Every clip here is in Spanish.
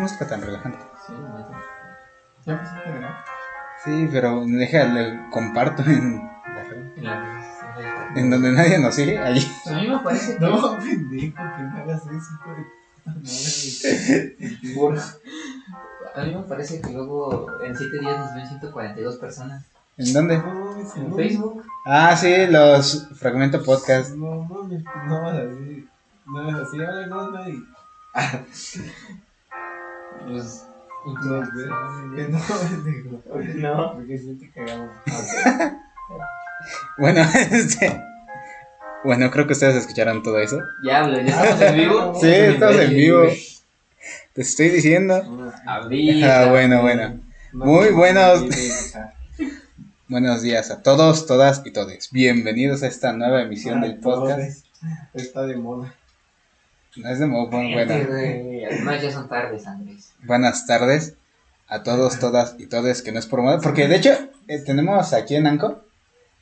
Qué música tan relajante. Sí, neta. ¿Ya empezaste a grabar? Sí, pero déjale, comparto en la red. En donde nadie nos sigue, allí. A mí me parece que. No, pendejo, que no hagas eso. A mí me parece que luego en 7 días nos ven 142 personas. ¿En dónde? No En no. Facebook. Ah, sí, los Fragmento Podcast. No mames, no vas así. No es así, hola, no, nadie. Pues. No, que no, pendejo. No. Porque sí te cagamos. Bueno, este. Bueno, creo que ustedes escucharon todo eso. Ya hablo, ya estamos en vivo. Sí, estamos en vivo. Te estoy diciendo. Ah, bueno, bueno. Muy buenos. Buenos días a todos, todas y todes. Bienvenidos a esta nueva emisión del podcast. Está de moda. No es de modo, bueno, bueno. Además, ya son tardes, Andrés. Buenas tardes a todos, todas y todes, que no es por moda. Porque de hecho, eh, tenemos aquí en Anco,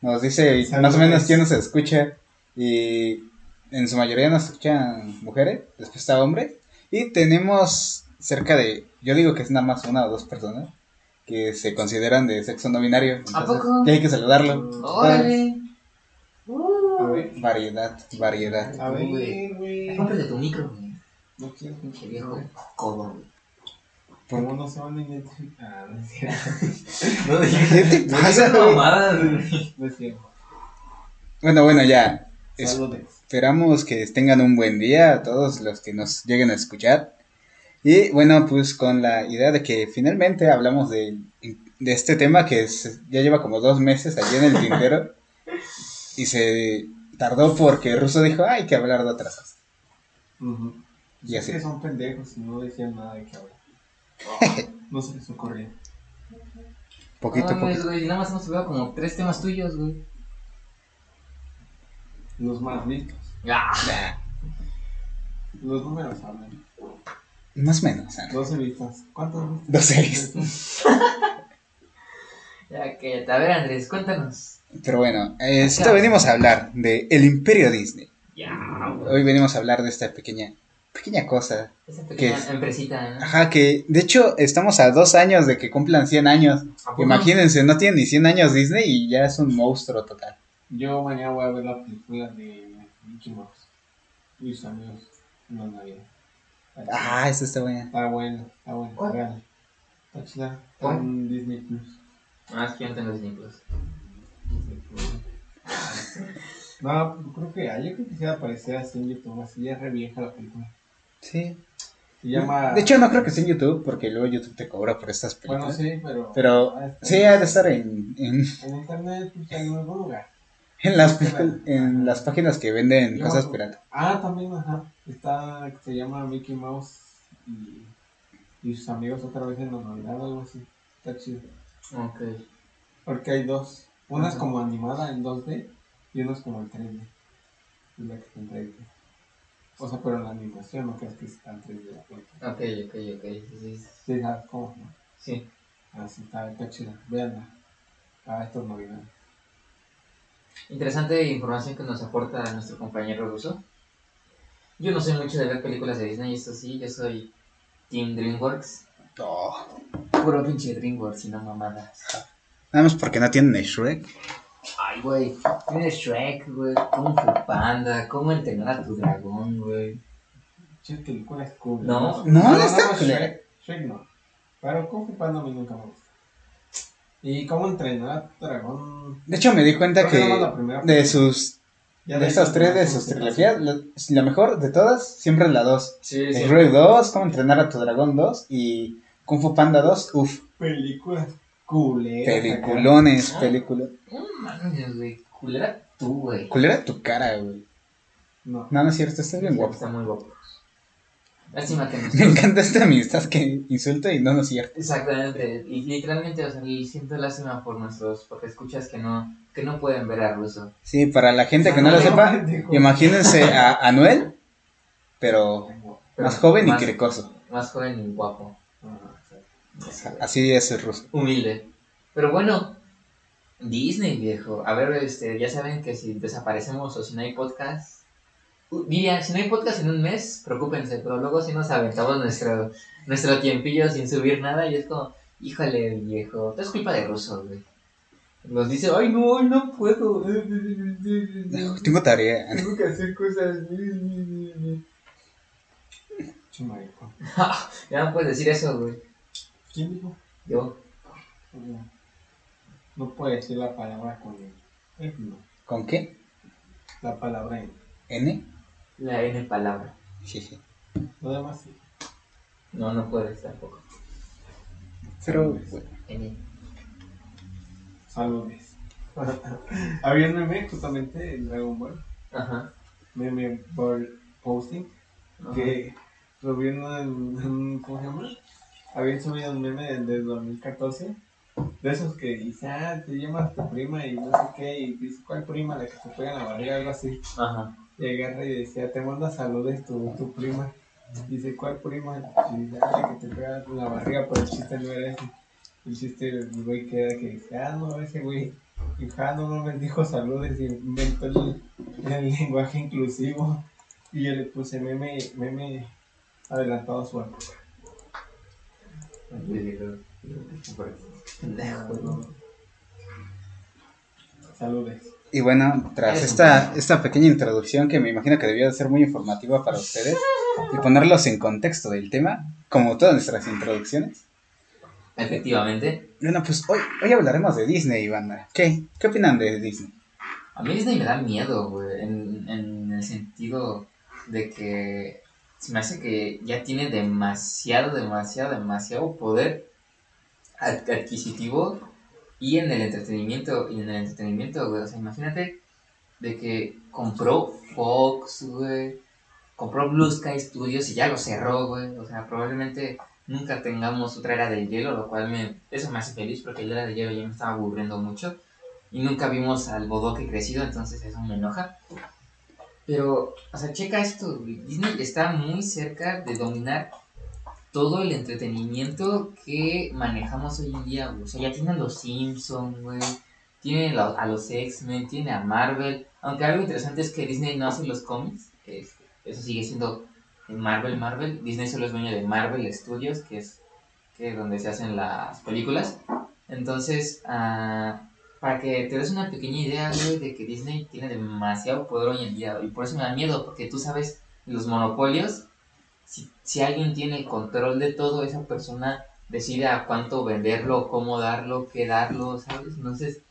nos dice más o menos quién nos escucha. Y en su mayoría nos escuchan mujeres, después está hombre. Y tenemos cerca de, yo digo que es nada más una o dos personas que se consideran de sexo no binario. entonces, poco? Que hay que saludarlo. Órale. Variedad, variedad. a ver, Güey. Cómprate tu micro, güey. No quiero. Pinche viejo codo, güey. ¿Cómo no se van a identificar? Ah, no es cierto. No ¿Qué te No pasa, digas güey? mamadas, güey. No es cierto. Bueno, bueno, ya. Esperamos que tengan un buen día a todos los que nos lleguen a escuchar. Y bueno, pues con la idea de que finalmente hablamos de, de este tema que es- ya lleva como dos meses allí en el tintero. y se tardó porque Russo dijo, "Ah, hay que hablar de otras cosas. Y Es así. que son pendejos y no decían nada de qué hablar. No se les ocurría. Poquito a No poquito. güey, nada más hemos hablado como tres temas tuyos, güey. Los más listos. Ah, Los números hablan. más o menos. ¿eh? 12 vistas. ¿Cuántas vistas? Dos series. ya que a ver, Andrés, cuéntanos. Pero bueno, esto venimos a hablar de El Imperio Disney. Ya, güey. Hoy venimos a hablar de esta pequeña, pequeña cosa Esa ¿Qué pequeña es? empresita, ¿no? Ajá, que de hecho estamos a dos años de que cumplan 100 años. Imagínense, no tiene ni 100 años Disney y ya es un monstruo total. Yo mañana voy a ver la película de Mickey Mouse. Y sus amigos. No, Navidad. Está chida. Ah, eso está bueno. Está bueno, está. Vean. Está chida. ¿Cuál? Con Disney Plus. Ah, es que yo no tengo Disney Plus. No, yo creo que yo creo que sí va a aparecer así en YouTube, así ya es re vieja la película. Sí. Se llama. De hecho, no creo que sea en YouTube porque luego YouTube te cobra por estas Bueno, películas. sí, pero. Pero Ah, sí, ha de estar en, en, En internet, pues en algún lugar. en las, en las páginas que venden Yo cosas piratas. Ah, también, ajá. Está, se llama Mickey Mouse y, y sus amigos otra vez en la Navidad o algo así. Está chido. Ok. Porque hay dos. Una es como animada en 2D y una es como en 3D. Es la que está en 3D. O sea, pero en la animación no creas que está en 3D la. Ok, ok, ok. Sí, sí, sí. Sí, ¿sabes cómo? no? Sí. Así está, está chida. Véanla. Ah, esto es Navidad. Interesante información que nos aporta nuestro compañero ruso. Yo no soy mucho de ver películas de Disney, eso sí, yo soy Team DreamWorks. Oh, Puro pinche DreamWorks y no mamadas. Nada más porque no tienen Shrek. Ay, güey, tiene Shrek, güey, Kung Fu Panda, cómo entrenar a tu dragón, güey. Che, película es cool. No. No, no está no, cool. Shrek, Shrek no. Pero Kung Fu Panda a mí nunca me gusta. ¿Y cómo entrenar a tu dragón? De hecho, me di cuenta Creo que la primera de película. sus Ya de estas tres de sus trilogías, la, la mejor de todas siempre es la 2. Sí, Shrek 2, Cómo entrenar a tu dragón 2 y Kung Fu Panda 2. Uf, Películas culeras. peliculones, Ah. película. No mames, güey, culera tú, güey. Culera tu cara, güey. No. No, no es cierto, estás bien guapo. Está muy guapo. Lástima que no Me encanta esta amistad que insulta y no, no es cierto. Exactamente, y literalmente, o sea, y siento lástima por nuestros, porque escuchas que no, que no pueden ver a Russo. Sí, para la gente que no lo sepa, imagínense a Anuel, pero Pero más joven y crecoso. Más joven y guapo. Exacto. Así es el ruso. Humilde. Pero bueno, Disney, viejo. A ver, este, ya saben que si desaparecemos o si no hay podcast, diría, si no hay podcast en un mes, preocúpense, pero luego si nos aventamos nuestro, nuestro tiempillo sin subir nada y es como, híjole, viejo, es culpa de Russo, güey. Nos dice, ay, no, no puedo. tengo tarea. Tengo que hacer cosas. ya no puedes decir eso, güey. ¿Quién dijo? Yo. No puede decir la palabra con N. ¿Con qué? La palabra N. ¿N? La N palabra. Sí, sí. No demás sí. No, no puedes tampoco. Pero, bueno. N. Saludos. Había un meme justamente en Dragon Ball. Ajá. Meme Ball Posting. Que subiendo en, ¿Cómo se llama? Habían subido un meme desde 2014. De esos que dice, ah, te llamas tu prima y no sé qué. Y dice, ¿cuál prima? La que te pega en la barriga, algo así. Ajá. Y agarra y decía, te manda saludos tu, tu prima. Dice, ¿cuál prima? Y dice, ah, la que te pega en la barriga, pero el chiste no era ese. El chiste el güey queda que dice, ah, no, ese güey. Y ja, no me dijo saludos y inventó el, el lenguaje inclusivo. Y yo le puse meme, meme adelantado a su época. Saludos. Y bueno, tras esta, esta pequeña introducción que me imagino que debió de ser muy informativa para ustedes y ponerlos en contexto del tema, como todas nuestras introducciones. Efectivamente. Bueno, pues hoy, hoy hablaremos de Disney, banda. ¿Qué? ¿Qué opinan de Disney? A mí Disney me da miedo, güey, en, en el sentido de que se me hace que ya tiene demasiado, demasiado, demasiado poder adquisitivo y en el entretenimiento, y en el entretenimiento, güey. O sea, imagínate de que compró Fox, güey, compró Blue Sky Studios y ya lo cerró, güey. O sea, probablemente nunca tengamos otra era del hielo, lo cual me, eso me hace feliz porque la era del hielo ya me estaba aburriendo mucho. Y nunca vimos al bodoque crecido, entonces eso me enoja. Pero, o sea, checa esto, Disney está muy cerca de dominar todo el entretenimiento que manejamos hoy en día, O sea, ya tiene a los Simpsons, güey. Tiene a los X-Men, tiene a Marvel. Aunque algo interesante es que Disney no hace los cómics. eso sigue siendo Marvel, Marvel. Disney solo es dueño de Marvel Studios, que es que donde se hacen las películas. Entonces, uh, para que te des una pequeña idea, güey, de que Disney tiene demasiado poder hoy en día. Y por eso me da miedo, porque tú sabes, los monopolios, si, si alguien tiene el control de todo, esa persona decide a cuánto venderlo, cómo darlo, qué darlo, ¿sabes? Entonces,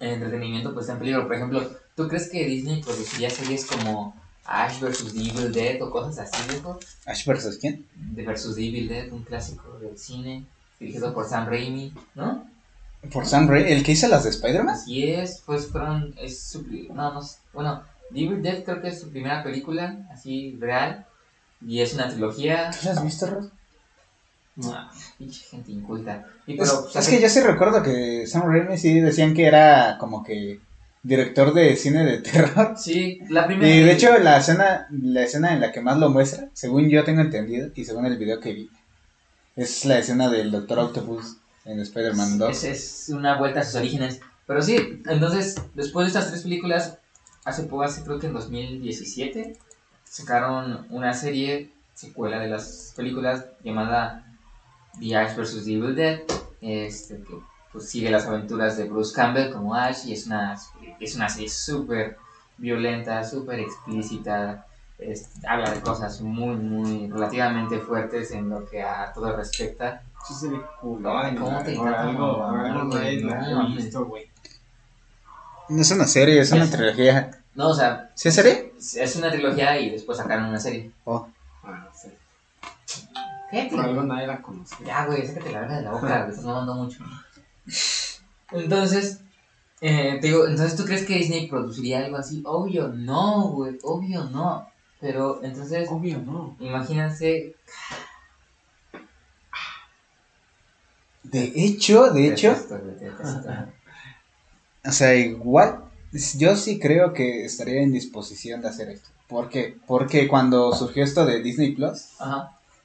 el entretenimiento pues está en peligro. Por ejemplo, ¿tú crees que Disney produciría series como Ash vs. Evil Dead o cosas así, viejo? ¿Ash vs. quién? De vs. Evil Dead, un clásico del cine, dirigido por Sam Raimi, ¿no? Por Sam Raimi, el que hizo las de Spider-Man. Sí es, pues fueron, es su, no, no, bueno, Evil Dead creo que es su primera película, así, real, y es una trilogía. ¿Tú has visto, Rod? No, pinche gente inculta. Y es, es que yo sí recuerdo que Sam Raimi sí decían que era como que director de cine de terror. Sí, la primera. Y de hecho la escena, la escena en la que más lo muestra, según yo tengo entendido y según el video que vi, es la escena del Doctor Octopus en Spider-Man 2. Es, una vuelta a sus orígenes. Pero sí, entonces, después de estas tres películas, hace poco, hace creo que en 2017, sacaron una serie, secuela de las películas, llamada The Ash vs. Evil Dead, este, que pues, sigue las aventuras de Bruce Campbell como Ash, y es una, es una serie súper violenta, súper explícita, habla de cosas muy, muy relativamente fuertes en lo que a todo respecta Sí se ve ¿cómo te algo, algo visto, güey. No es una serie, es una trilogía. No, o sea. ¿Sí es serie? Es una trilogía y después sacaron una serie. Oh. Ah, sí. ¿Qué? Por algo nadie la conoce. Ya, güey, sácate la verga de la boca, te estás mamando mucho. Entonces, eh, te digo, entonces tú crees que Disney produciría algo así? Obvio, no, güey, obvio no. Pero entonces, obvio no. Imagínense De hecho, de hecho. o sea, igual, yo sí creo que estaría en disposición de hacer esto. ¿Por qué? Porque cuando surgió esto de Disney Plus,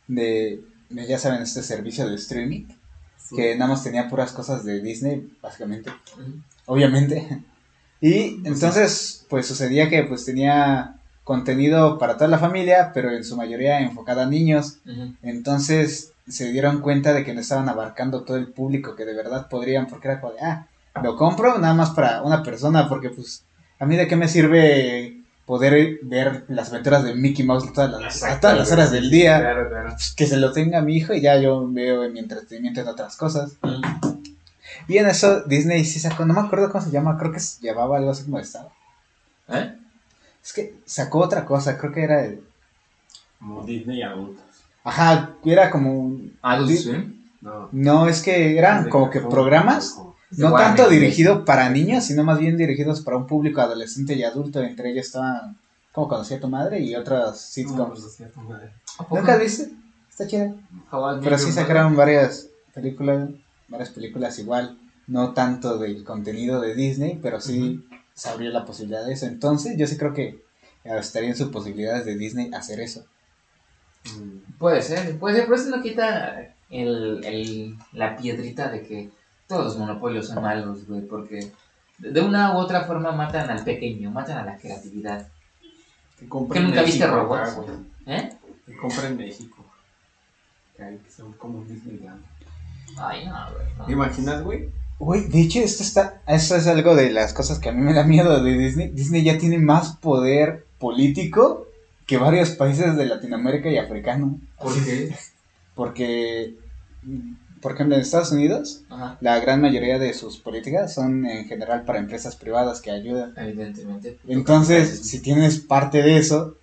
De, ya saben, este servicio de streaming, que nada más tenía puras cosas de Disney, básicamente, obviamente. Y entonces, pues sucedía que pues tenía contenido para toda la familia, pero en su mayoría enfocado a niños. Entonces se dieron cuenta de que no estaban abarcando todo el público que de verdad podrían, porque era como de, ah, lo compro nada más para una persona, porque pues a mí de qué me sirve poder ver las aventuras de Mickey Mouse todas las, a todas las horas del día, Claro, claro. Pues, que se lo tenga mi hijo y ya yo veo mi entretenimiento en otras cosas. Ujú. Y en eso Disney sí sacó, no me acuerdo cómo se llama, creo que se llamaba algo así como de estado. ¿Eh? Es que sacó otra cosa, creo que era el... Como Disney adultos. Ajá, era como... un- Adult Swim. No. No, es que eran como que programas No tanto dirigido para niños, sino más bien dirigidos para un público adolescente y adulto. Entre ellos estaban Como conocí a tu madre y otras sitcoms. ¿Nunca viste? Está Met Pero sí sacaron varias películas, varias películas igual, no tanto del contenido de Disney, pero sí se abrió la posibilidad de eso. Entonces yo sí creo que estaría en sus posibilidades de Disney hacer eso. Puede ser, puede ser, pero eso no quita el, el, la piedrita de que todos los monopolios son malos, güey, porque de una u otra forma matan al pequeño, matan a la creatividad. Que ¿Que en nunca viste México robots? acá, güey. ¿Eh? Que compre en México. Que hay que son como un Disneyland. Ay, no, güey. no. ¿Te imaginas, güey? Uy, de hecho esto está, esto es algo de las cosas que a mí me da miedo de Disney. Disney ya tiene más poder político que varios países de Latinoamérica y africano. ¿Por qué? Porque, por ejemplo, en Estados Unidos, Ajá, la gran mayoría de sus políticas son en general para empresas privadas que ayudan. evidentemente. Entonces, si tienes parte de eso,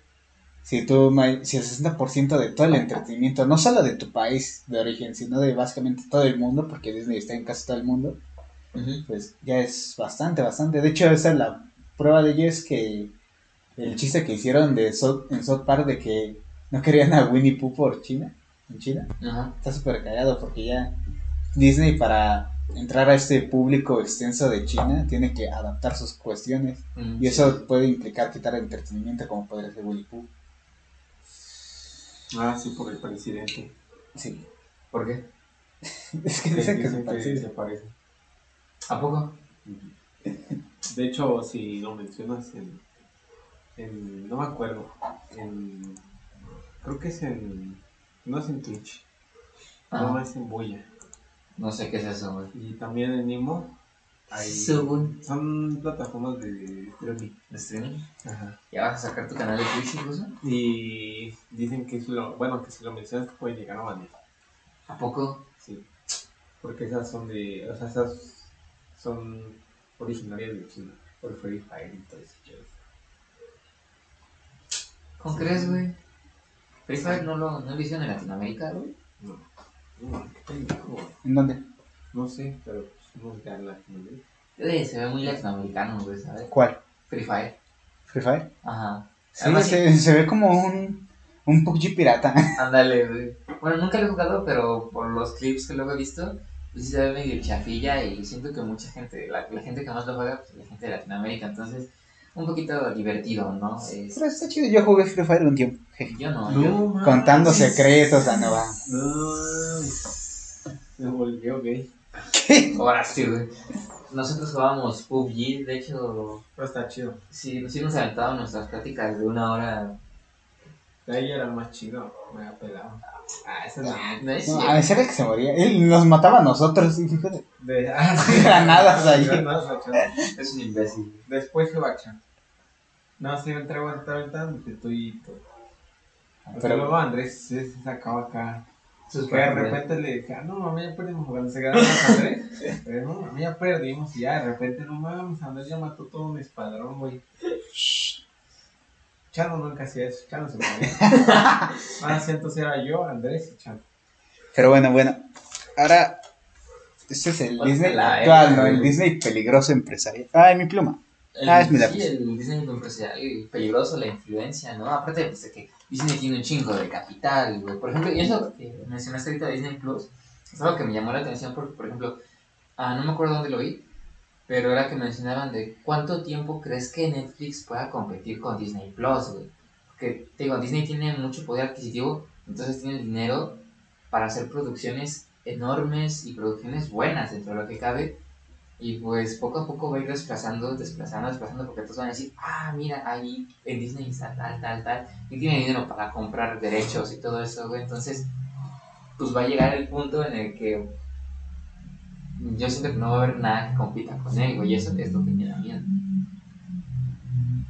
si tú, si el 60% de todo el entretenimiento, no solo de tu país de origen, sino de básicamente todo el mundo, porque Disney está en casi todo el mundo, pues ya es bastante, bastante. De hecho, esa es la prueba de ello es que el chiste que hicieron de South- en South Park de que no querían a Winnie Pooh por China, en China, Ajá. está súper callado porque ya Disney para entrar a este público extenso de China tiene que adaptar sus cuestiones Mm, y eso puede implicar quitar entretenimiento como podría ser Winnie Pooh. Ah, sí, por el presidente. Sí. ¿Por qué? Es que dicen que se dicen que parece. se parece. ¿A poco? De hecho, si lo mencionas en, en no me acuerdo, en, creo que es en, no es en Twitch, no Ah, es en Boya. no sé qué es eso, güey. Y también en Nimo, hay, son plataformas de streaming. ¿De streaming? Ajá. ¿Ya vas a sacar tu canal de Twitch incluso? Y dicen que si lo, bueno, que si lo mencionas te puede llegar a banear. ¿A poco? Sí. Porque esas son de, o sea, esas son originarias de China, por Free Fire y todo eso. ¿Cómo crees, güey? Free Fire no lo, no lo hicieron en Latinoamérica, güey. No, no, qué pendejo, güey. ¿En dónde? No sé, pero pues, no ya la Latinoamérica. Eh, se ve muy latinoamericano, güey, ¿sabes? ¿Cuál? Free Fire. ¿Free Fire? Ajá. Sí, Además, se, se ve como un, un PUBG pirata. Ándale, güey. Bueno, nunca lo he jugado, pero por los clips que luego he visto, pues sí se ve medio chafilla y siento que mucha gente, la, la gente que más lo juega, pues la gente de Latinoamérica, entonces un poquito divertido, ¿no? Es- Pero está chido, yo jugué Free Fire un tiempo. yo no, yo... Contando secretos, la nueva. No, me volvió gay. Ahora sí, güey. Nosotros jugábamos PUBG, de hecho, Pero está chido. sí, sí nos aventaban nuestras pláticas de una hora. Ahí era el más chido, me ha pelado. Ah, ese no. No es No, cierto. a veces era que se moría. Él nos mataba a nosotros, fíjate. De, ah, sí. Granadas ahí. Granadas. Es un imbécil. Después se bachan. No, sí, entre aguanta ahorita, de tuyito. Pero Pero- luego Andrés se se sacaba acá. De repente le dije, ah, no, mami, ya perdimos jugando. Se ganó más Andrés. Pero no, mami, ya perdimos. Y ya de repente, no mames, Andrés ya mató todo un espadrón, güey. Chano nunca hacía eso. Chano se moría. Ah, sí, entonces era yo, Andrés y Chano. Pero bueno, bueno. Ahora, este es el Disney actual, ¿no? El. Disney peligroso empresario. Ay, mi pluma. El, Ah, es mi sí, lápiz. el Disney empresarial peligroso, la influencia, ¿no? Aparte pues, de que Disney tiene un chingo de capital, güey. Por ejemplo, y eso que mencionaste ahorita Disney Plus, es algo que me llamó la atención porque, por ejemplo, ah, no me acuerdo dónde lo vi, pero era que mencionaban de cuánto tiempo crees que Netflix pueda competir con Disney Plus, güey. Porque, te digo, Disney tiene mucho poder adquisitivo, entonces tiene el dinero para hacer producciones enormes y producciones buenas dentro de lo que cabe. Y pues poco a poco va a ir desplazando, desplazando, desplazando, porque todos van a decir, ah, mira, ahí en Disney está tal, tal, tal, y tiene dinero para comprar derechos y todo eso, güey. Entonces, pues va a llegar el punto en el que yo siento que no va a haber nada que compita con él, güey, y eso es lo que me da miedo.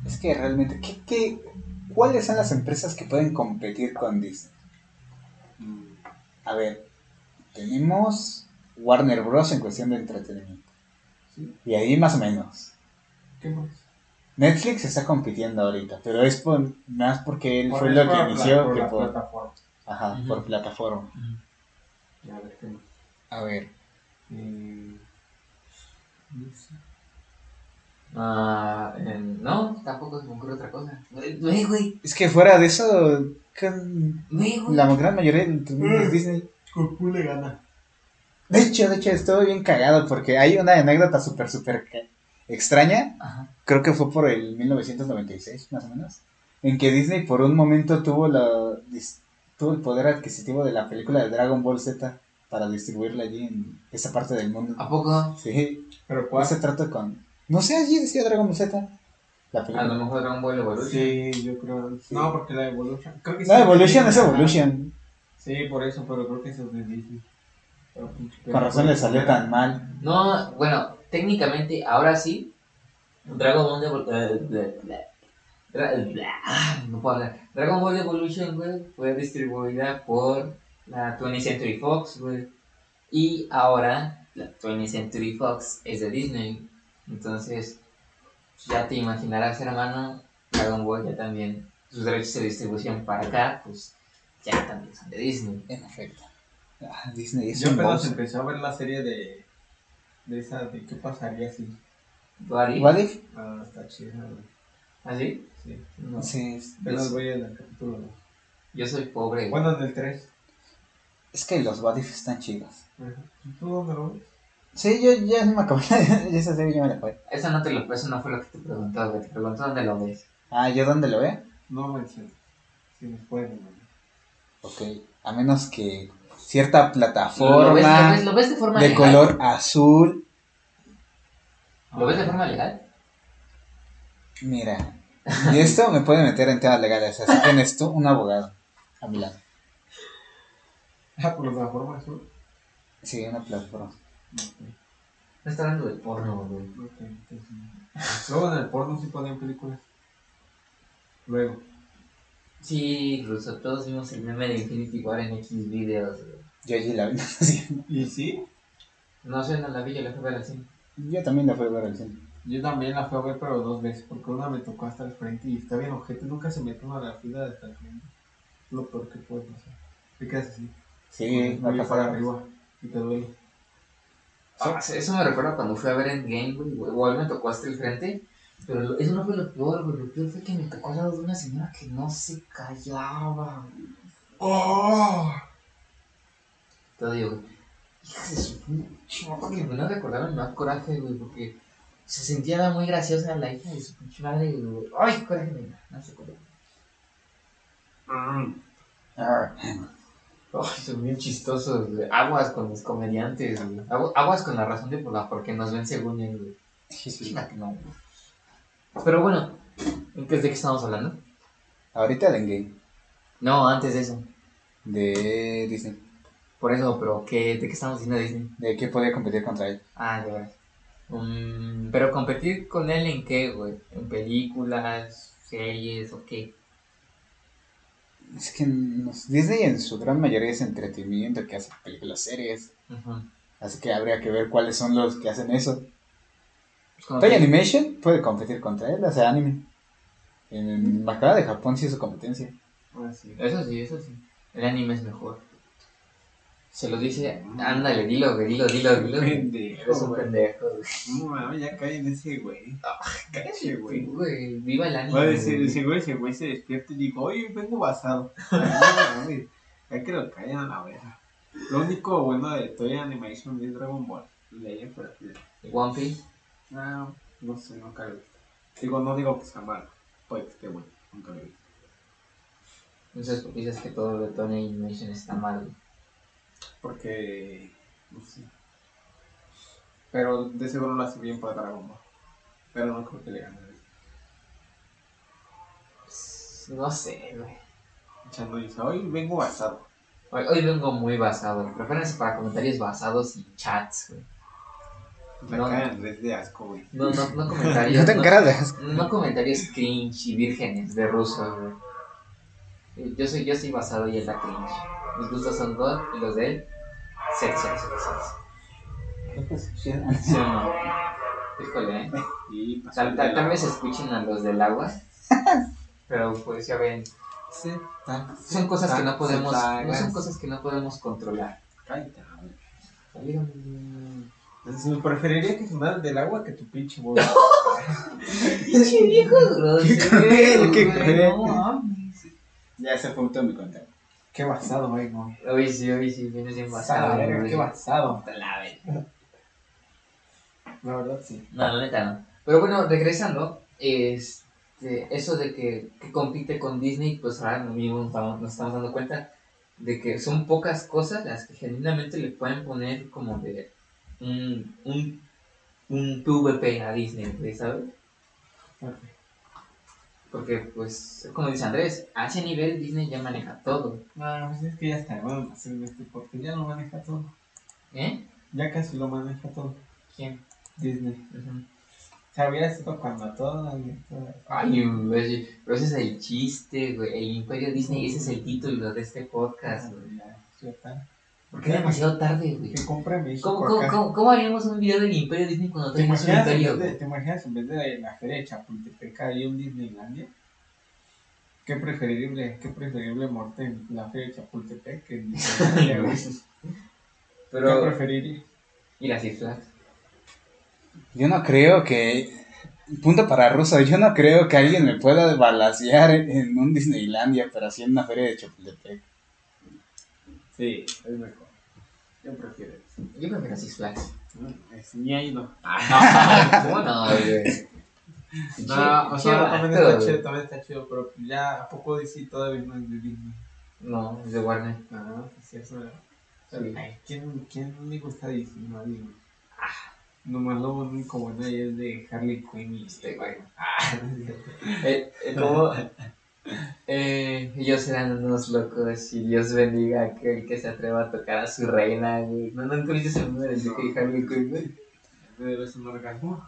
Es que realmente, ¿qué, qué, cuáles son las empresas que pueden competir con Disney? Mm, A ver, tenemos Warner Bros. en cuestión de entretenimiento. Sí. Y ahí más o menos. ¿Qué más? Netflix está compitiendo ahorita, pero es por, más porque él Por- fue lo que inició por que la por, plataforma. ajá, por plataforma. A ver, ¿qué más? A ver, Eh, no sé. Ah, eh, no, tampoco se me ocurre otra cosa. Güey, güey, es que fuera de eso, güey, güey. la gran mayoría de Mm. Disney. Goku le gana. De hecho, de hecho, estuve bien cagado porque hay una anécdota súper, súper extraña. Ajá. Creo que fue por el 1996, más o menos. En que Disney por un momento tuvo, la, tuvo el poder adquisitivo de la película de Dragon Ball Z para distribuirla allí en esa parte del mundo. ¿A poco? Sí, ¿Pero ¿cuál se trata con...? No sé, allí decía Dragon Ball Z. La A lo mejor Dragon Ball Evolution. Sí, yo creo. No, porque la Evolution. Creo que sí No, Evolution es. Evolution. Sí, por eso, pero creo que eso es de Disney. Pero, Con razón le salió tan mal. No, bueno, técnicamente ahora sí. Dragon Ball Evol- eh, ble- ble- Dra- ble- ah, no puedo hablar. Dragon Ball Evolution, güey, fue distribuida por la 20th Century Fox, güey. Y ahora la 20th Century Fox es de Disney. Entonces, ya te imaginarás, hermano, Dragon Ball ya también, sus derechos de distribución para acá, pues ya también son de Disney. En efecto. Ah, Disney es Yo un apenas empecé a ver la serie de. De esa, de qué pasaría si. ¿What if? What if? Ah, está chida, güey. ¿Así? Sí. No. Sí, es- Apenas voy en el capítulo 2. Yo soy pobre. Bueno, en el 3. Es que los What if están chidos. ¿Tú dónde lo ves? Sí, yo ya me acabé. Esa serie ya me la fue. Eso no, te lo, eso no fue lo que te preguntó, güey. Te preguntó dónde lo ves. Ah, ¿yo dónde lo veo? No menciono. Si nos pueden. Ok. A menos que cierta ¿Lo ves, plataforma lo, ves, lo ves de forma de legal? color azul. ¿Lo ves de forma legal? Mira. Y esto me puede meter en temas legales. Así tienes tú un abogado a mi lado. Ah, por la forma azul. Sí, una plataforma. No está hablando de porno, güey. Entonces. Luego en el porno sí ponían películas. Luego. Sí, incluso todos vimos el meme de Infinity War en X videos, güey. Yo allí la vi. sí. ¿Y sí? No sé, no la vi, yo la fui a ver al cine. Yo también la fui a ver al cine. Yo también la fui a ver, pero dos veces. Porque una me tocó hasta el frente y está bien ojete. Nunca se mete uno a la fila hasta el frente. Lo peor que puede pasar. Te quedas así. Sí, el cuello pasó para arriba. Y te duele. Ah, eso me recuerda cuando fui a ver Endgame, güey. Igual me tocó hasta el frente. Pero lo- eso no fue lo peor, güey. Lo peor fue que me tocó al lado de una señora que no se callaba, güey. ¡Oh! Te digo, güey. Hija de su pinche madre, güey. No recordaba me da coraje, güey, porque se sentía muy graciosa la hija de su pinche madre, güey. Ay, coraje, da. No sé cómo. Ah, Son bien chistosos, güey. Aguas con los comediantes, güey. Agu- Aguas con la razón de por la porque nos ven según él, güey. Chingate, no. Pero bueno, ¿en qué es de qué estamos hablando? Ahorita de Endgame. No, antes de eso. De Disney. Por eso, pero ¿qué, ¿de qué estamos diciendo Disney? ¿De qué podía competir contra él? Ah, de verdad. Mm, pero competir con él en qué, güey? ¿En películas, series o qué? Es que nos- Disney en su gran mayoría es entretenimiento que hace películas, series. Ujú. Así que habría que ver cuáles son los que hacen eso. Pues Toy Animation puede competir contra él, hace anime. En Bacala de Japón sí es su competencia. Ah, sí. Eso sí, eso sí. El anime es mejor. Se lo dice, ándale, dilo, güey, dilo, dilo, dilo. Pendejo, Eres un güey. pendejo. No mames, ya caen ese güey. Cállate, güey. Güey, viva el anime. Va a decir, ese güey, ese güey se despierta y digo, oye, vengo basado. No Ya que lo callan a la verga. Lo único bueno de Toy Animation es Dragon Ball. Leyen, pero One Piece. no, no sé, nunca lo. Digo, no digo que sea malo. Puede que bueno, nunca lo he visto. Entonces, ¿por qué dices que todo de Tony Animation está mal? Porque, no sé. Pero de seguro lo hace bien para Dragon Ball. Pero no creo que le gane. No sé, güey. Chando dice, hoy vengo basado. Hoy, hoy vengo muy basado. Prepárense para comentarios basados y chats, güey. La No. cara de Andrés de asco, güey. No, no, no comentarios. No te no- cara de asco. No comentarios cringe y vírgenes de ruso, güey. Yo soy, yo soy basado y él da cringe. Mis gustos son God y los de él, sexo, sexo, sexo. ¿Sí o no? Híjole, ¿eh? Y pasó Tal, tal, tal vez escuchen a los del agua. Pero pues ya ven, Sí, ta- son cosas que no podemos, ta- no son cosas que no podemos controlar. Entonces, me preferiría que sonara el del agua que tu pinche voz. Pinche viejo grosero, cruel, qué cruel. Ya se fue todo mi comentario. Qué basado, güey, no. Hoy sí, hoy sí, vienes bien Basado, qué basado. La verdad, sí. No, la neta no. Pero bueno, regresando, este, eso de que, que compite con Disney, pues ahora mismo nos estamos, nos estamos dando cuenta de que son pocas cosas las que genuinamente le pueden poner como de un, un, un PvP a Disney, ¿sabes? Porque, pues, como dice Andrés, a ese nivel Disney ya maneja todo. No, pues es que ya está, bueno, hacer este porque ya lo maneja todo. ¿Eh? Ya casi lo maneja todo. ¿Quién? Disney. Ujú. O sea, hubiera sido cuando todo. todo- Ay, güey, pero ese es el chiste, güey. El Imperio Disney, ese es el título de este podcast, güey. Ya, ya está. Porque es demasiado tarde, güey. Que compre México ¿Cómo, cómo, acá. cómo, cómo haríamos un video del Imperio Disney cuando ¿Te tenemos un imperio? de? ¿Te imaginas en vez de la feria de Chapultepec hay un Disneylandia? ¿Qué preferible, qué preferible muerte en la feria de Chapultepec que en Disneylandia, güey? ¿Qué Pero, preferiría? y las Six Flags. Yo no creo que. Punto para Russo, yo no creo que alguien me pueda balasear en un Disneylandia, pero así en una feria de Chapultepec. Sí, es mejor. Yo prefiero eso. Yo las Six Flags. No, es ni ha ido. Ah, ¿Cómo no, güey? No, o sea, también está chido, también está chido, pero ya a poco DC todavía no es de Disney. No, es de Warner. Ah, sí, eso era. Sí. Ay, ¿quién, ¿Quién le gusta DC? Nadie, güey. Nomás lo único bueno es de Harley Quinn y Este, güey. Ah, Eh, eh, como, eh, ellos eran unos locos y Dios bendiga a aquel que se atreva a tocar a su reina, güey. No, no tuviste el número de que Harley Quinn, güey. ¿Me debes un orgasmo?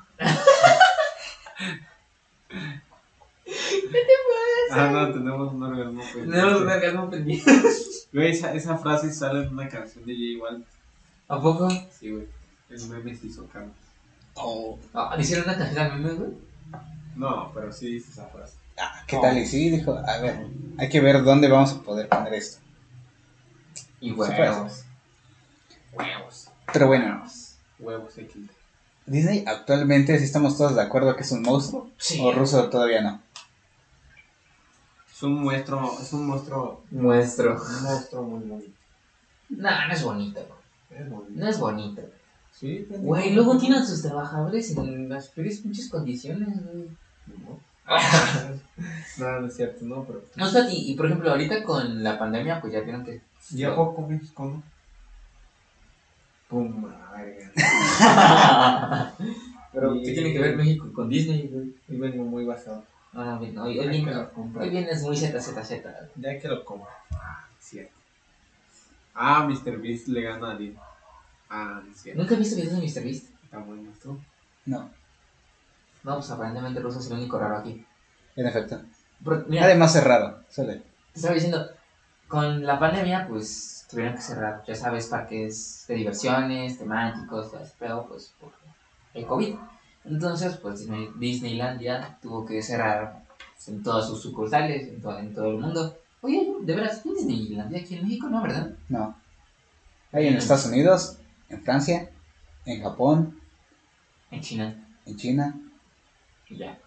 ¿Qué te pasa? Ah, no, tenemos un orgasmo. Pues. No, un orgasmo pendiente. Güey, esa, esa frase sale en una canción de J Balvin. ¿A poco? Sí, güey. El meme se hizo carne. Oh. Ah, ¿Le hicieron una canción al meme, güey? No, pero sí dice esa frase. Ah, ¿Qué tal? Y sí, dijo, a ver, hay que ver dónde vamos a poder poner esto. Y huevos. Huevos. Pero bueno, Huevos XD. Disney actualmente sí estamos todos de acuerdo que es un monstruo, Sí. o Russo todavía no. Es un monstruo, es un monstruo, Nuestro. un monstruo muy bonito. No, no es bonito. Es bonito. No es bonito. Sí. Güey, luego tienen a sus trabajadores en las peores pinches condiciones, güey. No. no, no es cierto, no, pero. No, o sea, y, y por ejemplo, ahorita con la pandemia, pues ya vieron que. ¿Y a poco México no? Pum, verga. Pero, ¿qué tiene que ver México con Disney, güey? Y vengo muy basado. Ah, bien, hoy, hoy, viene, hoy vienes muy ZZZ. Ya que lo compro. Ah, cierto. Ah, Mr. Beast le gana a Disney. Ah, es cierto. ¿Nunca he visto videos de MrBeast? Está bueno esto. No, No, pues aparentemente Russo es el único raro aquí. en efecto. Pero, mira, Además es raro, sale. te estaba diciendo, con la pandemia, pues tuvieron que cerrar, ya sabes, parques de diversiones, temáticos, pedo, pues por el COVID. Entonces, pues Disney- Disneylandia tuvo que cerrar en todas sus sucursales, en todo, en todo el mundo. Oye, de veras, ¿hay Disneylandia aquí en México? No, ¿verdad? No. Hay en Estados Unidos, en Francia, en Japón, En China. en China. Y ya.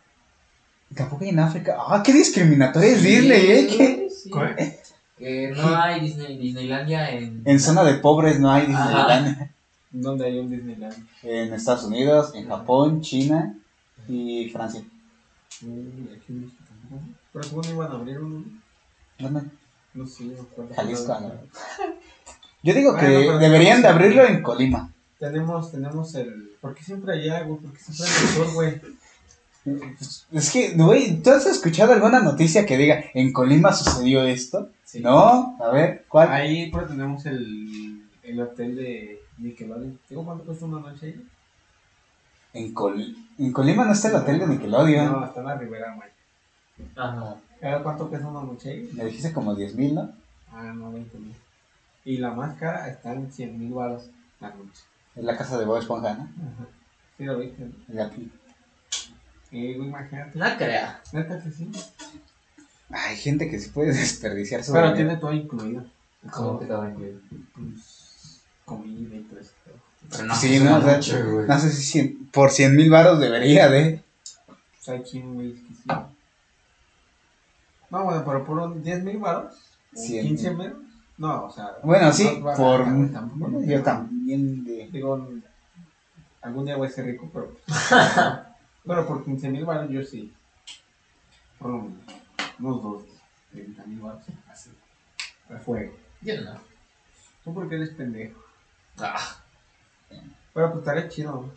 Tampoco hay en África. ¡Ah, qué discriminatorio es Disney, eh! ¿Qué? Que no hay Disney, Disneylandia en... En zona de pobres no hay Disneylandia. ¿Dónde hay un Disneyland? En Estados Unidos, en Japón, China y Francia. Mm, aquí en México tampoco. Pero según iban a abrir uno. ¿Dónde? No sé, no acuerdo. Jalisco. ¿no? Yo digo que Bueno, pero- deberían de abrirlo en Colima. Tenemos, tenemos el. ¿Por qué siempre allá, güey? ¿Por qué siempre en el sur, güey? Es que, güey, ¿tú has escuchado alguna noticia que diga, en Colima sucedió esto? Sí. No, a ver, ¿cuál? Ahí pues tenemos el, el hotel de Nickelodeon. ¿Digo cuánto cuesta una noche ahí? En, Col en Colima no está el hotel de Nickelodeon. No, está en la Ribera Maya. Ajá. ¿Sabes cuánto cuesta una noche ahí? Me dijiste como 10 mil, ¿no? Ah, no, 20 mil. Y la más cara está en 100 mil baros la noche. Es la casa de Bob Esponja, ¿no? Ajá. Sí, lo viste. ¿no? De aquí. Y güey, imagínate. No creo. Neta que sí. Hay gente que sí puede desperdiciar su Pero tiene todo incluido. ¿Cómo que te va a incluir? Pues, comida y todo eso. Pero no, Sí, no, o sea. No sé si cien- por 100 mil baros debería de. Pues hay quien, güey, que sí. No, bueno, pero por un 10 mil baros. o Cien 15 mil. menos. No, o sea. Bueno, sí, por. tampoco, yo también de. Digo, algún día voy a ser rico, pero. pero por 15 mil baros yo sí. Por lo menos. Unos dos, 30 mil baros. Así. A fuego. Yo no. Tú porque eres pendejo. Ah, Pero pues estaría chido.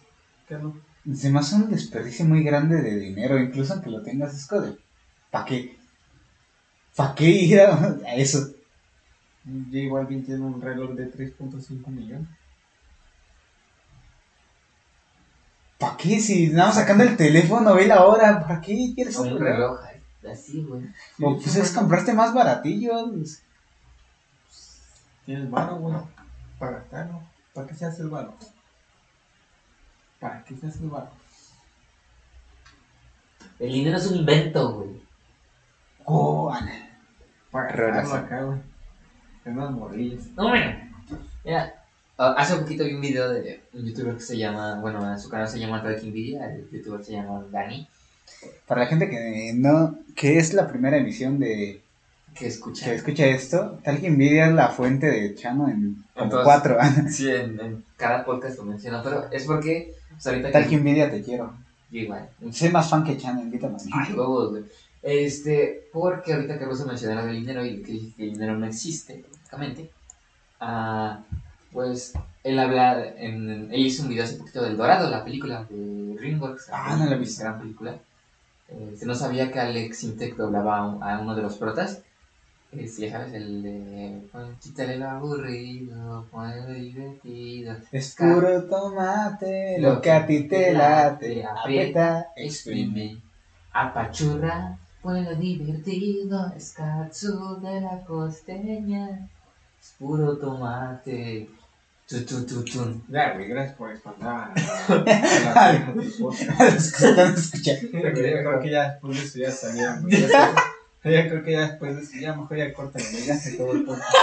¿Qué no? Se me hace un desperdicio muy grande de dinero, incluso aunque lo tengas, es como. ¿Para qué? ¿Para qué ir a, a eso? J Balvin tiene un reloj de 3.5 millones. ¿Para qué? Si nada más sacando el teléfono, ve la hora, ¿para qué quieres un reloj así, güey. O pues es comprarte más baratillos. Tienes varo, güey. Para gastarlo. ¿Para qué se hace el varo? ¿Para qué se hace el varo? El dinero es un invento, güey. Oh, Para Relación. gastarlo acá, güey. En unas morrillas. No. Mira, ah, hace poquito vi un video de un youtuber que se llama, bueno, su canal se llama Talking Video, el youtuber se llama Dani, Para la gente que no, que es la primera emisión de que escucha. que escucha esto, tal que Nvidia es la fuente de Chano en como Entonces- cuatro años. Sí, en, en cada podcast lo menciono, pero es porque, pues ahorita Tal que. Nvidia te quiero. Yo igual. Soy más fan que Chano, invítame. Ay, huevos, güey. Este, porque ahorita que Rosa mencionó lo del dinero y que el dinero no existe, prácticamente, ah, pues él habla, en, él hizo un video hace poquito del Dorado, la película de DreamWorks. Ah, no la visto. Gran película. Este, no sabía que Alex Intec doblaba a, un- a uno de los protas. Este, ya sabes, el de. Quítale lo aburrido, ponle divertido. Es puro tomate, lo que a ti te late. Aprieta, exprime. Apachurra, ponlo divertido, es de la costeña. Es puro tomate. Tu, tu, tu, tun. Ya, güey, gracias por espantar a a los que están escuchando. Yo creo que ya después de eso ya salía. güey. Ya, sé- ya creo que ya después de eso ya mejor ya corta, güey, ya se acabó el podcast.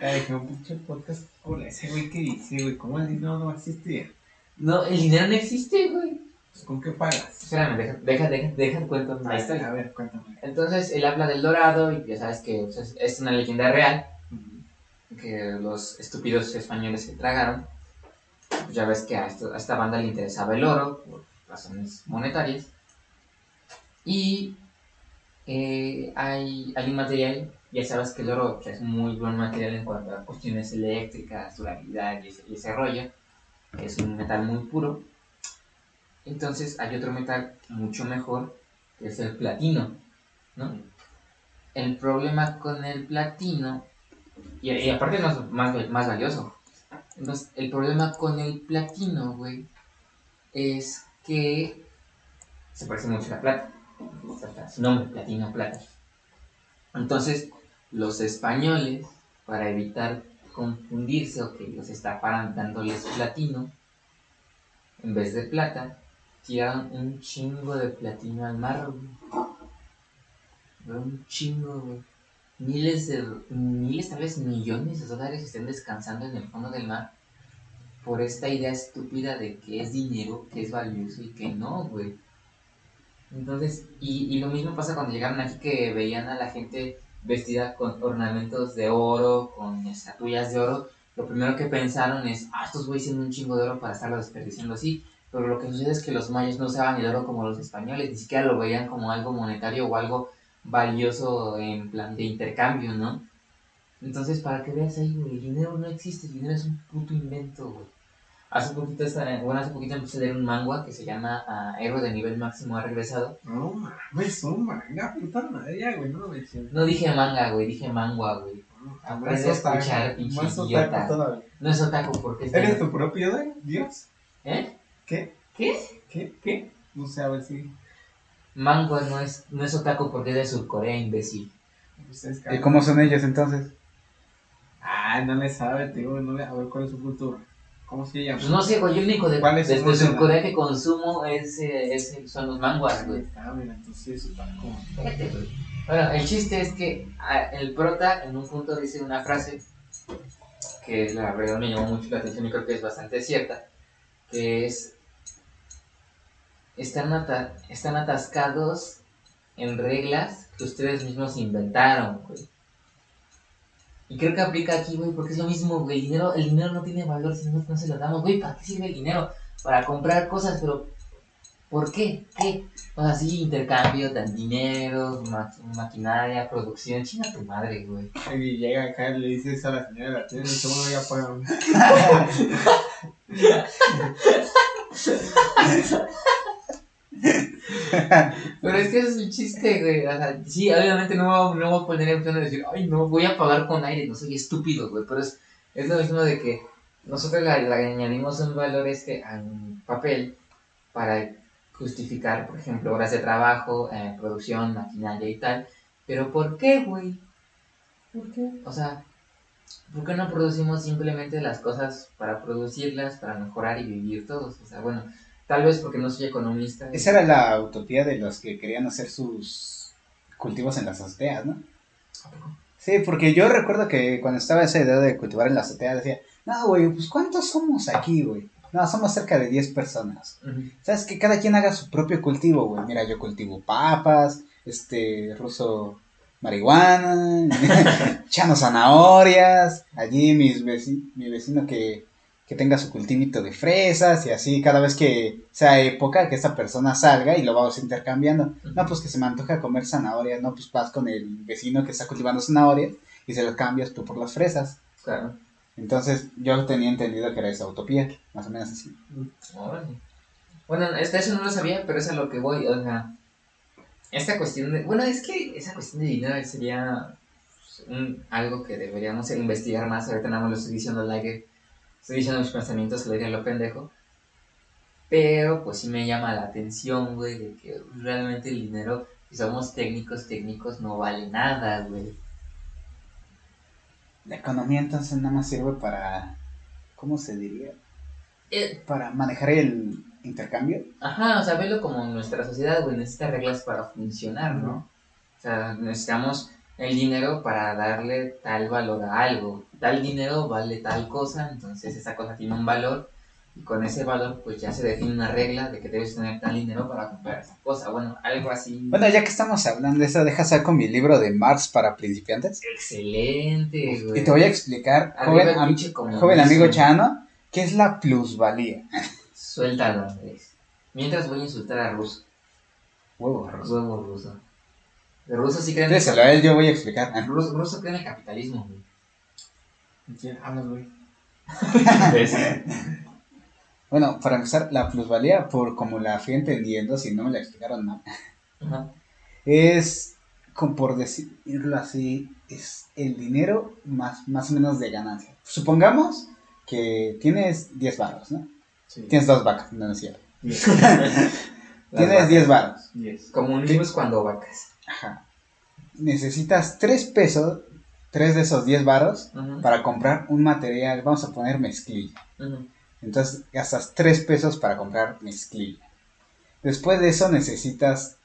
Ya dije, un pinche podcast. Hola, ese güey que dice, güey, ¿cómo el dinero no existe? No, el dinero no existe, güey. Pues, ¿Con qué pagas? Espérame, deja, deja, deja, deja cuento la historia. A ver, cuéntame. Entonces él habla del dorado y ya sabes que pues, es, es una leyenda real que los estúpidos españoles se tragaron. Pues ya ves que a, esta banda le interesaba el oro por razones monetarias. Y eh, hay, hay un material, ya sabes que el oro que es muy buen material en cuanto a cuestiones eléctricas, durabilidad y ese, y ese rollo. Es un metal muy puro. Entonces hay otro metal mucho mejor, que es el platino. ¿no? El problema con el platino, y, aparte no es más, más valioso, entonces el problema con el platino, güey, es que se parece mucho a la plata. Su nombre, platino, plata. Entonces, los españoles, para evitar confundirse o que los estafaran dándoles platino, en vez de plata, tiraron un chingo de platino al mar, güey. Un chingo, güey. Miles de, miles, tal vez millones de dólares estén descansando en el fondo del mar por esta idea estúpida de que es dinero, que es valioso y que no, güey. Entonces, y, y lo mismo pasa cuando llegaron aquí que veían a la gente vestida con ornamentos de oro, con estatuillas de oro. Lo primero que pensaron es, ah, estos güeyes tienen un chingo de oro para estarlo desperdiciando así. Pero lo que sucede es que los mayas no usaban el oro como los españoles, ni siquiera lo veían como algo monetario o algo valioso en plan de intercambio, ¿no? Entonces, para que veas ahí, güey, el dinero no existe, el dinero es un puto invento, güey. Hace poquito, esta- bueno, hace poquito empecé a leer un manga que se llama ah, Héroe de nivel máximo ha regresado. No mames, un manga, puta madre, güey, no lo menciones. No dije manga, güey, dije mangua, güey. Aprende a escuchar, pinche idiota. otaku. No es otaku porque es... ¿Eres tu propio güey? Dios? ¿Eh? ¿Qué? ¿Qué? ¿Qué? ¿Qué? No sé, a ver si. Mangua no es, no es otaku porque es de Surcorea, imbécil. Ustedes ¿Y cómo son ellos entonces? Ah, no le sabe, digo, no le... a ver cuál es su cultura. ¿Cómo se llama? Pues no sé, güey, yo único de, ¿Cuál es su desde? Surcorea que consumo es, eh, es- son los manguas, güey. Ah, mira, entonces sí es otaku. Fíjate, güey. Bueno, el chiste es que ah, el prota en un punto dice una frase que la verdad me llamó mucho la atención y creo que es bastante cierta, que es están, ata- están atascados en reglas que ustedes mismos inventaron, güey. Y creo que aplica aquí, güey, porque es lo mismo, güey. El dinero, el dinero no tiene valor si nosotros no se lo damos, güey. ¿Para qué sirve el dinero? Para comprar cosas, pero ¿por qué? ¿Qué? O sea, sí, intercambio, dan dinero, ma- maquinaria, producción. Chinga tu madre, güey. Y llega acá y le dices a la señora de la tienda, seguro ya pagaron. Pero es que ese es el chiste, güey. O sea, sí, obviamente no voy, no voy a poner en plan de decir, ay, no, voy a pagar con aire, no soy estúpido, güey. Pero es, es lo mismo de que nosotros le añadimos un valor este a un papel para justificar, por ejemplo, horas de trabajo, eh, producción, maquinaria y tal. Pero ¿por qué, güey? ¿Por qué? O sea, ¿por qué no producimos simplemente las cosas para producirlas, para mejorar y vivir todos? O sea, bueno, tal vez porque no soy economista. Esa era la utopía de los que querían hacer sus cultivos en las azoteas, ¿no? Sí, porque yo recuerdo que cuando estaba esa idea de cultivar en la azotea decía, no, güey, pues ¿cuántos somos aquí, güey? No, somos cerca de 10 personas. ¿Sabes? Que cada quien haga su propio cultivo, güey. Mira, yo cultivo papas, este, ruso marihuana, chano zanahorias, allí mis veci- mi vecino que, que tenga su cultivito de fresas y así cada vez que sea época que esta persona salga y lo vamos intercambiando. No, pues que se me antoja comer zanahorias, no, pues vas con el vecino que está cultivando zanahorias y se lo cambias tú por las fresas. Claro. Entonces yo tenía entendido que era esa utopía, más o menos así. Órale. Bueno, hasta eso no lo sabía, pero es a lo que voy. O sea, esta cuestión de. Bueno, es que esa cuestión de dinero sería pues, un- algo que deberíamos investigar más. Ahorita nada más lo estoy diciendo al aire. Estoy diciendo mis pensamientos, que lo diría lo pendejo. Pero pues sí me llama la atención, güey, de que realmente el dinero, si somos técnicos, técnicos, no vale nada, güey. La economía entonces nada más sirve para, ¿cómo se diría? Eh, Para manejar el intercambio. Ajá, o sea, velo como nuestra sociedad, güey, necesita reglas para funcionar, ¿no? O sea, necesitamos el dinero para darle tal valor a algo. Tal dinero vale tal cosa, entonces esa cosa tiene un valor y con ese valor pues ya se define una regla de que debes tener tal dinero para comprar esa cosa. Bueno, algo así. Bueno, ya que estamos hablando de eso, deja saco mi libro de Marx para principiantes. Excelente, güey. Y te voy a explicar, joven, am- amigo Chano, qué es la plusvalía. Suéltalo, Andrés. Mientras voy a insultar a Ruso. Huevo, Rosa. Huevo ruso. El ruso sí cree en el él, yo voy a explicar. Ruso, ruso cree en el capitalismo, güey. ¿De quién hablas, güey? Bueno, para empezar, la plusvalía, por como la fui entendiendo, si no me la explicaron mal, Ajá. es, como por decirlo así, es el dinero más, más o menos de ganancia. Supongamos que tienes 10 baros, ¿no? Sí. Tienes dos vacas, no, no es cierto. Tienes 10 baros. Diez. Comunismo es cuando vacas. Ajá. Necesitas 3 pesos, 3 de esos 10 varos, para comprar un material, vamos a poner mezclilla. Entonces gastas 3 pesos para comprar mezclilla. Después de eso necesitas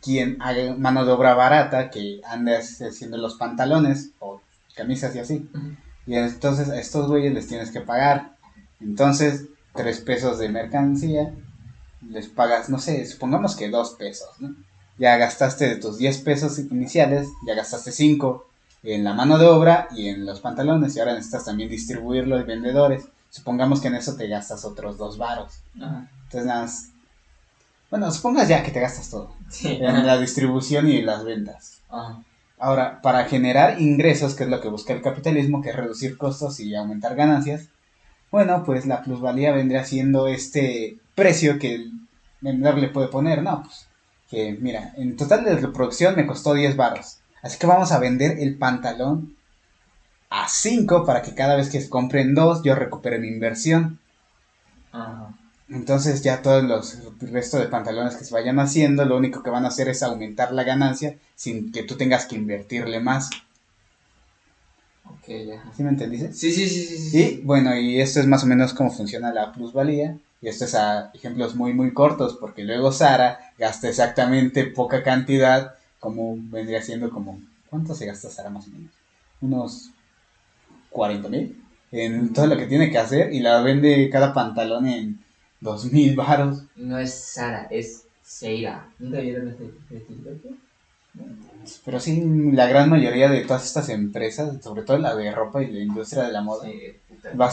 quien haga mano de obra barata, que ande haciendo los pantalones o camisas y así. Y entonces a estos güeyes les tienes que pagar. Entonces, 3 pesos de mercancía, les pagas, no sé, supongamos que 2 pesos, ¿no? Ya gastaste de tus 10 pesos iniciales, ya gastaste 5 en la mano de obra y en los pantalones, y ahora necesitas también distribuirlo a vendedores. Supongamos que en eso te gastas otros 2 varos. Ajá. Entonces, nada más. Bueno, supongas ya que te gastas todo Sí. en la distribución y las ventas. Ajá. Ahora, para generar ingresos, que es lo que busca el capitalismo, que es reducir costos y aumentar ganancias, bueno, pues la plusvalía vendría siendo este precio que el vendedor le puede poner, no, pues que mira, en total de reproducción me costó 10 baros, así que vamos a vender el pantalón a 5 para que cada vez que compren dos yo recupere mi inversión. Ajá. Entonces ya todos los el resto de pantalones que se vayan haciendo, lo único que van a hacer es aumentar la ganancia sin que tú tengas que invertirle más. Ok, ya. ¿Sí me entendiste? Sí, sí, sí, sí. sí. Y bueno, y esto es más o menos cómo funciona la plusvalía. Y esto es a ejemplos muy, muy cortos, porque luego Sara gasta exactamente poca cantidad, como vendría siendo como... ¿Cuánto se gasta Sara más o menos? Unos 40 mil en todo lo que tiene que hacer y la vende cada pantalón en 2 mil baros. No es Sara, es Seira. ¿Nunca vieron este, este TikTok? Pero sí, la gran mayoría de todas estas empresas, sobre todo la de ropa y la industria de la moda, Sí,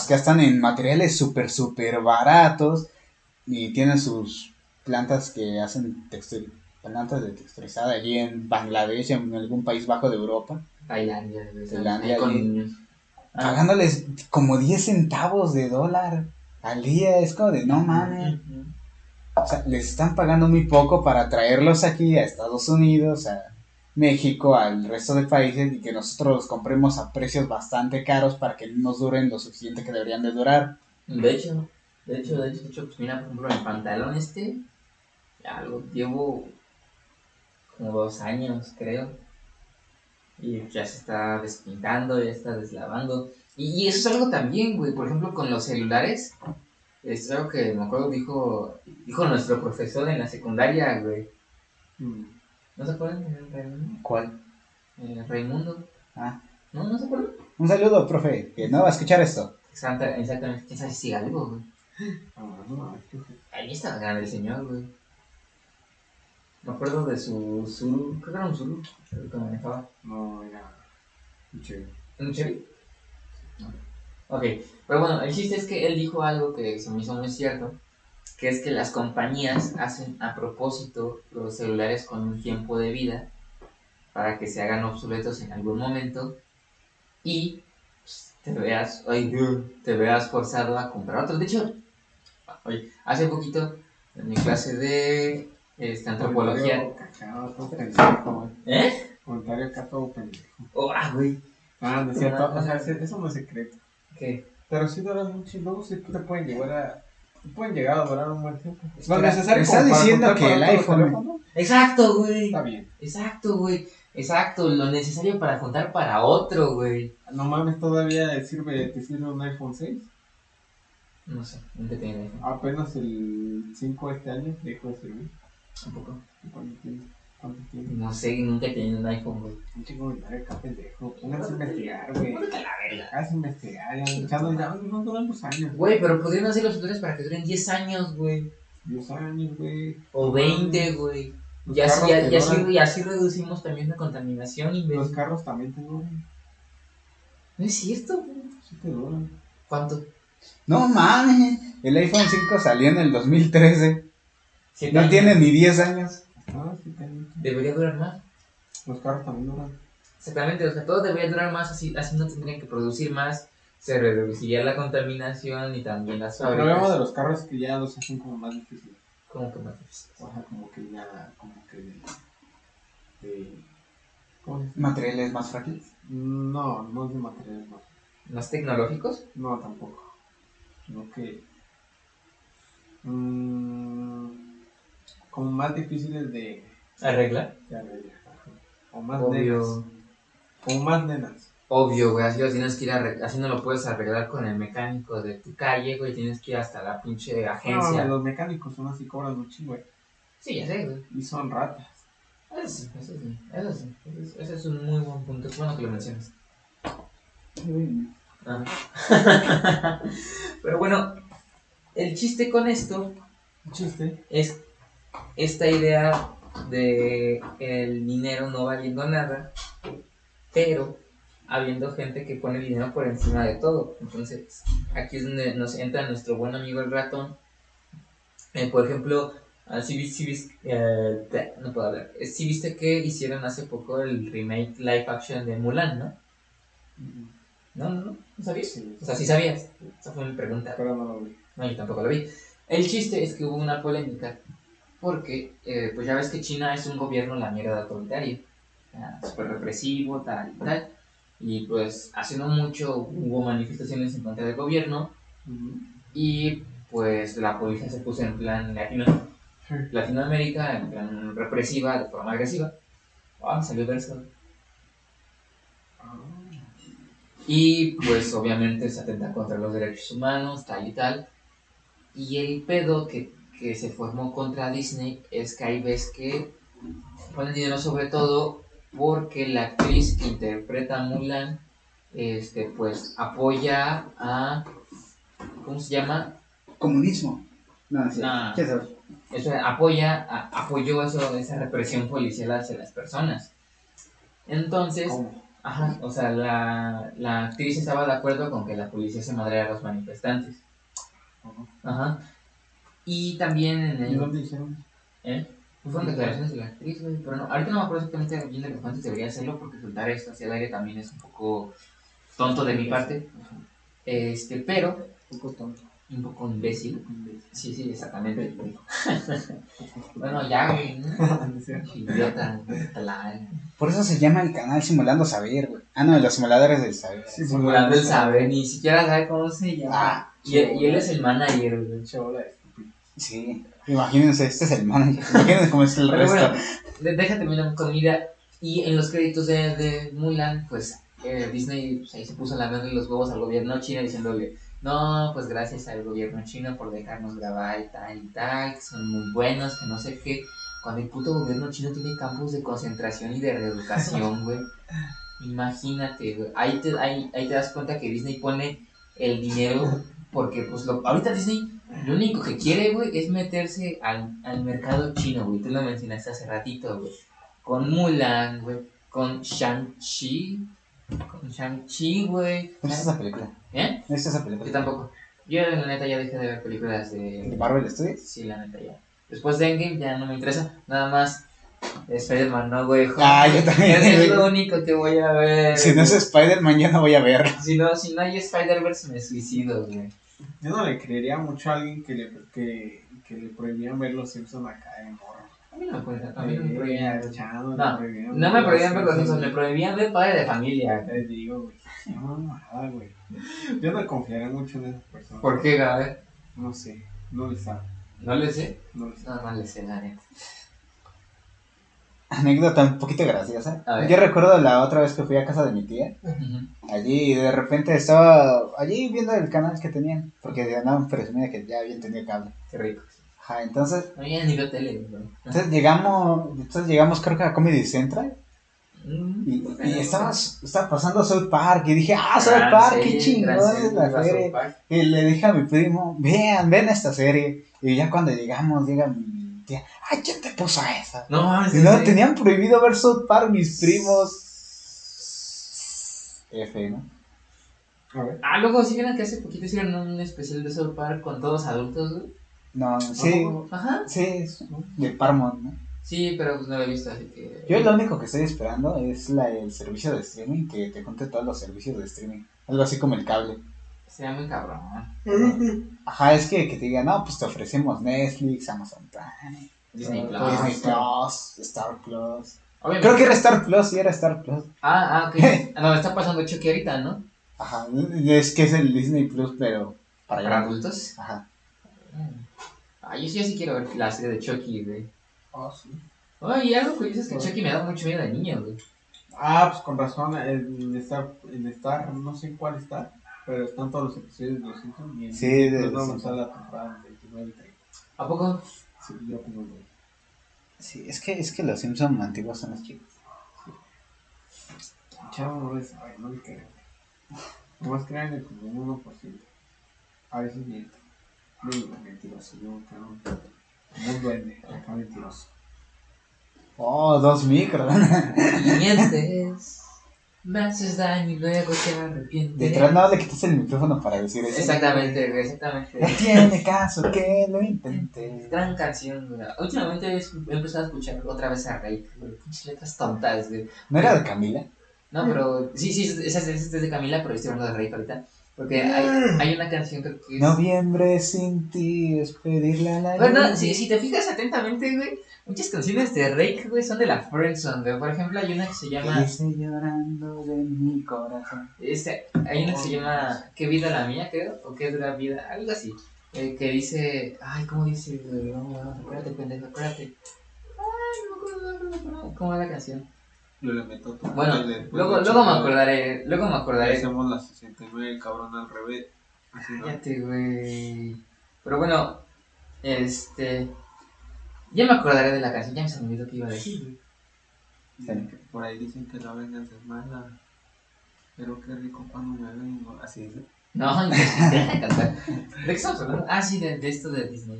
gastan en materiales súper, súper baratos y tienen sus plantas que hacen textil, plantas de texturizada allí en Bangladesh, en algún país bajo de Europa, Tailandia. Tailandia, con niños. Pagándoles como 10 centavos de dólar al día. Es como de no mames. O sea, les están pagando muy poco para traerlos aquí a Estados Unidos, a México, al resto de países y que nosotros los compremos a precios bastante caros para que no nos duren lo suficiente que deberían de durar. De hecho, de hecho, de hecho, de hecho, pues mira, por ejemplo, el pantalón este, ya lo llevo como dos años, creo. Y ya se está despintando, ya está deslavando. Y, y eso es algo también, güey, por ejemplo, con los celulares. Es algo que me acuerdo dijo, dijo nuestro profesor en la secundaria, güey. Mm. ¿No se acuerdan de Raimundo? ¿Cuál? Eh, Raimundo. Ah, ¿No? ¿No se acuerdan? un saludo, profe, que no va a escuchar esto. Exacta- Exactamente. ¿Quién sabe si sigue algo, güey? Ah, no, Ahí estaba grande el señor, güey. Me acuerdo de su Zuru, creo que era un Zuru, el que manejaba. No, era. ¿Un Chevy? No. Ok, pero bueno, el chiste es que él dijo algo que se me hizo muy cierto, que es que las compañías hacen a propósito los celulares con un tiempo de vida para que se hagan obsoletos en algún momento y pues, te veas, ay, te veas forzado a comprar otro. De hecho, hace poquito en mi clase de este, antropología... ¿Eh? Comentario acá todo pendejo. Oh, ah, güey. Ah, no es cierto. O sea, ese- eso no es secreto. ¿Qué? Pero si duran mucho y luego sí te pueden llegar a. pueden llegar a durar un buen tiempo. Espera, ¿me estás diciendo que el iPhone- Exacto, güey. Está bien. Exacto, güey. Exacto, lo necesario para juntar para otro, güey. No mames, todavía sirve, te sirve un iPhone 6. No sé, nunca tenido iPhone. Apenas el 5 este año dejó de servir. Tampoco. No sé, nunca he tenido un iPhone, güey. Un chingo de madre acá, pendejo. Pónganse a investigar, güey. Póngate a la verga. Háganse investigar, ya ya no duran dos años. Güey, pero podrían hacer los tutoriales para que duren 10 años, güey. 10 años, güey. O 20, güey. Y así, ya- así- y así reducimos también la contaminación. Y Los carros también te duran. No es cierto, güey. Sí te duran. ¿Cuánto? No mames, el iPhone 5 salió en el 2013. ¿Siete No tiene ni 10 años. Ah, sí. Debería durar más. Los carros también duran. Exactamente, o sea, todo debería durar más, así, así no tendrían que producir más, se reduciría la contaminación y también las El problema de fábricas. los carros es que ya los hacen como más difíciles. ¿Cómo que más difícil? O sea, como que ya, como que de... de ¿Cómo se dice? Materiales más frágiles. No, no es de materiales más. ¿Más tecnológicos? No, tampoco. Sino que... mm, como más difíciles de, ¿Arreglar? de arreglar. O más nenas. Obvio. Como más nenas. Obvio, güey, así lo tienes que ir arreglar, así no lo puedes arreglar con el mecánico de tu calle, güey, tienes que ir hasta la pinche agencia. No, los mecánicos son así, cobran un chingo, güey. Sí, ya sé, güey. Y son ratas. Eso sí, eso sí, eso sí, ese es- ese es un muy buen punto, es bueno que lo menciones. Ajá. Pero bueno, el chiste con esto chiste. es esta idea de el dinero no valiendo nada, pero habiendo gente que pone el dinero por encima de todo. Entonces, aquí es donde nos entra nuestro buen amigo el ratón. Eh, por ejemplo, eh, no puedo hablar. Sí viste que hicieron hace poco el remake live action de Mulan, ¿no? No, no, no, no sabías. Sí. O sea, sí sabías. Esa fue mi pregunta. Pero no lo vi. No, yo tampoco lo vi. El chiste es que hubo una polémica porque, eh, pues ya ves que China es un gobierno la mierda autoritario, súper represivo, tal y tal. Y pues hace no mucho hubo manifestaciones en contra del gobierno y pues la policía se puso en plan latino. Latinoamérica, en plan represiva, de forma agresiva. Ah, me salió verso. Ah. Y pues obviamente se atenta contra los derechos humanos, tal y tal. Y el pedo que, que se formó contra Disney es que hay ves que ponen dinero sobre todo porque la actriz que interpreta a Mulan este, pues apoya a... ¿Cómo se llama? Comunismo. No, sí. No. ¿Qué sabes? Eso, apoya, a- apoyó eso, esa represión policial hacia las personas. Entonces, ¿Cómo? Ajá, o sea, la, la actriz estaba de acuerdo con que la policía se madreara a los manifestantes. Ajá. Y también en ¿Y el... dónde dijeron? ¿Eh? Pues fueron declaraciones de la actriz, güey, pero no, ahorita no me acuerdo exactamente bien de los cuántos debería hacerlo porque soltar esto hacia el aire también es un poco tonto de mi parte. Este, pero Un poco tonto. un poco imbécil. Sí, sí, exactamente. bueno, ya, güey. Idiota, Por eso se llama el canal Simulando Saber, güey. Ah, no, los simuladores del saber. Simulando el saber, ni siquiera sabe cómo se llama. Ah, Y, y él es el manager, güey. Sí. Imagínense, este es el manager. Imagínense cómo es el Pero resto. bueno, déjate terminar con mira. Y en los créditos de, de Mulan, pues eh, Disney pues, ahí se puso la mano en los huevos al gobierno chino diciéndole, no, pues gracias al gobierno chino por dejarnos grabar y tal y tal, que son muy buenos, que no sé qué. Cuando el puto gobierno chino tiene campos de concentración y de reeducación, güey. Imagínate, güey. Ahí te, ahí, ahí te das cuenta que Disney pone el dinero porque, pues, lo, ahorita Disney lo único que quiere, güey, es meterse al, al mercado chino, güey. Tú lo mencionaste hace ratito, güey. Con Mulan, güey. Con Shang-Chi. Con Shang-Chi, güey. ¿No es esa película? ¿Eh? ¿No es esa Yo película? tampoco. Yo, la neta, ya dejé de ver películas ¿De de... Marvel Studios? Sí, la neta, ya. Después de Endgame ya no me interesa. Nada más Spider-Man, no, güey. Ah, yo también. Es lo único que voy a ver. Si no es Spider-Man, ya no voy a verlo. Si no, si no hay Spider-Verse, me suicido, güey. Yo no le creería mucho a alguien que le, que, que le prohibían ver los Simpsons acá en morro. A mí no me prohibían. A no me prohibían. Eh, le No, prohibían No me prohibían ver los Simpsons, me prohibían ver Padre de Familia. Te digo, güey. Qué mamada, güey. Yo no confiaría mucho en esas personas. ¿Por qué, Gabe? No sé. No le sabe. No le sé. No le sabe. Nada más le sé, la neta. Anécdota un poquito graciosa. Yo recuerdo la otra vez que fui a casa de mi tía. Allí, y de repente estaba allí viendo el canal que tenían. Porque andaban presumiendo que ya habían tenido cable. Qué rico. Ajá, entonces, No había ni tele, entonces llegamos, entonces llegamos creo que a Comedy Central. Mm. Y, y estaba, estaba pasando South Park. Y dije, ah, South Gran Park, qué chingón es serie, la serie. Y le dije a mi primo, vean, ven esta serie. Y ya cuando llegamos, llega mi tía, ay, ¿quién te puso esa? No mames. Y ¿en no, tenían prohibido ver South Park mis primos. F, ¿no? A ver. Ah, luego sí vieron que hace poquito hicieron un especial de South Park con todos adultos, güey. No, sí, Ajá. sí, es de Paramount, ¿no? Sí, pero pues no lo he visto, así que. Yo lo único que estoy esperando es la, el servicio de streaming que te cuente todos los servicios de streaming. Algo así como el cable. Sería muy cabrón. Ajá, es que, que te digan, no, pues te ofrecemos Netflix, Amazon Prime, Disney Ah, Plus. Disney. Plus, Star Plus. Obviamente. Creo que era Star Plus, sí era Star Plus. Ah, ah, ok. Ah, No, está pasando Chucky ahorita, ¿no? Ajá, es que es el Disney Plus, pero para, Para adultos. Ajá. Ah, yo sí, sí quiero ver la serie de Chucky, güey. Ah, sí. Ay, y algo curioso es que Chucky me da mucho miedo de niño, güey. Ah, pues con razón, en Star, en Star, no sé cuál está, pero están todos los episodios de los Simpsons. Y en Sí, de los vamos a Simpsons. la temporada 29 y 30. ¿A poco? Sí, yo como lo Sí, es que, es que los Simpsons antiguos son los chicos. Chavo no le sabe, no le creo. Nomás crean el como 1%. A veces miento. No, no, mentiroso, yo. Como un duende, acá mentiroso. Oh, dos micros. Mientes. Me haces daño y luego te arrepientes. Detrás no le quitas el micrófono para decir eso. Exactamente, güey, exactamente. No tiene caso que lo intente. Gran canción, güey. Últimamente he empezado a escuchar otra vez a Rey, güey. Letras tontas, güey. ¿No era de Camila? No, pero. Sí, sí, esa es, de Camila, pero estoy hablando de Rey ahorita. Porque hay, hay una canción que que es. Noviembre sin ti es pedirle a la Bueno, si, si te fijas atentamente, güey, muchas canciones de Rake, güey, son de la Friendzone, güey. Por ejemplo, hay una que se Que llama. dice llorando de mi corazón. Este, hay una que se llama ¿Qué vida la mía, creo? O ¿Qué dura vida? Algo así. Eh, que dice. Ay, ¿cómo dice? No, no, acuérdate, pendejo, acuérdate. Ay, no me acuerdo, no me acuerdo. ¿Cómo va la canción? Yo le meto tu Bueno, luego, luego me acordaré. Luego me acordaré. Hacemos la 69, cabrón, al revés. Cállate, güey. Pero bueno, este. Ya me acordaré de la canción, ya me se me olvidó que iba a decir, güey. Por ahí dicen que la venganza es mala. Pero qué rico cuando me vengo. Así dice. No, no, deja de cantar. ¿De qué estamos hablando? Ah, sí, de, de esto de Disney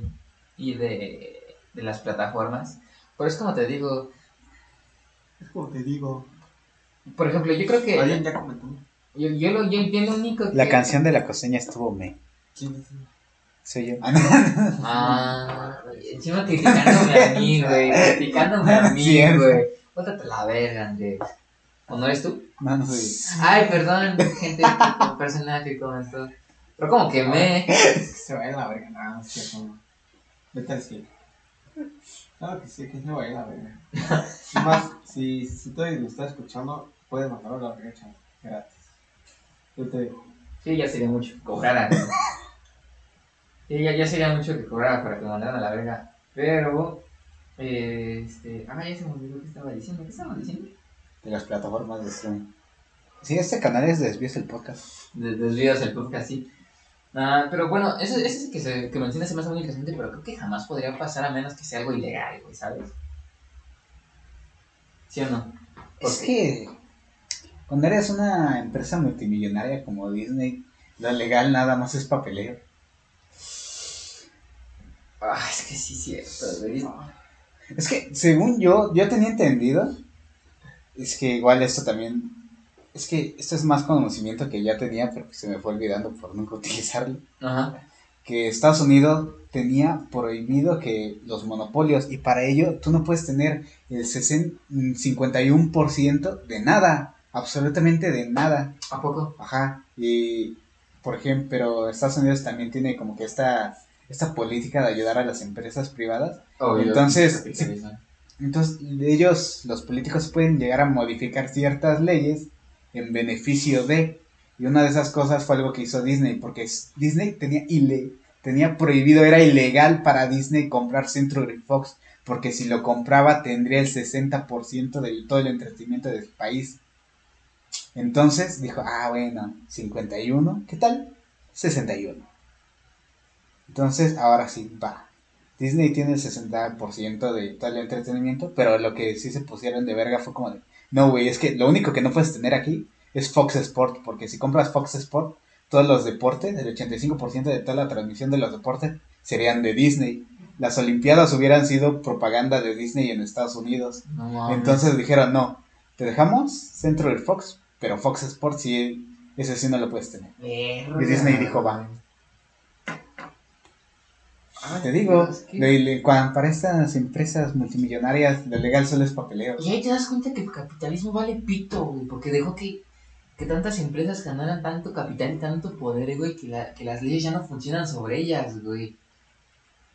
y de, de las plataformas. Pero es como te digo, Es como te digo. por ejemplo, yo creo que. Alguien ya comentó. Yo, yo, lo, yo, yo lo único que. La canción de la coseña estuvo me. ¿Quién es? Soy yo. Ah, encima criticándome a mí, güey. Criticándome a mí, güey. Bótate la verga, Andrés. ¿O no eres tú? No, no soy. Ay, perdón, gente, persona que comentó. Pero como que me. Se vaya la verga. No, no cierto. no. Vete al cielo. Claro que sí, que se vaya la verga. Más, si, si todavía lo está escuchando, puedes mandarlo a la verga. Gratis. Yo te digo. Sí, ya sería mucho que cobrara. Sí, ya, ya sería mucho que cobrara para que me mandaran a la verga. Pero. eh, este. Ah, ya se me olvidó que estaba diciendo. ¿Qué estaba diciendo? De las plataformas de streaming. Sí, este canal es de Desvíos el Podcast. De, desvíos el podcast, sí. Ah, pero bueno, ese, ese es que, se, que mencionas se me hace muy interesante, pero creo que jamás podría pasar a menos que sea algo ilegal, güey, ¿sabes? ¿Sí o no? Es Porque- que cuando eres una empresa multimillonaria como Disney, lo legal nada más es papeleo. Ah, es que sí, cierto, güey. Es que, según yo, yo tenía entendido, es que igual esto también, es que esto es más conocimiento que ya tenía, pero que se me fue olvidando por nunca utilizarlo, Ajá. que Estados Unidos tenía prohibido que los monopolios, y para ello tú no puedes tener el 60 51% de nada, absolutamente de nada. ¿A poco? Ajá, y por ejemplo, pero Estados Unidos también tiene como que esta, esta política de ayudar a las empresas privadas. Entonces, Entonces, ellos, los políticos, pueden llegar a modificar ciertas leyes en beneficio de. Y una de esas cosas fue algo que hizo Disney, porque Disney tenía, ile, tenía prohibido, era ilegal para Disney comprar Century Fox, porque si lo compraba tendría el 60% de todo el entretenimiento del país. Entonces dijo, ah, bueno, 51, ¿qué tal? 61. Entonces, ahora sí, va. Disney tiene el 60% de todo el entretenimiento, pero lo que sí se pusieron de verga fue como de, no, güey, es que lo único que no puedes tener aquí es Fox Sport, porque si compras Fox Sport, todos los deportes, el 85% de toda la transmisión de los deportes serían de Disney. Las Olimpiadas hubieran sido propaganda de Disney en Estados Unidos. No. Entonces dijeron, no, te dejamos centro del Fox, pero Fox Sport sí, ese sí no lo puedes tener. Verga, Y Disney dijo, va. Ay, Te digo, Dios, qué- le- le- cuan- para estas empresas multimillonarias, lo legal solo es papeleo. Y ahí te das cuenta que el capitalismo vale pito, güey, porque dejó que, que tantas empresas ganaran tanto capital y tanto poder, güey, que, la, que las leyes ya no funcionan sobre ellas, güey.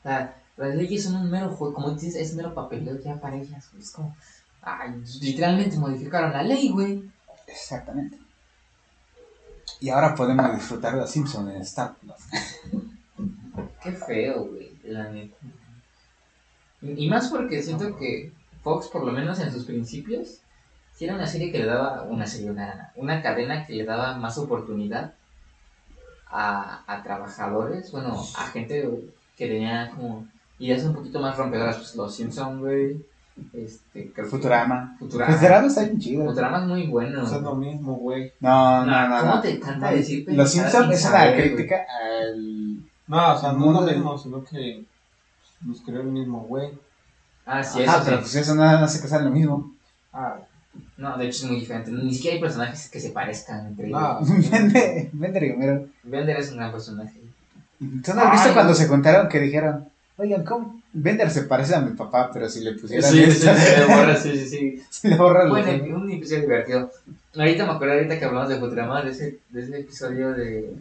O sea, las leyes son un mero juego, como dices, es mero papeleo ya para ellas, güey. Es como, ay, literalmente modificaron la ley, güey. Exactamente. Y ahora podemos disfrutar de los Simpsons en Star Plus. Qué feo, güey, la neta. Y, más porque siento que Fox, por lo menos en sus principios, sí era una serie que le daba, una serie, una, una cadena que le daba más oportunidad a, a trabajadores, bueno, a gente que tenía como ideas un poquito más rompedoras, pues los Simpsons, güey, este, creo que- Futurama. Futurama. Futurama está bien chido. Futurama es muy bueno. Eso es lo mismo, güey. No, no, no. ¿Cómo no. te encanta No, decir Los Simpsons es una crítica al. No, o sea, no lo mismo, sino que los creó el mismo güey. Ah, sí, Ah, eso pero sí. pues eso no hace que sea lo mismo. Ah, No, de hecho es muy diferente. Ni siquiera hay personajes que se parezcan entre ellos. No, Bender y Homero. Bender es un gran personaje. ¿Tú no has visto Ay, cuando se contaron que dijeron, oigan, ¿cómo? Bender se parece a mi papá, pero si le pusieran Sí, sí, esto, sí, se borra, sí, sí, sí. se le borra Bueno, el un episodio divertido. Ahorita me acuerdo, ahorita que hablamos de Futurama, de ese, de ese episodio de,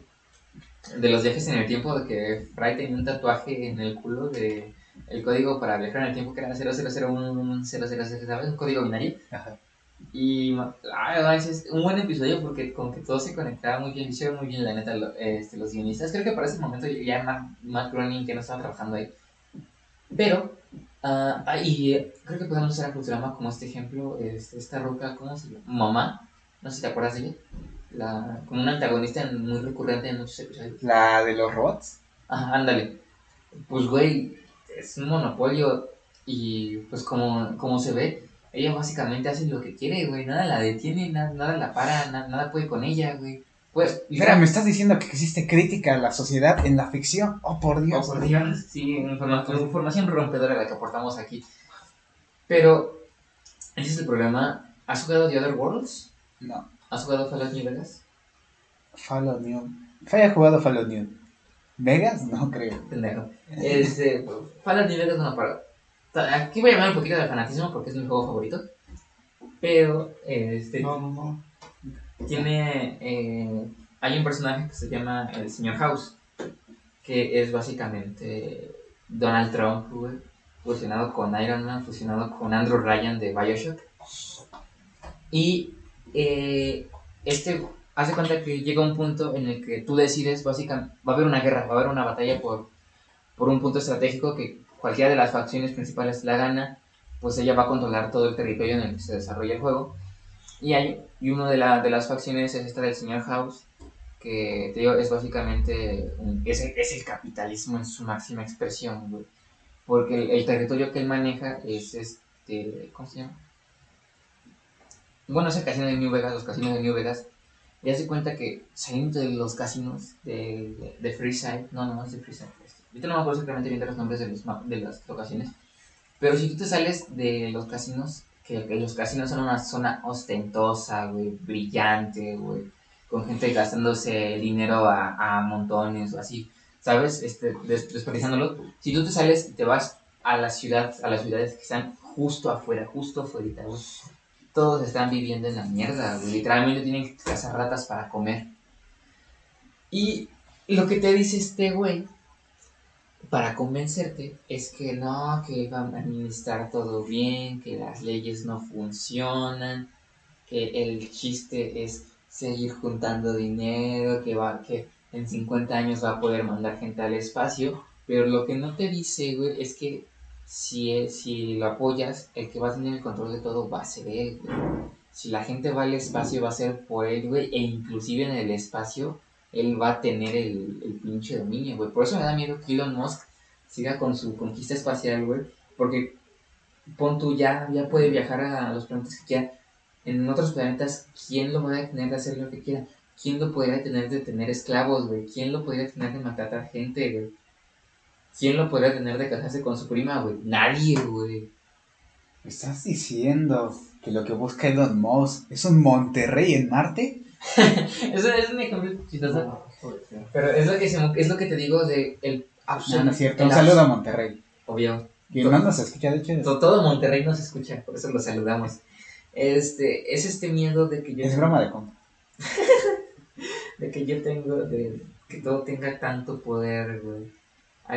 de los viajes en el tiempo, de que Fry tenía un tatuaje en el culo de el código para viajar en el tiempo que era 0001 ¿sabes? Un código binario. Ajá. Y ah, es un buen episodio porque como que todo se conectaba muy bien, hicieron muy bien la neta lo- este, los guionistas. Creo que para ese momento ya Matt, Matt Groening que no estaba trabajando ahí. Pero, ah, ah, y creo que podemos usar a Futurama como este ejemplo, este, esta roca, ¿cómo se llama? Mamá, no sé si te acuerdas de ella. La, como una antagonista muy recurrente en muchos episodios. La de los robots. Ajá, ándale. Pues, güey, es un monopolio y pues como, como se ve, ella básicamente hace lo que quiere, güey. Nada la detiene, na- nada la para, na- nada puede con ella, güey. Pues, Mira, me estás diciendo que existe crítica a la sociedad en la ficción. Oh, por Dios. Oh, por Dios, sí, informa- información rompedora la que aportamos aquí. Pero, ese es el problema. ¿Has jugado The Other Worlds? No. ¿Has jugado Fallout New Vegas? Fallout New. Fue ha jugado Fallout New. ¿Vegas? No creo. Pendejo. Este, Fallout New Vegas, bueno, para. Aquí voy a llamar un poquito de fanatismo porque es mi juego favorito. Pero, este, no, no, no. tiene. eh, hay un personaje que se llama el Señor House, que es básicamente Donald Trump, güey, fusionado con Iron Man, fusionado con Andrew Ryan de Bioshock. Y eh, este hace cuenta que llega un punto en el que tú decides, básicamente, va a haber una guerra, va a haber una batalla por, por un punto estratégico que cualquiera de las facciones principales la gana, pues ella va a controlar todo el territorio en el que se desarrolla el juego. Y, hay, y una de, la- de las facciones es esta del señor House, que te digo, es básicamente es, el- es el capitalismo en su máxima expresión, güey. Porque el, el territorio que él maneja es este. ¿Cómo se llama? Bueno, es el casino de New Vegas, los casinos de New Vegas. Y hace cuenta que saliendo de los casinos de, de, de Freeside, no, no, es de Freeside. Ahorita no me acuerdo exactamente bien de los nombres de, los, de las locaciones. Pero si tú te sales de los casinos, que, que los casinos son una zona ostentosa, güey, brillante, güey, con gente gastándose dinero a, a montones o así, ¿sabes? Este, des- desperdiciándolo. Si tú te sales y te vas a la ciudad, a las ciudades que están justo afuera, justo afuera, todos están viviendo en la mierda, güey. Literalmente tienen que cazar ratas para comer. Y lo que te dice este güey para convencerte es que no, que van a administrar todo bien, que las leyes no funcionan, que el chiste es seguir juntando dinero, que va, que en 50 años va a poder mandar gente al espacio, pero lo que no te dice, güey, es que si, es- si lo apoyas, el que va a tener el control de todo va a ser él, güey. Si la gente va al espacio va a ser por él, güey, e inclusive en el espacio él va a tener el, el pinche dominio, güey. Por eso me da miedo que Elon Musk siga con su conquista espacial, güey. Porque pon tú ya, ya puede viajar a los planetas que quiera. En otros planetas, ¿quién lo va a de hacer lo que quiera? ¿Quién lo podría detener de tener esclavos, güey? ¿Quién lo podría detener de maltratar gente, güey? ¿Quién lo podría detener de casarse con su prima, güey? Nadie, güey. ¿Me estás diciendo que lo que busca Elon Musk es un Monterrey en Marte? Eso es un ejemplo chistoso. Pero es lo que, se es lo que te digo de el No, no es cierto. Un saludo a Monterrey. Obvio. Que no nos escucha, de hecho. To- Todo Monterrey nos escucha, por eso lo saludamos. Este, es este miedo de que yo Es broma de compa. de que yo tengo, de que todo tenga tanto poder, güey,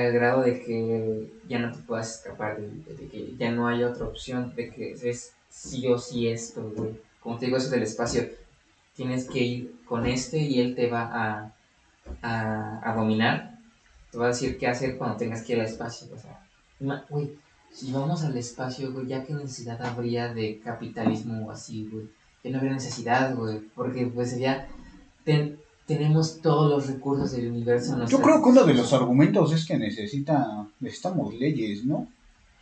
al grado de que ya no te puedas escapar, de, que ya no hay otra opción, de que es sí o sí esto, güey. Como te digo, eso del espacio, tienes que ir con este y él te va a, a, a dominar, te va a decir qué hacer cuando tengas que ir al espacio, o sea, güey, si vamos al espacio, güey, ya qué necesidad habría de capitalismo así, güey. Ya no habría necesidad, güey, porque pues sería tenemos todos los recursos del universo. Yo creo que uno de los argumentos es que necesita, necesitamos leyes, ¿no?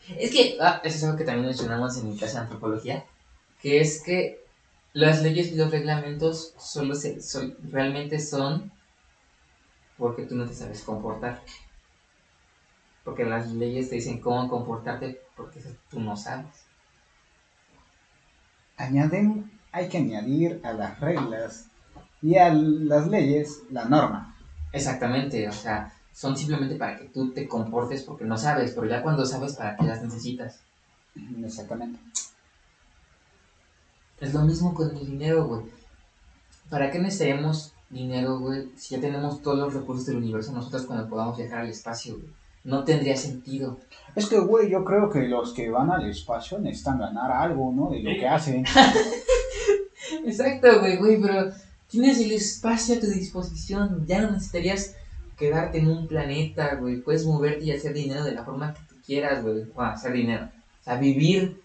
Es que, ah, eso es algo que también mencionamos en mi clase de antropología, que es que las leyes y los reglamentos solo se, sol- realmente son porque tú no te sabes comportar. Porque las leyes te dicen cómo comportarte porque tú no sabes. añaden, hay que añadir a las reglas y a las leyes la norma. Exactamente, o sea, son simplemente para que tú te comportes porque no sabes, pero ya cuando sabes para qué las necesitas. Exactamente. Es lo mismo con el dinero, güey. ¿Para qué necesitaríamos dinero, güey, si ya tenemos todos los recursos del universo nosotros cuando podamos viajar al espacio, güey? No tendría sentido. Es que, güey, yo creo que los que van al espacio necesitan ganar algo, ¿no? De lo que hacen. Exacto, güey, güey, pero tienes el espacio a tu disposición. Ya no necesitarías quedarte en un planeta, güey. Puedes moverte y hacer dinero de la forma que tú quieras, güey. Bueno, hacer dinero. O sea, vivir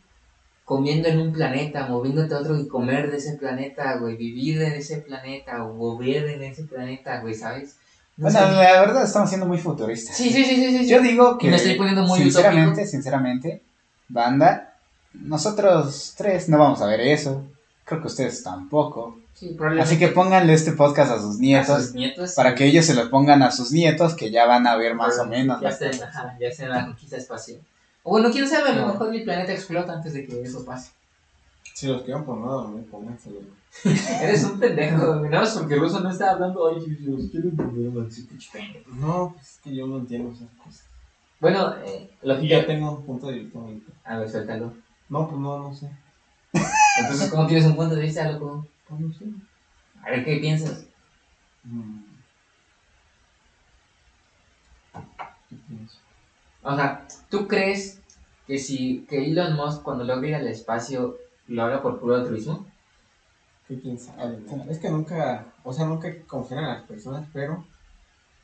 comiendo en un planeta, moviéndote a otro y comer de ese planeta, güey. Vivir en ese planeta o mover en ese planeta, güey, ¿sabes? No Bueno, sé. la verdad estamos siendo muy futuristas. Sí, sí, sí, sí, sí. Yo digo que, Me estoy poniendo muy sinceramente, utópico. sinceramente, banda, nosotros tres no vamos a ver eso. Creo que ustedes tampoco. Sí, Así que pónganle este podcast a sus a nietos sus nietos para que ellos se lo pongan a sus nietos que ya van a ver más o menos. Ya estén, ajá, ya estén en la conquista espacial. O bueno, quién sabe, a lo No. mejor mi planeta explota antes de que eso pase. Si los quedan por nada dormir, pónganselo. Eres un pendejo. Nada más porque Ruso no está hablando. Ay, si los pinche pendejo. No, pues es que yo no entiendo esas cosas. Bueno, eh, lo que yo. ya tengo un punto de vista. A ver, suéltalo. No, pues no, no sé. Entonces, ¿cómo tienes un punto de vista, loco? Pues no sé. A ver, ¿qué piensas? O sea, ¿tú crees que si que Elon Musk cuando logra ir al espacio lo haga por puro altruismo? ¿Qué quién sabe? Es que nunca, o sea, nunca confiar en las personas, pero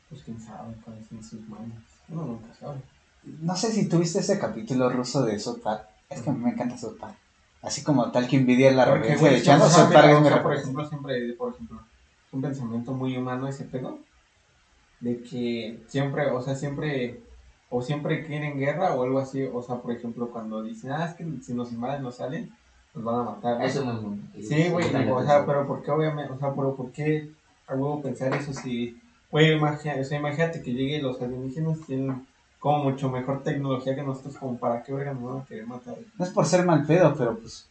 pues quién sabe cuáles son sus manos. Uno nunca sabe. No sé si tuviste ese capítulo ruso de South Park. Es que a mí me encanta South Park. Así como tal que envidia la güey, de Chano, es por ejemplo, siempre, por ejemplo, es un pensamiento muy humano ese pedo, de que siempre, o sea, siempre, o siempre quieren guerra o algo así, o sea, por ejemplo, cuando dicen, ah, es que si nos invaden nos salen, nos van a matar. ¿no? Eso es muy Sí, güey, o sea, pero ¿por qué obviamente, o sea, pero ¿por qué a huevo pensar eso si, güey, imagínate, o sea, imagínate que lleguen los alienígenas tienen como mucho mejor tecnología que nosotros, como para qué verga nos van a querer matar. No es por ser mal pedo, pero pues.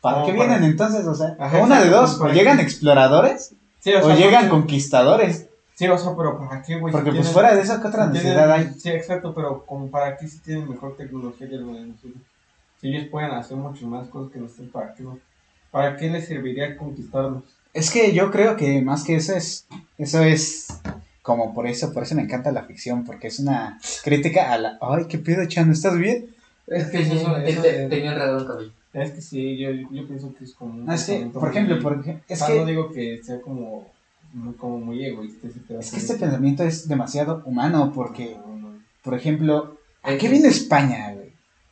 ¿Para qué para- vienen entonces? O sea, Ajá, o una de dos, o llegan qué. exploradores Sí, o sea, llegan porque- conquistadores. Sí, o sea, pero ¿para qué, güey? Porque Si pues tienen- fuera de eso, ¿qué otra si necesidad hay? Sí, exacto, pero como para qué si tienen mejor tecnología que lo de nosotros. Si ellos pueden hacer mucho más cosas que nosotros, ¿para qué, no? ¿Para qué les serviría conquistarnos? Es que yo creo que más que eso es, eso es como por eso, por eso me encanta la ficción, porque es una crítica a la, ay, qué pedo, Chano, ¿estás bien? Es que sí, eso- te- eso te- de- tenía enredado un cabello. Es que sí, yo, yo pienso que es como No, que, pensamiento por ejemplo, por ej- es Ah, no que, digo que sea como muy, como muy egoísta es que este pensamiento es demasiado humano, porque, No, no. por ejemplo, ¿a qué vino España, güey?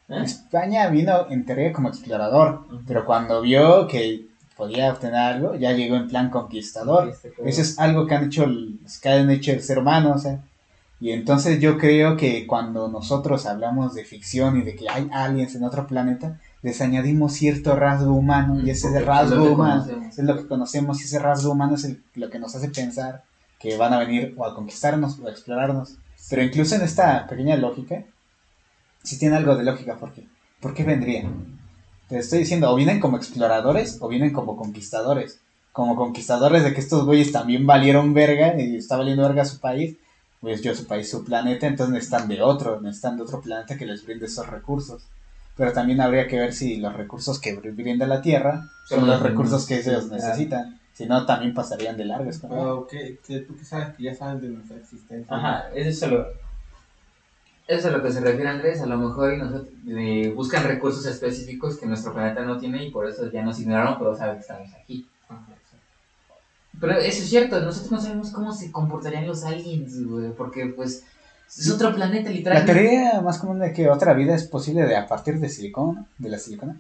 ¿Eh? España vino en teoría como explorador, pero cuando vio que podía obtener algo, ya llegó en plan conquistador. Este, pero- Eso es algo que han hecho, que han hecho el ser humano, o sea. Y entonces yo creo que cuando nosotros hablamos de ficción y de que hay aliens en otro planeta, les añadimos cierto rasgo humano y ese rasgo es humano conocemos. es lo que conocemos y ese rasgo humano es el- lo que nos hace pensar que van a venir o a conquistarnos o a explorarnos. Pero incluso en esta pequeña lógica, sí tiene algo de lógica, porque ¿por qué vendrían? Te estoy diciendo, o vienen como exploradores o vienen como conquistadores. Como conquistadores de que estos güeyes también valieron verga y está valiendo verga su país, pues yo su país, su planeta, entonces necesitan de otro, necesitan de otro planeta que les brinde esos recursos. Pero también habría que ver si los recursos que brinda la Tierra son los recursos que ellos sí, necesitan. Si no, también pasarían de largo. Pero ¿qué, qué- tú que sabes que ya saben de nuestra existencia. Ajá, eso es lo, eso es a lo que se refiere Andrés. A lo mejor y nosotros, eh, buscan recursos específicos que nuestro planeta no tiene y por eso ya nos ignoraron, pero saben que estamos aquí. Pero eso es cierto, nosotros no sabemos cómo se comportarían los aliens, güey, porque pues es otro planeta La literalmente. teoría más común de que otra vida es posible de a partir de silicona, de la silicona.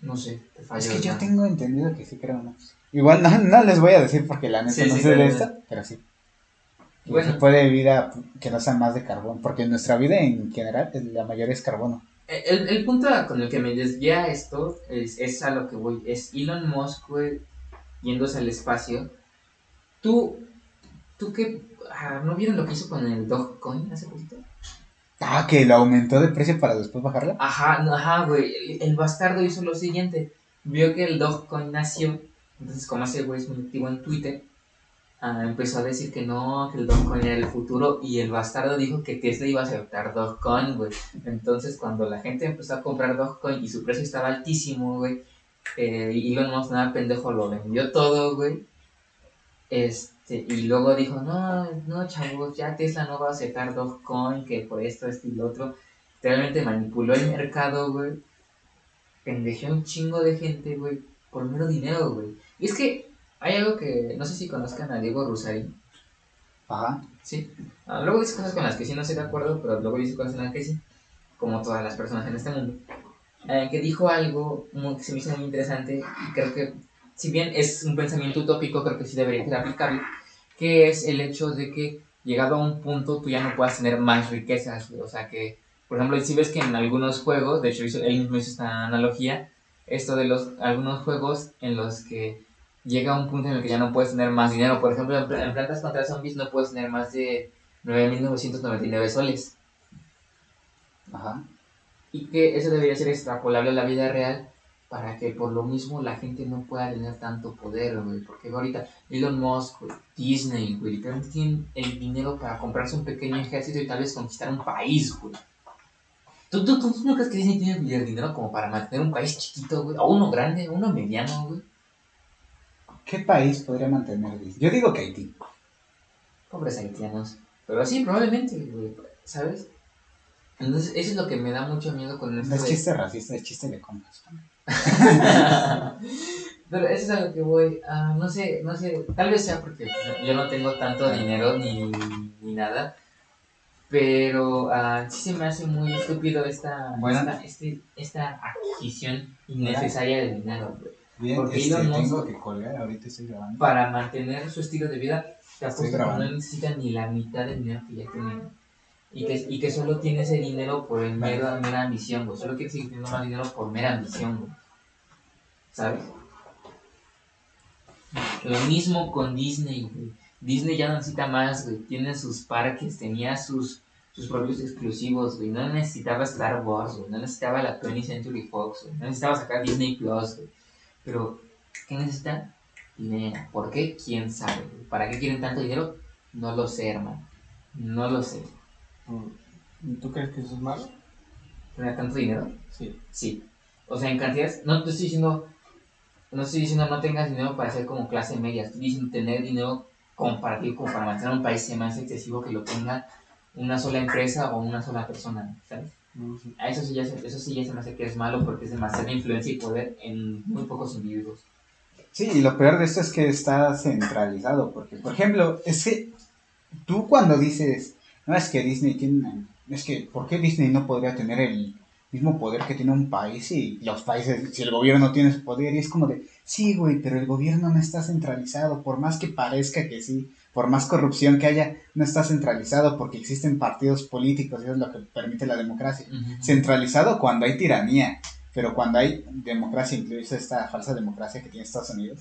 No sé, te fallo. Es que yo tengo entendido que sí creo, ¿no? Igual no, no les voy a decir porque la neta Sí, no sí, sé de esto, pero sí. Que Bueno. se puede vida que no sea más de carbón, porque nuestra vida en general, la mayoría es carbono. El, el punto con el que me desvía esto es, es a lo que voy. Es Elon Musk, güey, yéndose al espacio. Tú, tú qué, ah, ¿no vieron lo que hizo con el Dogecoin hace poquito? Ah, que lo aumentó de precio para después bajarla. Ajá, no, ajá, güey. El, el bastardo hizo lo siguiente. vio que el Dogecoin nació, entonces como ese güey es muy activo en Twitter, ah, empezó a decir que no, que el Dogecoin era el futuro y el bastardo dijo que Tesla iba a aceptar Dogecoin, güey. Entonces cuando la gente empezó a comprar Dogecoin y su precio estaba altísimo, güey, eh, Elon Musk nada pendejo lo vendió todo, güey. Este, y luego dijo, no, no, chavos, ya Tesla no va a aceptar Dogecoin, que por esto, esto y lo otro. Realmente manipuló el mercado, güey pendejó un chingo de gente, güey, por mero dinero, güey. Y es que hay algo que no sé si conozcan a Diego Rusarín. Ajá. Sí. Ah, luego dice cosas con las que sí no estoy de acuerdo, pero luego dice cosas en las que sí, como todas las personas en este mundo. Eh, que dijo algo muy, que se me hizo muy interesante y creo que, si bien es un pensamiento utópico, creo que sí debería ser aplicable, que es el hecho de que llegado a un punto tú ya no puedas tener más riquezas, o sea que por ejemplo, si ves que en algunos juegos, de hecho él mismo hizo esta analogía, esto de los algunos juegos en los que llega un punto en el que ya no puedes tener más dinero. Por ejemplo, en, Plantas contra Zombies no puedes tener más de 9.999 soles. Ajá. Y que eso debería ser extrapolable a la vida real para que por lo mismo la gente no pueda tener tanto poder, güey. Porque ahorita Elon Musk, Disney, güey, literalmente tienen el dinero para comprarse un pequeño ejército y tal vez conquistar un país, güey. ¿Tú, tú, tú, no crees que Disney tiene el dinero como para mantener un país chiquito, güey? O uno grande, uno mediano, güey. ¿Qué país podría mantener Disney? Yo digo que Haití. Pobres haitianos. Pero sí, probablemente, güey. ¿Sabes? Entonces, eso es lo que me da mucho miedo con esto. No es chiste racista, es chiste de compras. Pero eso es a lo que voy. Uh, no sé, no sé. Tal vez sea porque yo no tengo tanto dinero ni, ni nada. Pero uh, sí se me hace muy estúpido esta, esta, este, esta adquisición innecesaria de dinero, Bien, Porque este, tengo que colgar, ahorita estoy grabando. Para mantener su estilo de vida, te apuesto que no necesita ni la mitad del dinero que ya tiene. Y que, y que solo tiene ese dinero por el mero, mera ambición, güey. Solo quiere seguir teniendo más dinero por mera ambición, güey. ¿Sabes? Lo mismo con Disney, güey. Disney ya no necesita más, güey. Tiene sus parques, tenía sus sus propios exclusivos, güey. No necesitaba Star Wars, güey. No necesitaba la 20th Century Fox, güey. No necesitaba sacar Disney Plus, güey. Pero, ¿qué necesitan? Dinero. ¿Por qué? ¿Quién sabe? ¿Para qué quieren tanto dinero? No lo sé, hermano. No lo sé. ¿Y ¿Tú crees que eso es malo? ¿Tener tanto dinero? Sí. Sí. O sea, en cantidades, no te estoy diciendo, no estoy diciendo no tengas dinero para ser como clase media, estoy diciendo tener dinero comparativo como para mantener un país más excesivo que lo tenga una sola empresa o una sola persona, ¿sabes? A eso sí, ya se, eso sí ya se me hace que es malo porque es demasiada influencia y poder en muy pocos individuos. Sí, y lo peor de esto es que está centralizado, porque, por ejemplo, es que tú cuando dices, no es que Disney tiene, es que, ¿por qué Disney no podría tener el mismo poder que tiene un país y los países, si el gobierno tiene su poder, y es como de, sí, güey, pero el gobierno no está centralizado, por más que parezca que sí, por más corrupción que haya, no está centralizado porque existen partidos políticos, y eso es lo que permite la democracia. Centralizado cuando hay tiranía, pero cuando hay democracia, incluso esta falsa democracia que tiene Estados Unidos.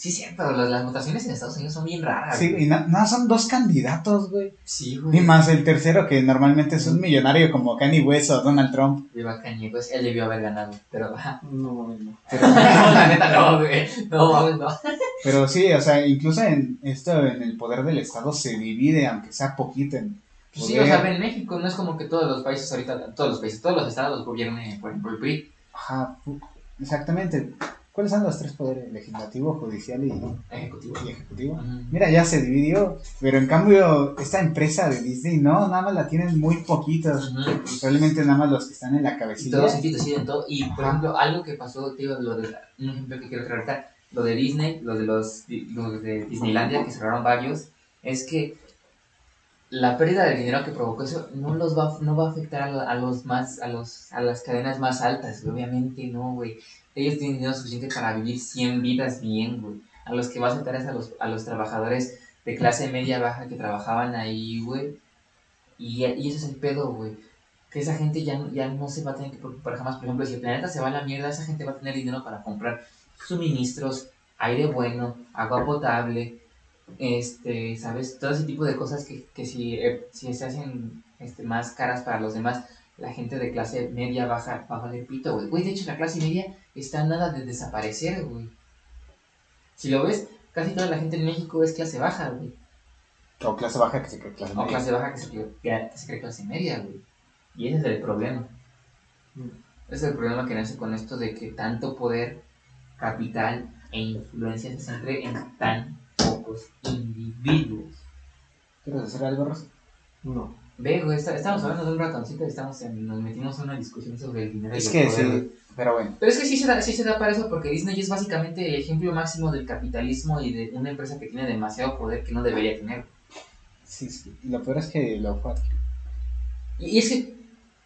Sí, sí, pero las votaciones en Estados Unidos son bien raras. Sí, y nada, no, son dos candidatos, güey. Sí, güey. Y más el tercero que normalmente es un millonario como Kanye West o Donald Trump. Viva Kanye West, él debió haber ganado, pero... No, no. Pero, no, la neta no, güey. No, no. Pero sí, o sea, incluso en esto, en el poder del Estado se divide, aunque sea poquito en... Pues sí, o sea, en México no es como que todos los países ahorita, todos los países, todos los estados gobiernen, por ejemplo, el PRI Ajá, exactamente. ¿Cuáles son los tres poderes? Legislativo, judicial y ejecutivo. Mira, ya se dividió, pero en cambio esta empresa de Disney no, nada más la tienen muy poquitos. Probablemente nada más los que están en la cabecilla. todos sí deciden todo. Y por ejemplo, algo que pasó, tío, lo de, un ejemplo que quiero traer lo de Disney, lo de los, los de Disneylandia, que cerraron varios, es que la pérdida de dinero que provocó eso no los va, no va a afectar a, los más, a los, a las cadenas más altas, obviamente no, güey. Ellos tienen dinero suficiente para vivir 100 vidas bien, güey. A los que va a afectar es a los, a los trabajadores de clase media baja que trabajaban ahí, güey. Y, y ese es el pedo, güey. Que esa gente ya, ya no se va a tener que preocupar jamás. Por ejemplo, si el planeta se va a la mierda, esa gente va a tener dinero para comprar suministros, aire bueno, agua potable, este, ¿sabes? Todo ese tipo de cosas que, que si, eh, si se hacen este, más caras para los demás, la gente de clase media baja va a valer pito, güey. Güey, de hecho, la clase media está nada de desaparecer, güey. Si lo ves, casi toda la gente en México es clase baja, güey. O clase baja que se cree clase O media. clase baja que se, cree, que se cree clase media, güey. Y ese es el problema. Ese es el problema que nace con esto de que tanto poder, capital e influencia se centre en tan pocos individuos. ¿Quieres decir algo, Rosa? No. Ve, güey, está- estamos hablando de un ratoncito y estamos en- nos metimos en una discusión sobre el dinero. y Es el que poder, güey. sí, pero bueno. Pero es que sí se, da, sí se da para eso porque Disney es básicamente el ejemplo máximo del capitalismo y de una empresa que tiene demasiado poder que no debería tener. Sí, sí. Y lo peor es que lo fue. Y, y es que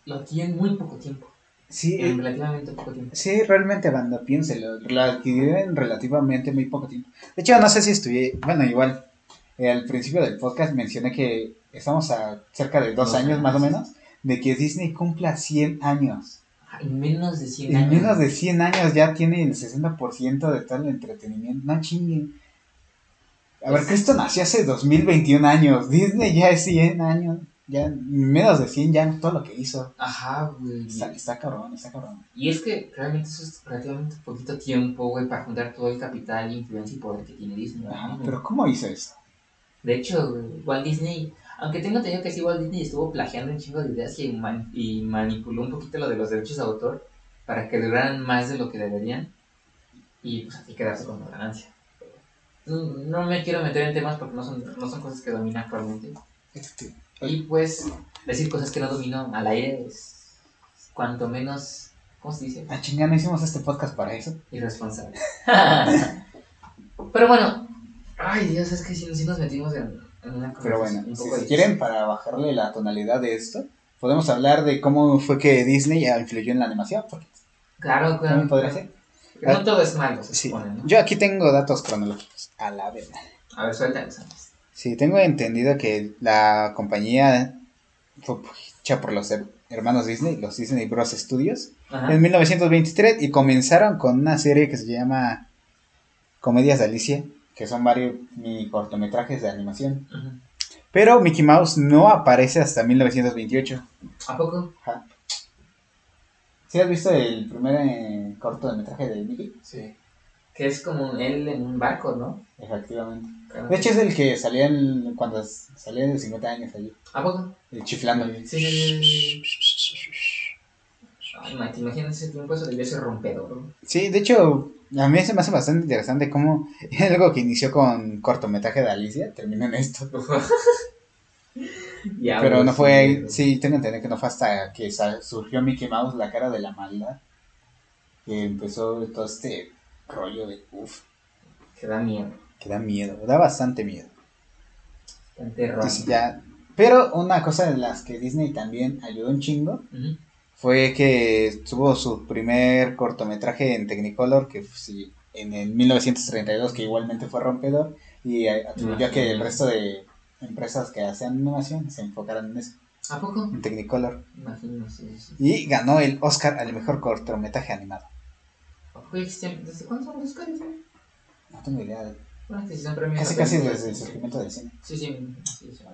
lo tiene en muy poco tiempo, Sí, en eh, relativamente poco tiempo. sí, realmente, banda, piénselo. Lo adquirió en relativamente muy poco tiempo. De hecho, no sé si estuve. Bueno, igual. Eh, al principio del podcast mencioné que estamos a cerca de dos Dos años, años. más o menos, de que Disney cumpla 100 años. En menos de 100 En años. menos de 100 años ya tiene el 60% de todo el entretenimiento. No chinguen. A ver, esto nació hace 2021 años. Disney ya es 100 años. Ya menos de 100 ya todo lo que hizo. Ajá, güey. Está, está cabrón, está cabrón. Y es que realmente eso es relativamente poquito tiempo, güey, para juntar todo el capital, influencia y poder que tiene Disney. Ajá, pero ¿cómo hizo eso? De hecho, Walt Disney, aunque tengo entendido que sí, Walt Disney estuvo plagiando un chingo de ideas y, man- y manipuló un poquito lo de los derechos de autor para que duraran más de lo que deberían y pues así quedarse con la ganancia. No, no me quiero meter en temas porque no son, no son cosas que domino actualmente. Este, Y pues decir cosas que no domino al aire es cuanto menos, ¿cómo se dice? a chingar, no hicimos este podcast para eso. Irresponsable. Pero bueno, ay Dios, es que si, si nos metimos en, en una Pero bueno, un si, poco si difícil. quieren, para bajarle la tonalidad de esto, podemos hablar de cómo fue que Disney influyó en la animación. Porque Claro, claro. también podría ser. No todo es malo, se Sí. supone, ¿no? Yo aquí tengo datos cronológicos. A la verdad. A ver, suéltanos. Sí, tengo entendido que la compañía fue hecha por los her- hermanos Disney, los Disney Bros. Studios, Ajá. en 1923 y comenzaron con una serie que se llama Comedias de Alicia, que son varios mini cortometrajes de animación. Pero Mickey Mouse no aparece hasta 1928. ¿A poco? Ajá. ¿Sí has visto el primer eh, cortometraje de Mickey? Sí. Que es como él en un barco, ¿no? Efectivamente. Claro. De hecho es el que salía en- cuando salía de 50 años allí, ¿A poco? el chiflando. Sí, sí, sí. Ay, man, ¿te imaginas ese tiempo? Eso debió ser rompedor. ¿no? Sí, de hecho, a mí se me hace bastante interesante cómo algo que inició con cortometraje de Alicia terminó en esto. Ya, Pero güey, no fue, sí, tengo que entender que no fue hasta que surgió Mickey Mouse, la cara de la maldad, que empezó todo este rollo de, uff, Que da miedo. que da miedo, da bastante miedo. Bastante ya, pero una cosa de las que Disney también ayudó un chingo. Fue que tuvo su primer cortometraje en Technicolor, que sí, en el 1932, que igualmente fue rompedor, y eh, atribuyó a que el resto de empresas que hacían animación se enfocaran en eso, ¿A poco? en Technicolor. Imagino, sí, sí. Y ganó el Oscar al mejor cortometraje animado. Este- ¿Desde cuándo son los Oscars? No tengo idea. de- Bueno, que sí son premios Casi casi desde el surgimiento del cine. Sí, sí, sí, sí.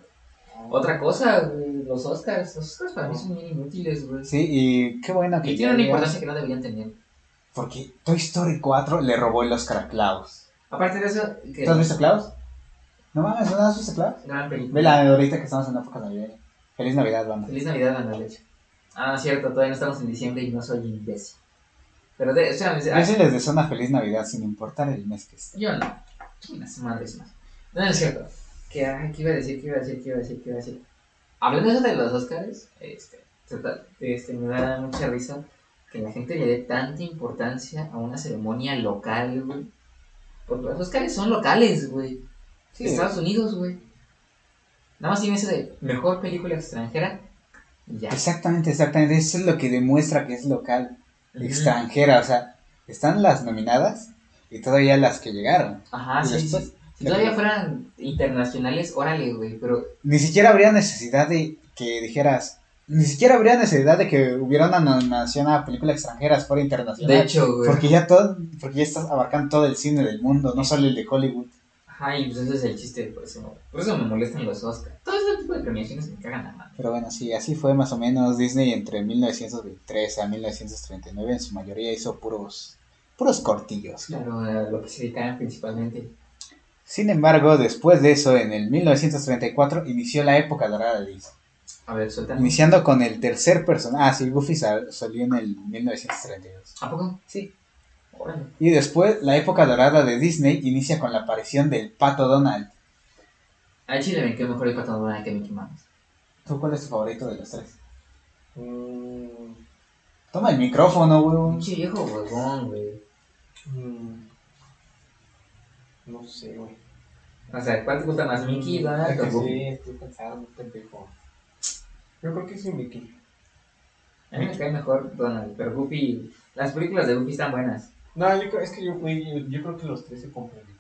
Otra cosa, güey, los Oscars. Los Oscars para mí son bien inútiles, güey. Sí, y qué bueno que Y tienen una importancia que no deberían tener. Porque Toy Story 4 le robó el Oscar a Klaus. Aparte de eso, ¿Tú has visto Klaus? No mames, ¿no has visto Klaus? gran película. Vela ahorita que estamos en época navideña. Feliz Navidad, banda. Feliz Navidad, Ana Leche. Ah, cierto, todavía no estamos en diciembre y no soy imbécil. Pero, de, espérame, Yo sí les deseo una feliz Navidad sin importar el mes que esté. Yo no. Unas madres más. No, no es cierto. ¿Qué, ay, ¿Qué iba a decir? ¿Qué iba a decir? ¿Qué iba a decir? ¿Qué iba a decir? Hablando de eso de los Oscars, este, este, me da mucha risa que la gente le dé tanta importancia a una ceremonia local, güey. Porque los Oscars son locales, güey. Sí. Estados Unidos, güey. Nada más tiene ese de mejor película extranjera. Ya. Exactamente, exactamente. Eso es lo que demuestra que es local, extranjera. O sea, están las nominadas y todavía las que llegaron. Ajá, Y sí, después, sí. Si todavía fueran internacionales, órale, güey. Pero Ni siquiera habría necesidad de que dijeras. Ni siquiera habría necesidad de que hubiera una nominación a película extranjera, fuera internacional. de hecho, güey. Porque ya todo, porque ya estás abarcando todo el cine del mundo, no solo el de Hollywood. Ay, pues ese es el chiste, por eso, por eso me molestan los Oscars. Todo ese tipo de premiaciones me cagan la mano. Pero bueno, sí, así fue más o menos Disney entre 1923 a 1939. En su mayoría hizo puros, puros cortillos. Claro, a lo que se dedicaban principalmente. Sin embargo, después de eso, en el 1934, inició la época dorada de Disney. A ver, suéltame. Iniciando con el tercer personaje. Ah, sí, Goofy sal- salió en el 1932. ¿A poco? Sí. Órale. Y después, la época dorada de Disney inicia con la aparición del pato Donald. A Chile me quedó mejor el pato Donald que Mickey Mouse. ¿Tú cuál es tu favorito de los tres? Mm, Toma el micrófono, weón. Pinche viejo huevón, güey. mm, no sé, güey. O sea, ¿cuál te gusta más, Mickey, Donald Es o Goofy? sí, estoy pensando, pendejo. Yo creo que sí, Mickey. A mí me cae mejor Donald, pero Goofy... Las películas de Goofy están buenas. No, yo creo, es que yo, yo, yo creo que los tres se complementan.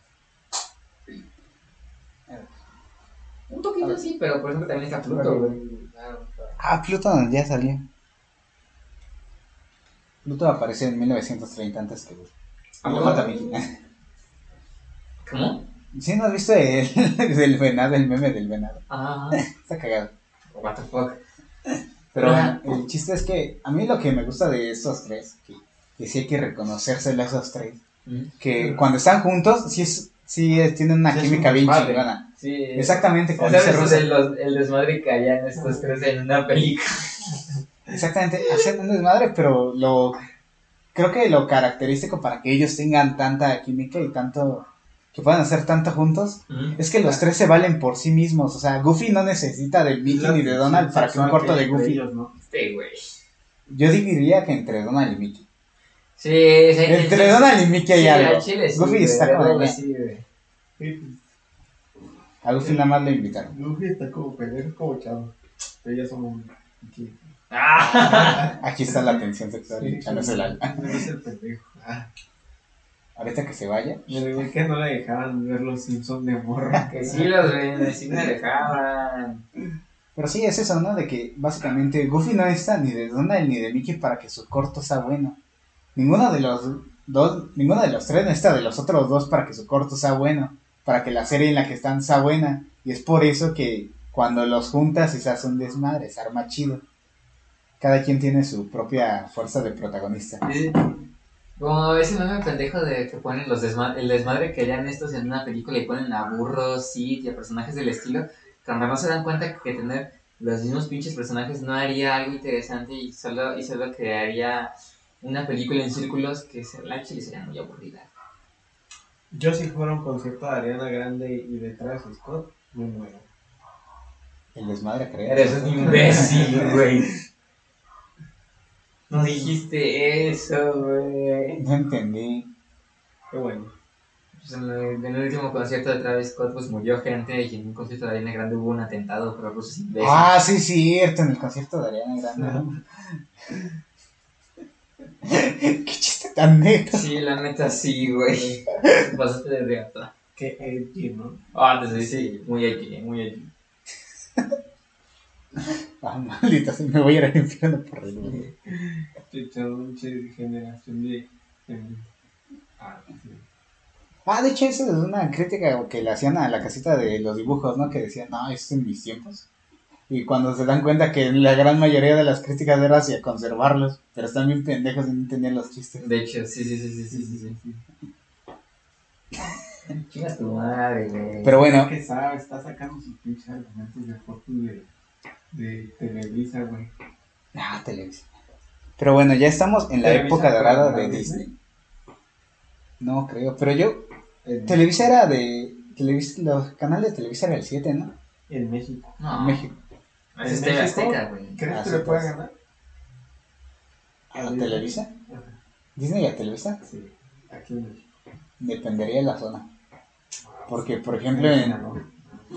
Un poquito sí, pero por ejemplo también está Pluto, güey. Ah, Pluto ya salió. Pluto apareció en 1930 antes que Goofy. ¿Cómo? ¿Sí no has visto el venado, el meme del venado? Ah, Está cagado. what the fuck. Pero el chiste es que a mí lo que me gusta de estos tres, que, que sí hay que reconocérselo a esos tres, Mm. que cuando están juntos, sí, es, sí es- tienen una Sí, química bien chingona. Sí. Exactamente, como ¿Sabes los- el desmadre que hayan estos tres en una película? Exactamente, hacen un desmadre, pero lo creo que lo característico para que ellos tengan tanta química y tanto que puedan hacer tanto juntos es que los tres se valen por sí mismos. O sea, Goofy no necesita de Mickey ni de Donald para que un corto de Goofy. Ellos, ¿no? Güey. Yo diría que entre Donald y Mickey. Sí, sí, Entre sí, Donald y Mickey hay sí, algo. al chile sí, Goofy está como. Sí, A Goofy nada más lo invitaron. Luffy está como pendejo, como chavo. Pero ya somos. Aquí. Ah, Aquí está la tensión sexual. Sí, echándose la- No es el pendejo. Ah, Ahorita que se vaya. me digo que no le dejaban ver los Simpsons de morro. que sí los ven, sí me dejaban. Pero sí, es eso, ¿no? De que básicamente Goofy no está ni de Donald ni de Mickey para que su corto sea bueno. Ninguno de los dos, ninguno de los tres necesita de los otros dos para que su corto sea bueno. Para que la serie en la que están sea buena. Y es por eso que cuando los juntas y se hace un desmadre, se arma chido. Cada quien tiene su propia fuerza de protagonista. Sí. Como ese meme pendejo de que ponen los desma- el desmadre que harían estos en una película y ponen a burros, Sid y a personajes del estilo, cuando no se dan cuenta que tener los mismos pinches personajes no haría algo interesante y solo, y solo crearía una película en círculos que se, la chile sería muy aburrida. Yo si fuera a un concierto de Ariana Grande y de Travis Scott, me muero. El desmadre, creo. Eres un imbécil, güey. No dijiste eso, güey. No entendí. Qué bueno. Pues en, el, en el último concierto de Travis Scott pues murió gente y en un concierto de Ariana Grande hubo un atentado por rusos imbéciles. Ah, sí, cierto, en el concierto de Ariana Grande. Qué chiste tan neto. Sí, la neta sí, güey. Te Pasaste de reata. Qué edgy, ¿no? Ah, sí, sí, muy edgy, muy edgy. Ah, maldita, sea, me voy a ir al infierno por el mucha generación de. Ah. Ah, de hecho, eso es una crítica que le hacían a la casita de los dibujos, ¿no? Que decían, no, esto en mis tiempos. Y cuando se dan cuenta que la gran mayoría de las críticas era hacia conservarlos, pero están bien pendejos y no entendían los chistes. De hecho, sí, sí, sí, sí, sí, sí. sí. Tu madre, güey. Pero bueno, que sabe, está sacando sus pinches argumentos de fotos de, de Televisa, güey. ah, Televisa. Pero bueno, ya estamos en la Televisa época dorada de Disney. No creo, pero yo, En, Televisa era de, Televisa, los canales de Televisa era el 7, ¿no? en México. No, En México. Es ¿En TV México? Azteca, güey. ¿Crees Ah, que le pues. ganar? ¿A Televisa? Ajá, Disney a Televisa Sí, aquí en México. dependería de la zona. Porque, por ejemplo, en,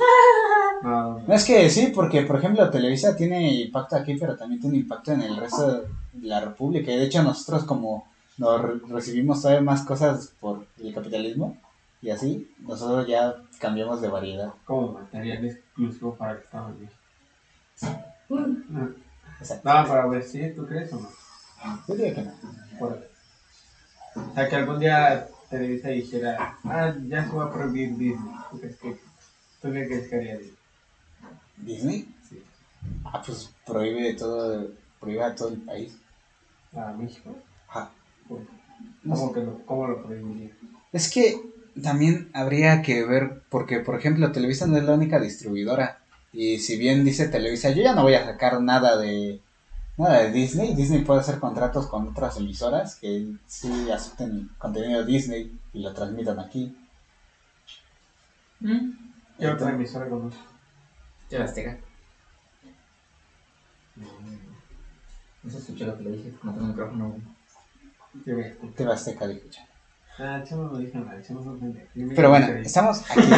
No, no, es que sí, porque por ejemplo Televisa tiene impacto aquí, pero también tiene impacto en el resto de la República. Y de hecho nosotros como nos re- recibimos todavía más cosas por el capitalismo y así, nosotros ya cambiamos de variedad. como material exclusivo para el Estado de México. No, para ver si tú crees o no. Yo diría que no. Por- O sea, que algún día Televisa dijera, ah, ya se va a prohibir Disney. ¿Tú crees que, tú qué crees que haría Disney? ¿Disney? Sí. Ah, pues prohíbe todo, prohíbe a todo el país. ¿A México? Ajá. ¿Por- No ¿Cómo, que lo, ¿Cómo lo prohibiría? Es que también habría que ver, porque por ejemplo Televisa no es la única distribuidora. Y si bien dice Televisa, yo ya no voy a sacar nada de nada de Disney, Disney puede hacer contratos con otras emisoras que sí acepten contenido Disney y lo transmitan aquí. ¿Mm? ¿Qué otra emisora conoces? Yo la Azteca. No se escuchó lo que le dije, no tengo micrófono. güey. ¿Qué ves? TV Azteca, dijo ya. Ah, Chamo no no pendejo. Dime Pero bueno, estamos aquí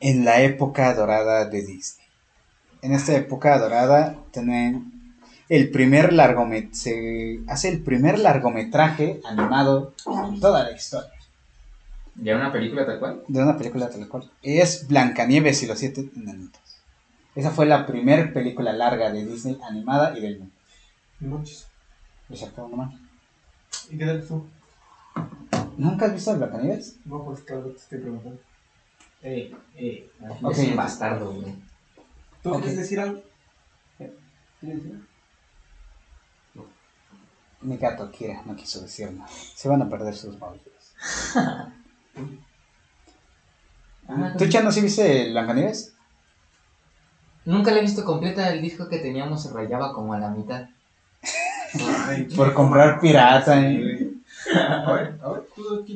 en la época dorada de Disney. En esta época dorada tienen el primer largometraje, se hace el primer largometraje animado en toda la historia ¿Ya una película tal cual? de una película tal cual. Es Blancanieves y los siete enanitos. Esa fue la primer película larga de Disney animada y del mundo. Muchos. Exacto, nomás. ¿Y qué tal tú? ¿Nunca has visto Blancanieves? No, pues claro, te estoy preguntando. Eh, eh. Ok. Es un bastardo, güey. ¿Tú quieres decir algo? ¿Quieres decir algo? Mi gato Kira no quiso decir nada. Se van a perder sus móviles. Ah, ¿Tú, Chano, sí viste Blancanieves? Nunca la he visto completa, el disco que teníamos se rayaba como a la mitad. Ay, Por comprar pirata, eh.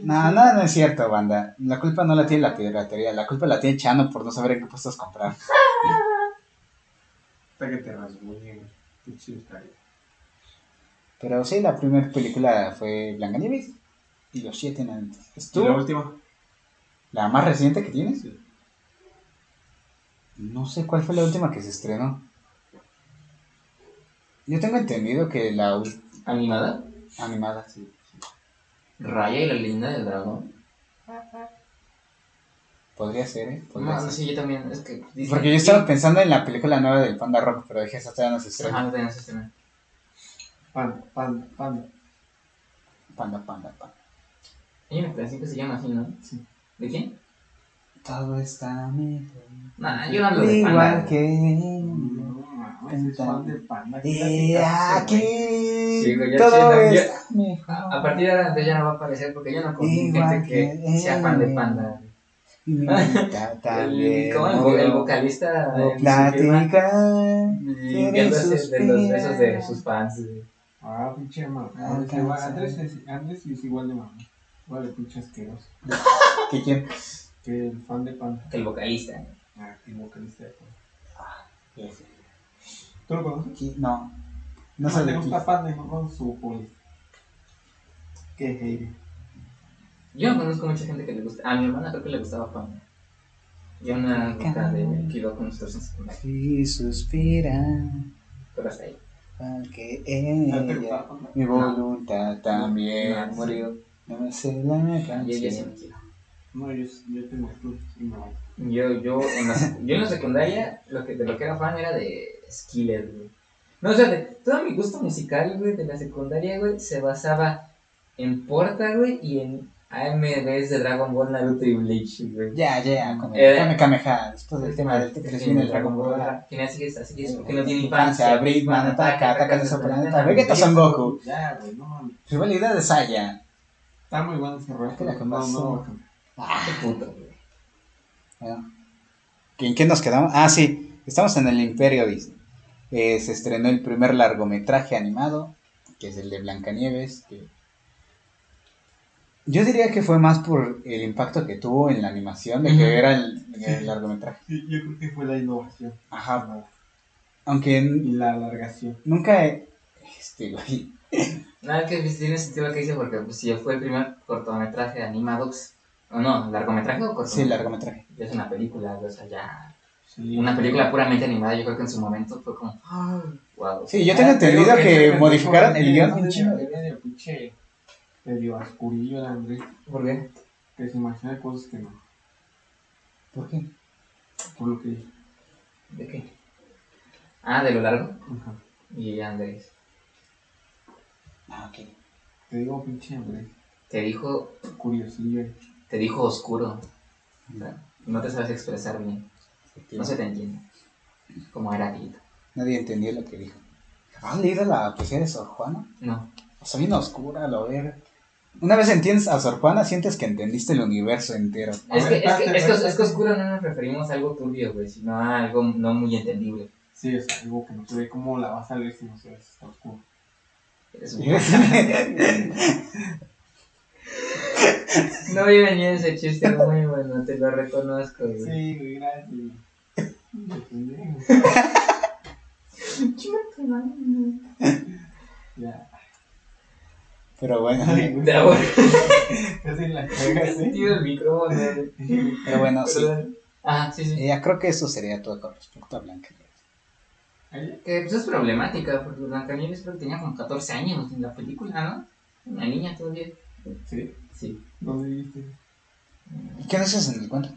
No, no, no es cierto, banda. La culpa no la tiene la piratería, la culpa la tiene Chano por no saber en qué puestos comprar. Hasta que te. Qué chido. Pero sí, la primera película fue Blancanieves y los siete enanitos. ¿Es ¿Y tú? la última? ¿La más reciente que tienes? No sé cuál fue la última que se estrenó. Yo tengo entendido que la ¿Animada? animada, sí. Raya y la leyenda del dragón. Podría ser, ¿eh? Podría No, ser. sí, yo también. Es que. Disney- Porque yo estaba pensando en la película nueva del Panda Rock, pero dije, esa todavía no se estrena. Ajá, no tenía ese estreno. Panda, panda, panda. Panda, panda, panda. Hay una canción que se llama así, ¿no? Sí. ¿De quién? Todo está mejor. Nah, yo no hablo de Igual panda. que... No, mames, es fan de panda. ¿Qué Y aquí Sí, ya todo no, está mejor. A a partir de ahora ya no va a aparecer porque yo no confío en gente que que sea fan de panda. Y El, ¿cómo? El, vocalista O en su firma, platicar. limpiándose de los besos de sus fans. Ah, pinche mamá. Andrés es igual de mamá. Vale, pinche asqueroso. ¿Qué quién? Que el fan de panda. El vocalista. Ah, el vocalista de panda. ¿Tú lo conoces? ¿Qué? No. No No sé le de gusta panda no con su poli. Qué hater. Yo no conozco mucha gente que le gusta. A mi hermana creo que le gustaba panda. Y a una amiga de que iba con nosotros en secundaria. Sí, suspira. Pero hasta ahí. Porque ¿No te ella, mi voluntad también No, sí. murió. No me sé la Y ella sí canción. me quiere. No, yo, yo tengo club y. Yo, yo, en la, yo en la secundaria, lo que, de lo que era fan era de Skiller, güey. No, o sea, de, todo mi gusto musical, güey, de la secundaria, güey, se basaba en Porta, güey, y en AMVs de Dragon Ball, Naruto y Bleach, güey. Ya, ya, con Eh, el Kame Kameha. Después del tema del que viene el Dragon Ball. Genial, así es, así es, porque no tiene Infancia. Britman ataca, ataca de su planeta. Vegeta Son Goku. Ya, güey, no. Rivalidad de Saya. Está muy bueno ese. ¿Qué la No, no, Qué puto, güey. Bueno, ¿En qué nos quedamos? Ah, sí, estamos en el Imperio Disney. Eh, se estrenó el primer largometraje animado, que es el de Blancanieves. Que... Yo diría que fue más por el impacto que tuvo en la animación de que era el, el largometraje. Sí, yo creo que fue la innovación. Ajá, aunque n- Y la alargación. nunca he... Este, güey. Nada, que pues, tiene sentido lo que dice, porque pues, si fue el primer cortometraje animado, pues, o no, largometraje o cortometraje. Sí, largometraje. Ya es una película, o sea, ya. Sí. Una película puramente animada, yo creo que en su momento fue como, wow. Sí, yo tengo entendido que ese modificaron el guion medio pinche medio oscurillo el Andrés, ¿Por qué? que se imagina cosas que no, ¿Por qué? por lo que dijo. ¿De qué? Ah, de lo largo. Ajá. Y Andrés. Ah, ok. Te digo pinche Andrés. ¿Qué te dijo, Curiosillo. te dijo oscuro. O sea, no te sabes expresar bien. No se te entiende. Como era Tito. Nadie entendió lo que dijo. ¿Has leído la poesía de Sor Juana? No. O sea, bien oscura, lo ver. Una vez entiendes a Sor Juana, sientes que entendiste el universo entero. Es ver, que, es, que, es, que, espérate. es que oscuro no nos referimos a algo turbio, güey, sino a algo no muy entendible. Sí, es algo que no se ve cómo la vas a leer si no se ve si está oscuro. No vi venir ese chiste muy bueno, te lo reconozco, güey. Sí, güey, gracias. Ya. Pero bueno. Casi la cagas, ¿eh? Tío, el micrófono, pero bueno, sí. Ah, sí, sí. Ya creo que eso sería todo con respecto a Blanca. Que pues es problemática, porque Blancanieves creo que tenía como 14 años en la película, ¿no? Una niña todavía. Sí, Sí. ¿dónde viste? ¿Y qué dices en el cuento?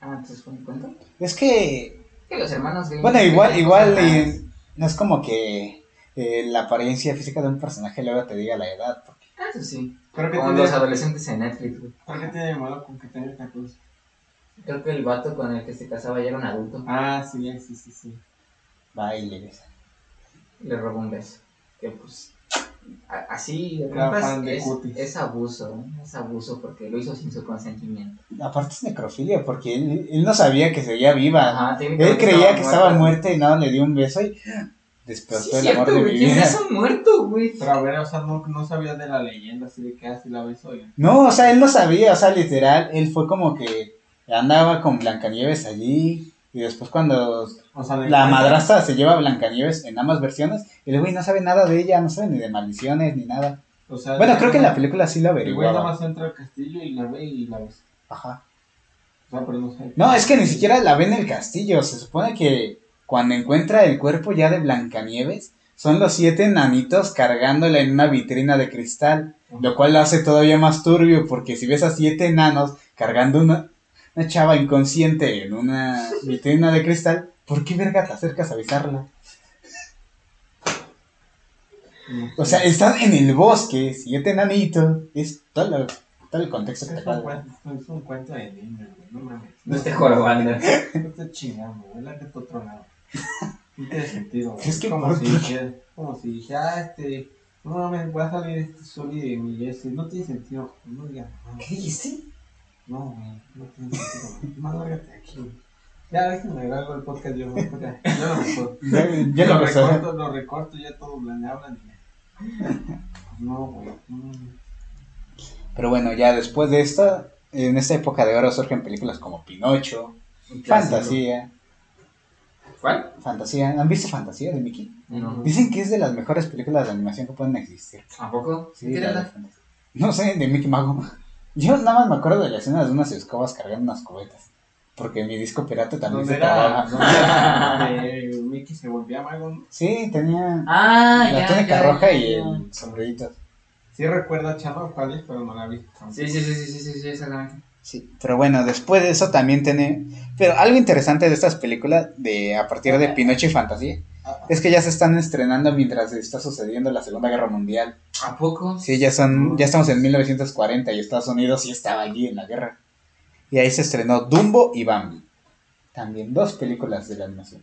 Ah, entonces fue un cuento. Es que, Que los hermanos Grimm bueno, igual, igual, eh, no es como que eh, la apariencia física de un personaje luego te diga la edad. porque- Ah, eso sí. Creo que Como tiene, los adolescentes en Netflix, creo que tiene malo con que tenga tacos. Creo que el vato con el que se casaba ya era un adulto. Ah, sí, sí, sí, sí. Va y le besa. Le robó un beso. Que pues. Así es, es abuso, ¿no? es abuso porque lo hizo sin su consentimiento. Aparte es necrofilia, porque él, él no sabía que seguía viva. Ajá, Él creía que estaba muerta. muerta y nada, le dio un beso y despertó Sí, el amor de mi ¿Quién vida. es muerto, güey? Pero a ver, o sea, no, no sabía de la leyenda, así de que así la ves hoy. No, o sea, él no sabía, o sea, literal, él fue como que andaba con Blancanieves allí y después cuando O sea, la madrastra se lleva a Blancanieves en ambas versiones, el güey no sabe nada de ella, no sabe ni de maldiciones ni nada. O sea, Bueno, creo que en la película sí lo El güey nada averiguaba. más entra al castillo y la ve y la ves. Ajá. O sea, pero no sé. No, es que ni siquiera la ve en el castillo, se supone que cuando encuentra el cuerpo ya de Blancanieves, son los siete nanitos cargándola en una vitrina de cristal. Lo cual lo hace todavía más turbio, porque si ves a siete enanos cargando una, una chava inconsciente en una vitrina de cristal, ¿por qué verga te acercas a sé. O sea, estás en el bosque, siete enanitos, es todo, lo- todo el contexto que te es un, falta. cuento, es un cuento de niños, güey. No mames. No te jorobando. No te chingando, güey. La está otro lado. No tiene sentido, güey. Es que como por- si dijera, como si dijera, ah, este, no mames, va a salir este Soli de mi Jesse. No tiene sentido. No digas, ¿Qué dijiste? no, güey. No tiene sentido. Más lárgate aquí, güey. Ya, déjenme grabar el podcast yo. Ya, yo lo recorto. Ya, ya lo recorto, lo recorto, ya hablan. y ya. No, güey. no. Pero bueno, ya después de esto, en esta época de oro surgen películas como Pinocho, Fantasía, ¿Cuál? Fantasía. ¿Han visto Fantasía de Mickey? No. Dicen que es de las mejores películas de animación que pueden existir. ¿A poco? Sí, ¿Qué la? Fantasía. No sé, de Mickey Mago. Yo nada más me acuerdo de la escena de unas escobas cargando unas cubetas. Porque mi disco pirata también ¿Dónde se era? trababa. Mickey se volvía mago, ¿no? Sí, tenía Ah, la ya. túnica ya, roja ya, y el sombrerito. Sí recuerdo a cuál es, pero no la vi. Sí, sí, sí, sí, sí, sí, sí, exactamente. Sí, pero bueno, después de eso también tiene... Pero algo interesante de estas películas, de a partir de Pinocho y Fantasía, es que ya se están estrenando mientras está sucediendo la Segunda Guerra Mundial. ¿A poco? Sí, ya son, ya estamos en 1940 y Estados Unidos sí estaba allí en la guerra. Y ahí se estrenó Dumbo y Bambi. También dos películas de la animación.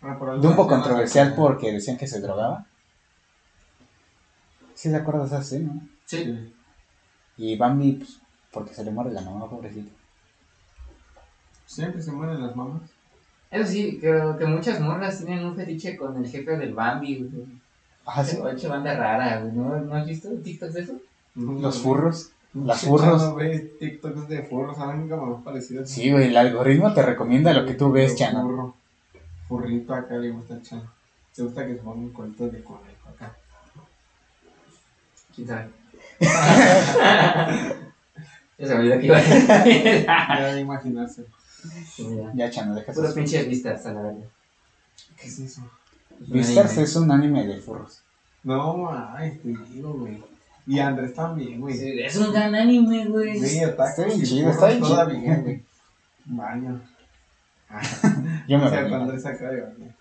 Ah, por Dumbo controversial porque decían que se drogaba. ¿Sí te acuerdas escena? no? Sí. Y Bambi, pues, porque se le muere la mamá, pobrecito. Siempre se mueren las mamás. Eso sí, creo que muchas morras tienen un fetiche con el jefe del Bambi, güey. Ah, sí. Oye, banda rara, güey. ¿No, ¿No has visto TikToks de eso? Los furros. Las furros. Chano ve TikToks de furros, así. Sí, güey, el algoritmo te recomienda lo que tú ves, Chano. Furro. Furrito acá le gusta el Chano. Te gusta que se pongan colitos de conejo acá. ¿Quién sabe? ya se me olvidó que iba a decir. Ya de imaginarse. Ya. Ya, Chano, deja Puros pinches vistas, a la verdad. ¿Qué es eso? Beastars es un anime de furros. No, ay, te digo, güey. Y Andrés también, güey. Sí, Es un gran anime, güey. Sí, Está bien chido, está bien chido. todavía, güey. Baño. Yo me cuando Andrés acá de baño.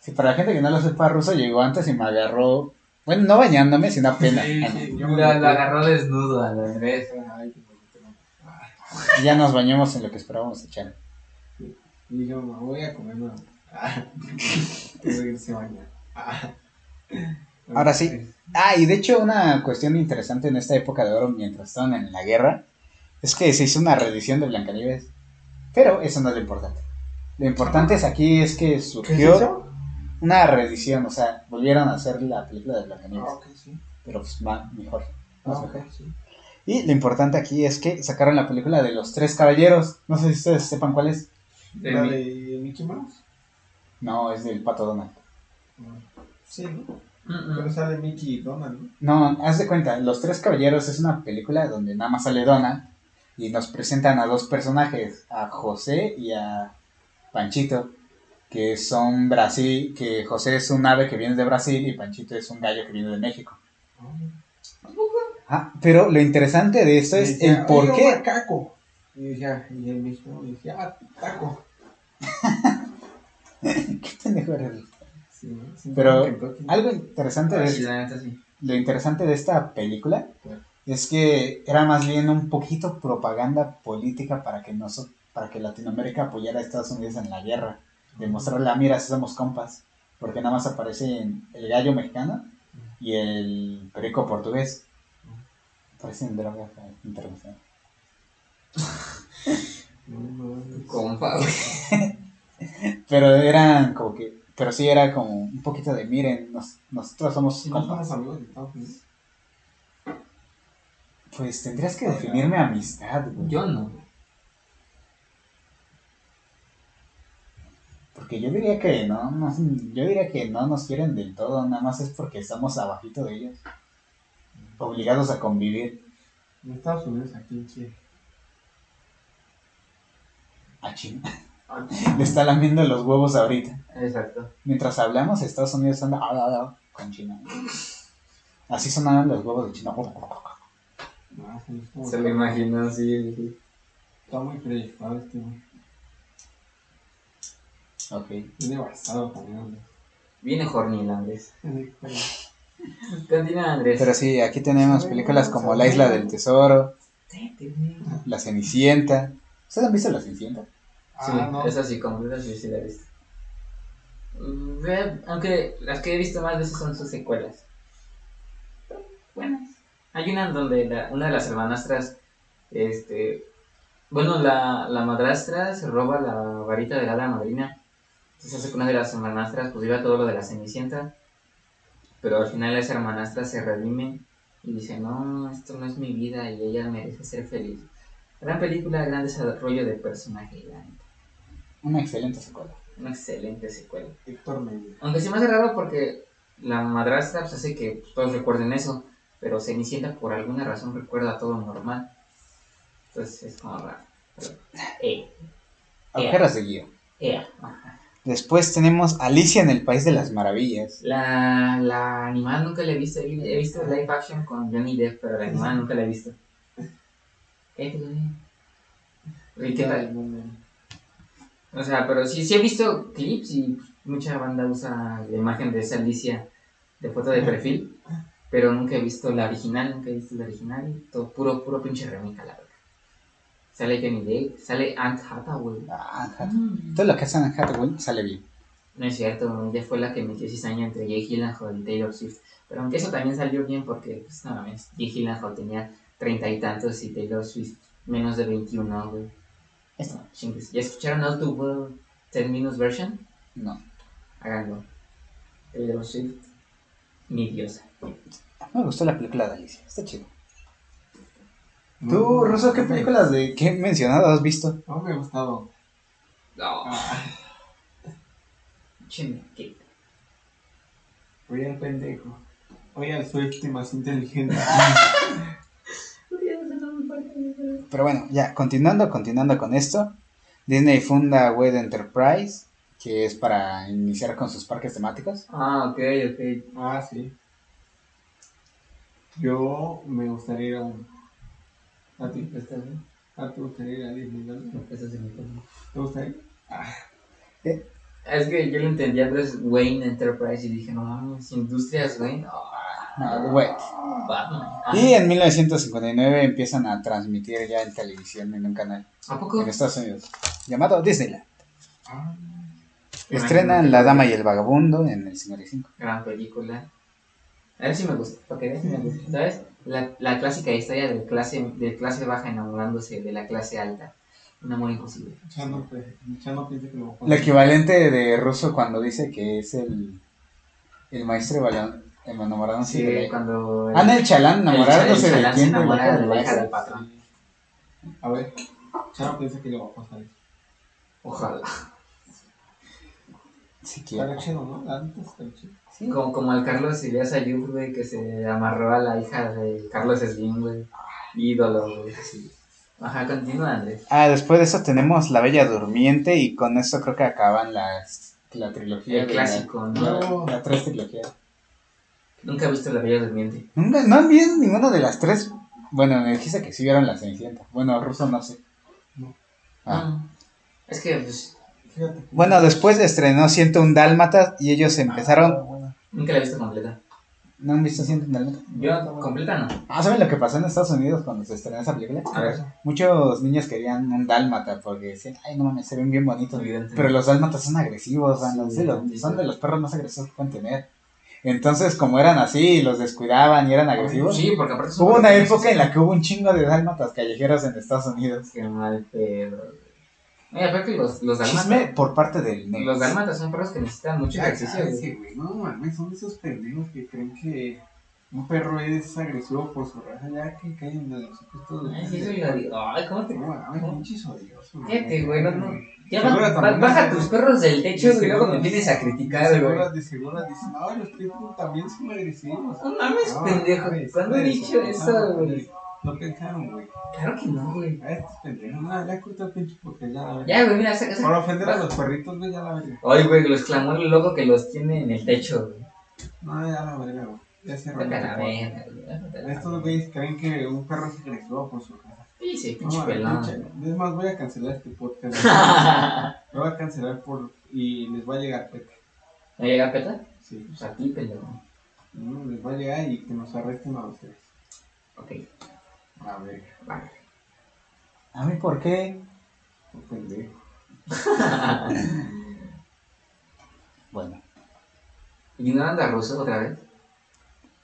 Sí, para la gente que no lo sepa, ruso llegó antes y me agarró Bueno, no bañándome, sino apenas. Sí, sí, yo me Lo, metí. lo agarró desnudo al Andrés. Ay, ya nos bañamos en lo que esperábamos echar. Y yo me voy a comer una. Ah, irse a bañar. Ah. Ahora sí. Ah, y de hecho una cuestión interesante en esta época de oro, mientras estaban en la guerra, es que se hizo una reedición de Blancanieves. Pero eso no es lo importante. Lo importante es aquí es que ¿Qué es surgió una reedición, o sea, volvieron a hacer la película de Ah, Blancanieves, ok, sí. pero pues más mejor. Ah, Más ok, mejor. sí. Y lo importante aquí es que sacaron la película de los tres caballeros. No sé si ustedes sepan cuál es. De ¿La mi- de Mickey Mouse? No, es del Pato Donald. Sí, ¿no? Pero sale Mickey y Donald, ¿no? No, haz de cuenta, Los Tres Caballeros es una película donde nada más sale Donald y nos presentan a dos personajes, a José y a Panchito, que son Brasil, que José es un ave que viene de Brasil y Panchito es un gallo que viene de México. Ah, pero lo interesante de esto es decía, el por "Oiga, qué. macaco. Y decía, y el decía, ah, taco. ¿Qué pendejo eres? Sí, ¿no? Sí, Pero. Algo interesante de sí, neta lo interesante de esta película es que era más bien un poquito propaganda política para que noso- para que Latinoamérica apoyara a Estados Unidos en la guerra, demostrarle, ah, mira, si somos compas, porque nada más aparecen el gallo mexicano y el perico portugués. Parecen drogas eh, no. Compa. Pero eran como que, pero sí era como un poquito de, miren, nos- nosotros somos no somos amigos de Estados Unidos. Pues tendrías que definirme amistad, güey. Yo no. Porque yo diría que no, no, yo diría que no nos quieren del todo, nada más es porque estamos abajito de ellos. Obligados a convivir En Estados Unidos, aquí en Chile. a China. Le está lamiendo los huevos ahorita. Exacto. Mientras hablamos, Estados Unidos anda ah, ah, ah, con China. Así sonaban los huevos de China. no, sí, Se lo imaginó así. Está muy proyectado este, güey. Ok. Viene basado también. Viene horny el Andrés. Sí, pero- Continúa, Andrés. Pero sí, aquí tenemos películas como La Isla del Tesoro. La Cenicienta. ¿Ustedes han visto La Cenicienta? Sí, Ah, no. sí, completa sí, sí la he visto. Mm, ve- Aunque las que he visto más veces son sus secuelas. Buenas. Hay una donde la- una de las hermanastras, este, bueno, la, la madrastra se roba la varita de la hada madrina. Entonces hace que una de las hermanastras pues viva todo lo de la cenicienta. Pero al final esa hermanastra se redime y dice, no, esto no es mi vida y ella merece ser feliz. Gran película, gran desarrollo de personaje, la neta. Una excelente secuela. Una excelente secuela. Héctor Medina. Aunque se me hace raro porque la madrastra pues, hace que todos recuerden eso, pero Cenicienta por alguna razón recuerda todo normal. Entonces es como raro. Pero, eh, Agujeros de guía. Después tenemos Alicia en el País de las Maravillas. La, la animada nunca la he visto. He visto live action con Johnny Depp, pero la animada nunca la he visto. Eh. Oye, ¿qué tal? O sea, pero sí, sí he visto clips y mucha banda usa la imagen de esa Alicia de foto de perfil, pero nunca he visto la original, nunca he visto la original, todo puro, puro pinche remake, la verdad. Sale Johnny Depp, sale Aunt Hathaway. Ah, Hat- Todo lo que hacen en Hathaway sale bien. No es cierto, ella fue la que metió cizaña entre Jake Gyllenhaal y Taylor Swift. Pero aunque eso también salió bien porque, pues no mames, Jake Gyllenhaal tenía treinta y tantos y Taylor Swift menos de 21, güey. Esto Chingues. ¿Ya escucharon Out to World 10 Minutes Version? no. Háganlo. Taylor Swift, mi diosa. Me gustó la película de Alicia. Está chido. No, Tú, no, Russo, ¿qué películas de qué he mencionado has visto? No me ha gustado. No, Ah, chime, ¿qué? Oye al pendejo. Oye al Swifty más inteligente. Pero bueno, ya, continuando, continuando con esto. Disney funda Wed Enterprise, que es para iniciar con sus parques temáticos. Ah, ok, ok. ah, sí. Yo me gustaría ir a un. ¿A ti? ¿Estás bien? ¿A ti te gustaría ir a en mi turno. ¿Te gustaría? Ah, Es que yo lo entendía, pero es Wayne Enterprise y dije, no mames, Industrias Wayne. Ah, No. Batman. Ah, Y en 1959 empiezan a transmitir ya en televisión en un canal ¿A poco? en Estados Unidos llamado Disneyland. Ah, Estrenan La Dama y el Vagabundo en el 55. Gran película. A ver si me gusta, porque veas si me gusta. ¿Sabes? La, la clásica historia de clase, de clase baja enamorándose de la clase alta. Un amor imposible. El equivalente de ruso cuando dice que es el, el maestro balón, enamorándose Sí, de la cuando. Ah, el chalán el enamorándose chalán de se quién, de la enamora hija de del la hija maestro. del patrón. A ver, Chano piensa que le va a pasar eso. Ojalá. Si Está quiere. chido, ¿no? Está chido. Sí. Como, como el Carlos Iglesias Ayub, güey, que se amarró a la hija de Carlos Slim, güey. Ídolo, güey. sí. Ajá, continúa, Andrés. Ah, después de eso tenemos La Bella Durmiente y con eso creo que acaban las, la trilogía. El clásico, la, ¿no? La, la tres trilogías. Nunca he visto La Bella Durmiente. Nunca- No han visto ninguna de las tres. Bueno, me dijiste que sí vieron la Cenicienta. Bueno, ruso no sé. Ah. Ah. Es que, pues, Fíjate. Bueno, después estrenó 101 Dálmatas y ellos Ah, empezaron. bueno. nunca la he visto completa. ¿No han visto 101 Dálmatas? Yo, completa no. Ah, ¿saben lo que pasó en Estados Unidos cuando se estrenó esa película? A ver. Muchos niños querían un dálmata porque decían, ay, no mames, se ven bien bonitos. Pero los dálmatas son agresivos, van, Sí, sí, los- sí. son de los perros más agresivos que pueden tener. Entonces, como eran así, los descuidaban y eran agresivos, Sí, porque aparte son hubo una época en la que hubo un chingo de dálmatas callejeros en Estados Unidos. Qué mal pedo. aparte los, los Chisme por parte del. Los dalmatas son perros que necesitan mucho Ya, ejercicio. cállate, güey. No mames, son esos pendejos que creen que un perro es agresivo por su raza. Ya que caen en los supuestos Ay, sí, soy odio- Ay, ¿cómo te.? No mames, pinches odiosos. Fíjate, güey, no, no. Ya baja tus perros del techo y luego me vienes a De criticar, güey. seguro, de dicen, ay, los pitbull también son agresivos. No mames, pendejo. ¿Cuándo he dicho eso, güey? No pensaron, güey. Claro que no, güey. A estos pendejos, no, ya corta el pinche porque ya la. Ya, güey, mira, saca, Por ofender a los perritos, güey, ya la verga. Ay, güey, los clamores loco que los tiene en el techo, güey. No, ya la verga, güey. Ya se a la a la Estos güeyes creen que un perro es agresivo por su raza. Sí, sí, No, pinche pelón. Es más, voy a cancelar este podcast. Lo voy a cancelar por. Y les va a llegar peta. ¿Me llega peta? Sí. Pues a ti, pendejo. No, les va a llegar y que nos arresten a los tres. Ok, A ver, vale. ¿A mí por qué? un pendejo. Bueno, Ignorando a Russo otra vez.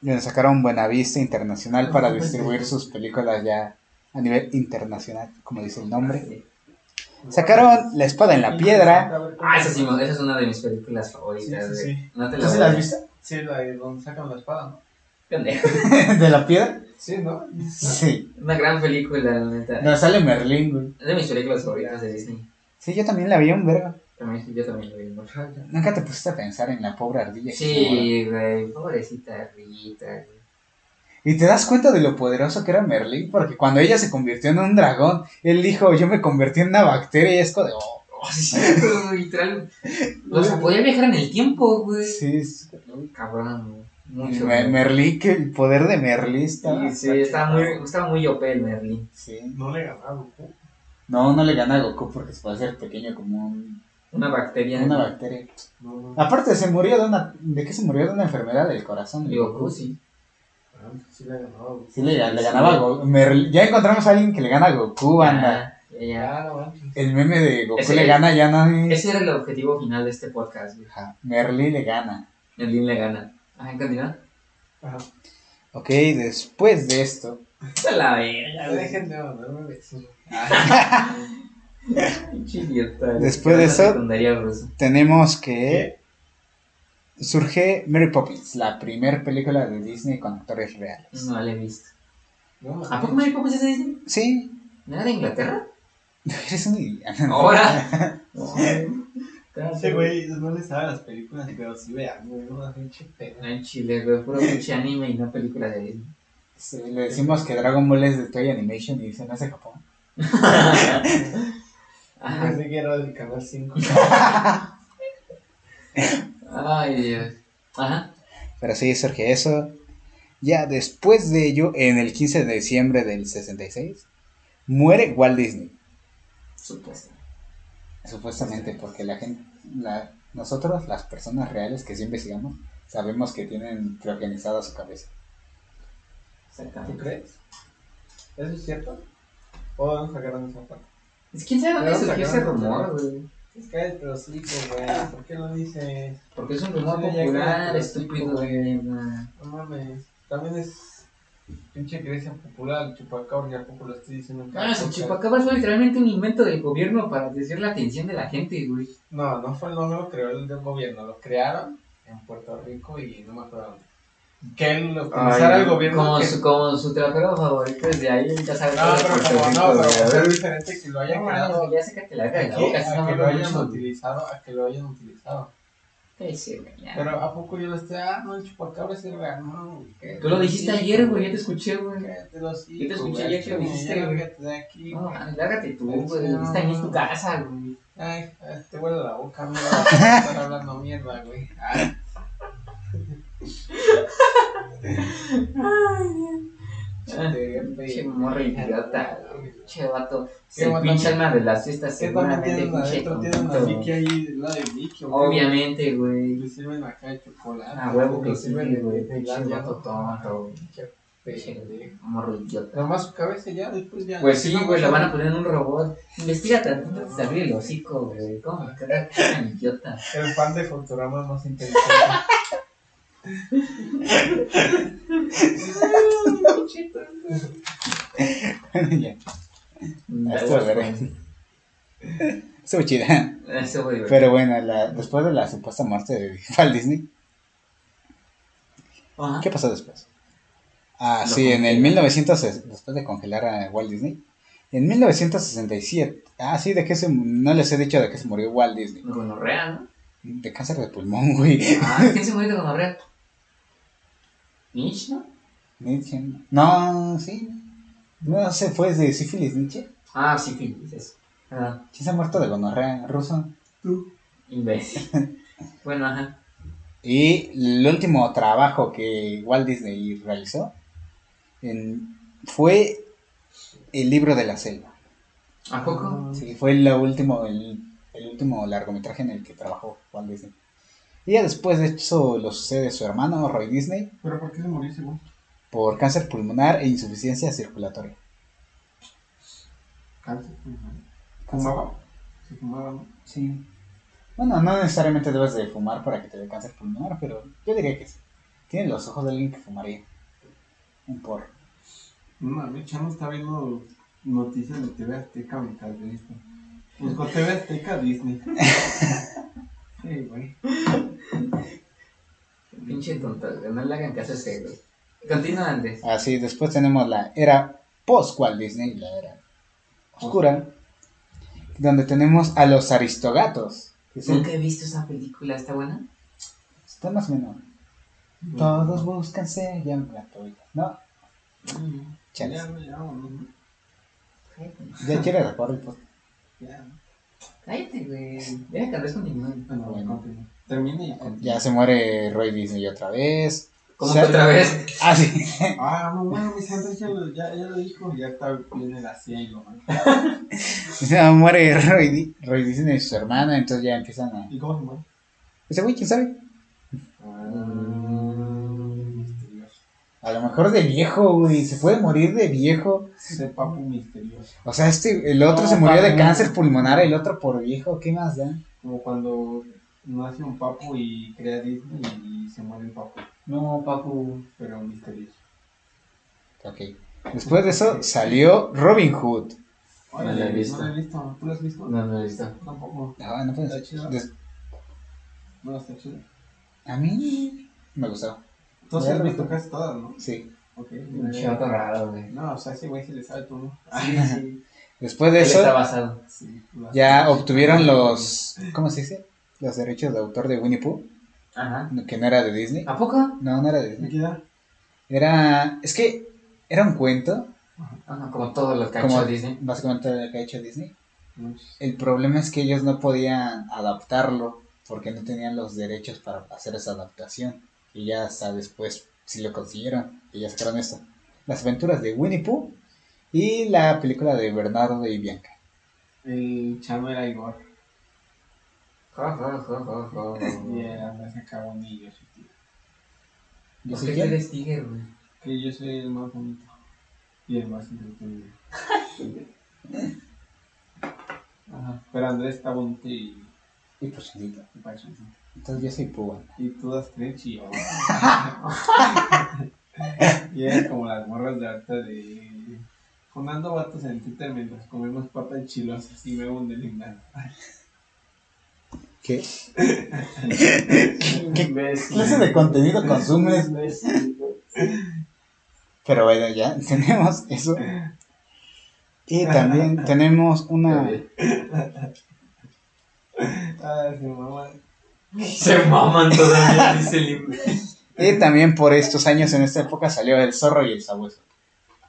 Le sacaron Buenavista Internacional para distribuir sus películas ya a nivel internacional, como dice el nombre. Sacaron La Espada en la Piedra. Ah, esa sí, esa es una de mis películas favoritas, Sí, sí, sí. No te ¿Tú la sí voy la a- has visto? Sí, la de donde sacan la espada, ¿no? ¿De la piedra? Sí, ¿no? Sí. Una gran película, la neta. No, sale Merlín, güey. Es de mis películas favoritas de Disney. Sí, yo también la vi un verga. También, yo también lo vi mucho. Nunca te pusiste a pensar en la pobre ardilla. Sí, güey, pobrecita Rita, güey. Y te das cuenta de lo poderoso que era Merlín, porque cuando ella se convirtió en un dragón, él dijo, yo me convertí en una bacteria y es como de, oh, Oh, sí, literal. O sea, podía viajar en el tiempo, güey. sí, es- Cabrón, güey. Mucho. Me- güey. Merlí, que el poder de Merlí está... Sí, sí, estaba muy, estaba muy OP el Merlin. Sí. No le ganaron. No, no le gana a Goku porque se puede hacer pequeño como un- Una bacteria. una bacteria. No, no. Aparte, se murió de una... ¿De qué se murió? De una enfermedad del corazón. Y Goku, sí. Ah, Sí le ganó. Sí, le, le ganaba Goku. Ya encontramos a alguien que le gana a Goku, banda. Ah, ya, no. El meme de Goku Ese- le gana ya no es... Ese era el objetivo final de este podcast, güey. Ajá, Merlí le gana. Merlin le gana. Ajá, continúa. Ajá. Ok, después de esto... La verga, dejen de mandarme besos. Después de eso- tenemos que surge Mary Poppins, la primer película de Disney con actores reales. No la he visto. No, ¿A poco Mary Poppins es de Disney? Sí, ¿No era de Inglaterra? eres un idiota. Ahora. Ese güey no le sabe las películas, pero sí vean, güey, una pinche pena. No en Chile, güey. Puro pinche anime y no película de Disney. Sí, le decimos que Dragon Ball es de Toy Animation y dice no es de Japón. Ajá. Pensé que era del canal 5. Ay, Dios. Ajá. Pero sí, surge eso. Ya después de ello, en el 15 de diciembre del 66, muere Walt Disney. Supuesto. Supuestamente, porque la gente, nosotros, las personas reales que sí investigamos, sabemos que tienen reorganizada su cabeza. ¿Tú crees? ¿Eso es cierto? ¿O dónde sacaron esa parte? Es quién sabe dónde surgió ese rumor, güey. Es que es pero sí, güey. ¿Por qué lo dices? Porque es un rumor ya popular, estúpido, güey. No mames. También es pinche iglesia popular, el chupacabra, y a poco lo estoy diciendo. Ah, el podcast. chupacabras fue literalmente un invento del gobierno para desviar la atención de la gente, güey. No, no fue, no lo creó el del gobierno, lo crearon en Puerto Rico y no me acuerdo dónde. Que él lo utilizara el gobierno. Como, que- su, como su trapero favorito desde ahí, ya sabes. No, pero como Rico, no, pero es diferente que lo hayan No, creado. mames, ya la verga de la Aquí, boca, a estás que lo hayan utilizado, a que lo hayan utilizado. Güey, ya. Pero a poco yo lo estoy, ah, no, el chupacabra es real, no. que- Tú lo dijiste sí, ayer, güey, ya te escuché, güey. Yo te escuché güey, ayer que lo dijiste, güey. lárgate de aquí, No, lárgate tú, Sí, güey. no. Esta ni es tu casa, güey. Ay, te huele la boca, no vas a estar hablando mierda, güey. Ay. Chete, Che morro idiota, güey. Che vato. Es ¿Qué el vato? pinche alma de las fiestas, ¿Qué también seguramente, pinche. Obviamente, güey. Le sirven acá de chocolate. A huevo que sí, sirven de- güey. Pinche vato tonto, güey. Pinche. Morro idiota. Nomás su cabeza ya, después ya. Pues sí, güey, la van a poner en un robot. Investiga tanto antes de abrir el hocico, güey. ¿Cómo tan idiota? El fan de Futurama más inteligente. Ya. Estuvo chida. Pero bueno, la, después de la supuesta muerte de Walt Disney, Ajá. ¿qué pasó después? Ah, Lo sí, en el congelaron. 1900, después de congelar a Walt Disney, en 1967, ah, sí, de qué se, no les he dicho de qué se murió Walt Disney, Gonorrea, ¿no? de cáncer de pulmón, güey. Ah, ¿quién se murió de gonorrea? ¿Nietzsche, no? Nietzsche, No, sí, no se fue de sífilis Nietzsche. Ah, sí, Phillips, eso. Ah, ¿Quién se ha muerto de gonorrea ruso? imbécil. bueno, ajá. Y el último trabajo que Walt Disney realizó en- fue el libro de la selva. ¿A poco? Sí, fue lo último, el, el último largometraje en el que trabajó Walt Disney. Y ya después de eso lo sucede su hermano Roy Disney ¿Pero por qué se murió por cáncer pulmonar e insuficiencia circulatoria. Cáncer. ¿Fumaba? Se fumaba, ¿no? Sí. Bueno, no necesariamente debes de fumar para que te dé cáncer pulmonar, pero yo diría que sí. Tiene los ojos de alguien que fumaría. Un porro. No mames, Chano está viendo noticias de TV Azteca mitad de esto. Buscó TV Azteca Disney. Sí, güey. Pinche tonto. No le hagan caso a ese, güey. Continúa antes. Así, después tenemos la era post Walt Disney, la era oscura, donde tenemos a los aristogatos. Que es el- Nunca he visto esa película, ¿está buena? está más o menos. Todos buscan ser ya gratuitos. No, Mm, chales. Ya, ya. Cállate. Ya quiere recordar el post. Ya. Cállate, güey. Deja que Andrés continúe. Bueno, Bueno. Termine y continúa. Ya se muere Roy Disney otra vez. ¿Cómo Se- que otra vez? Ah, sí. Ah, no mames, Andrés ya lo, ya, ya lo dijo. Ya está viene la CIA y lo manda. Se muere Roy, Di- Roy Disney y su hermana, entonces ya empiezan a... ¿Y cómo se muere? Ese güey, ¿quién sabe? Mm, misterioso. A lo mejor de viejo, güey. Se puede morir de viejo. Ese papu misterioso. O sea, este, el otro No, se murió de cáncer pulmonar, el otro por viejo. ¿Qué más da? Como cuando nace un papu y crea Disney y se muere el papu. No, papu. Pero misterioso. Ok. Después de eso salió Robin Hood. No lo he visto. No lo he visto. ¿Tú lo has visto? No, no he visto. Tampoco. Ah, no puede Está chido. Des- No, está chido. A mí me gustó. Tú sí has visto vi. casi todas, ¿no? Sí. Ok. Pinche vato raro, güey. No, o sea, ese güey sí le sabe tú, ¿no? Sí, sí. Después de Él está eso, basado. Sí. ya obtuvieron los. ¿Cómo se dice? Los derechos de autor de Winnie Pooh. Ajá. Que no era de Disney. ¿A poco? No, no era de ¿Me Disney. queda? Era. Es que era un cuento. Ajá, como todo lo que ha Como hecho Disney. básicamente lo que ha hecho Disney. El problema es que ellos no podían adaptarlo porque no tenían los derechos para hacer esa adaptación. Y ya hasta después sí lo consiguieron y ya sacaron esto. Las aventuras de Winnie Pooh y la película de Bernardo y Bianca. El chano era Igor. Ja, ja, ja, ja, ja. Y era un niño su tío. Yo ¿Por soy quién? eres tigre, güey? Que yo soy el más bonito. Y el más entretenido. Ajá. Pero Andrés está bonito y, Y pues chiquito. y pachoncito. Entonces yo soy púa. Y tú das tres y yo. y eres como las morras de harta de. Fonando vatos en Twitter mientras comemos papas chilosas y me hunden en nada. ¿Qué? ¿Qué clase de contenido consumes? Pero bueno, ya tenemos eso. Y también tenemos una... Ah, su mamá. Se maman todavía, dice el libro. Y también por estos años, en esta época, salió El zorro y el sabueso.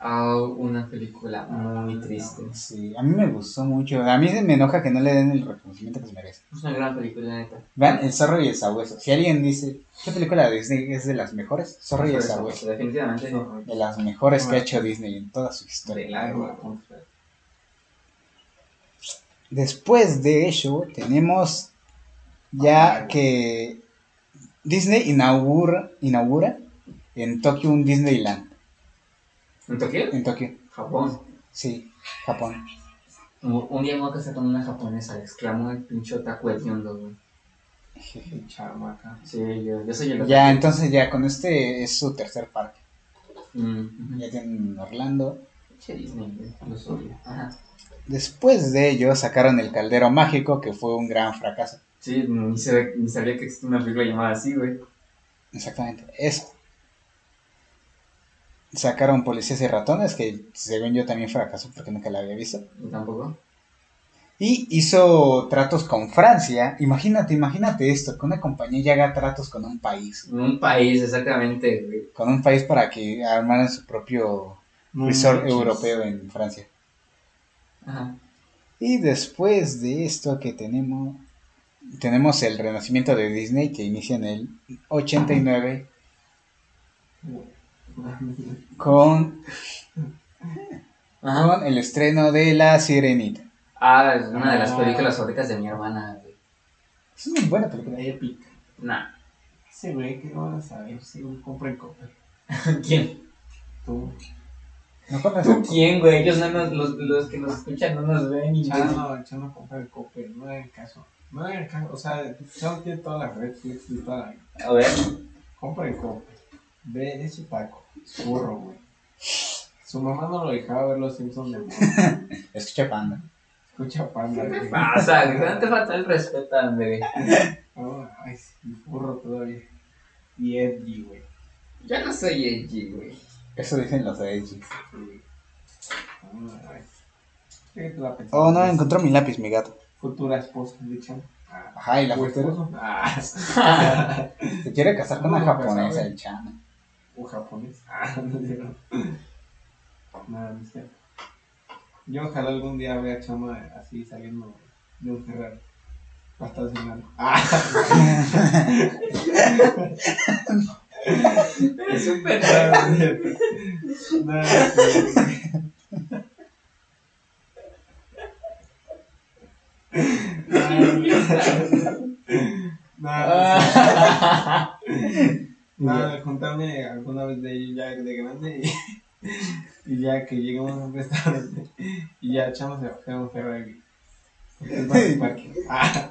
Ah, una película muy triste. Sí, a mí me gustó mucho. A mí me enoja que no le den el reconocimiento que se merece. Es una gran película, neta. Vean, El zorro y el sabueso. Si alguien dice, ¿qué película de Disney es de las mejores? Zorro y el sabueso. Definitivamente. De las mejores que ha hecho Disney en toda su historia. Largo, Después de ello, tenemos ya que Disney inaugura, inaugura en Tokio un Disneyland. ¿En Tokio? En Tokio, Japón. sí, Japón. Un un día me voy a casar con una japonesa, exclamó el pinche otaku hediondo, güey. Chamaca. Sí, yo, yo soy el Ya, otaku. entonces ya con este es su tercer parque. Mm. Ya tienen Orlando. Pinche Disney, güey, los odio. Ajá. Después de ello sacaron el Caldero Mágico, que fue un gran fracaso. Sí, ni, se- ni sabía que existía una película llamada así, güey. Exactamente, eso. Sacaron Policías y Ratones, que según yo también fracasó porque nunca la había visto. Yo tampoco. Y hizo tratos con Francia. Imagínate, imagínate esto, que una compañía ya haga tratos con un país. En un país, exactamente, güey. Con un país para que armaran su propio No resort manches. europeo en Francia. Ajá. Y después de esto que tenemos, tenemos el renacimiento de Disney que inicia en el 89 con, con el estreno de La Sirenita. Ah, es una de las Ah. películas favoritas de mi hermana, güey. Es una buena película. Epic. Nah. Ese güey que no van a saber si un compra en Coppel. ¿Quién? Tú. ¿No? ¿Tú quién, güey? Ellos no nos, los, los que nos escuchan no nos ven y Chano, Chano compra en Coppel. No hagan caso. No. O sea, Chano tiene toda la red Netflix y toda la. A ver. Compra en Coppel. Ve, es su taco. Es burro, güey. Su mamá no lo dejaba ver los Simpsons de moda. Escucha Panda. Escucha panda, ¿Qué güey. te pasa? No te falta el respeto, André. No, ay, sí, burro todavía. Y Edgy, güey. Yo no soy edgy, güey. Eso dicen los Edgy. Sí. No, ay. ¿Qué te la pensabas? Oh, no, encontró mi lápiz, mi gato. Futura esposa. Ah. Ajá, y la ¿O futura. Ah. Se quiere casar con una No, pues, japonesa, el chano. ¿O japonés? Ah, no sé. Nada, no sé. Yo ojalá algún día vea a Chama así saliendo de un Ferrari. Va a estar cenando. Ah. Es un no cierto. Nada, no es cierto. Nada, nada, juntarme alguna vez de ellos ya de grande y, y ya que lleguemos a un restaurante y ya echamos a bajar un Ferrari. Porque es más parque. Ah.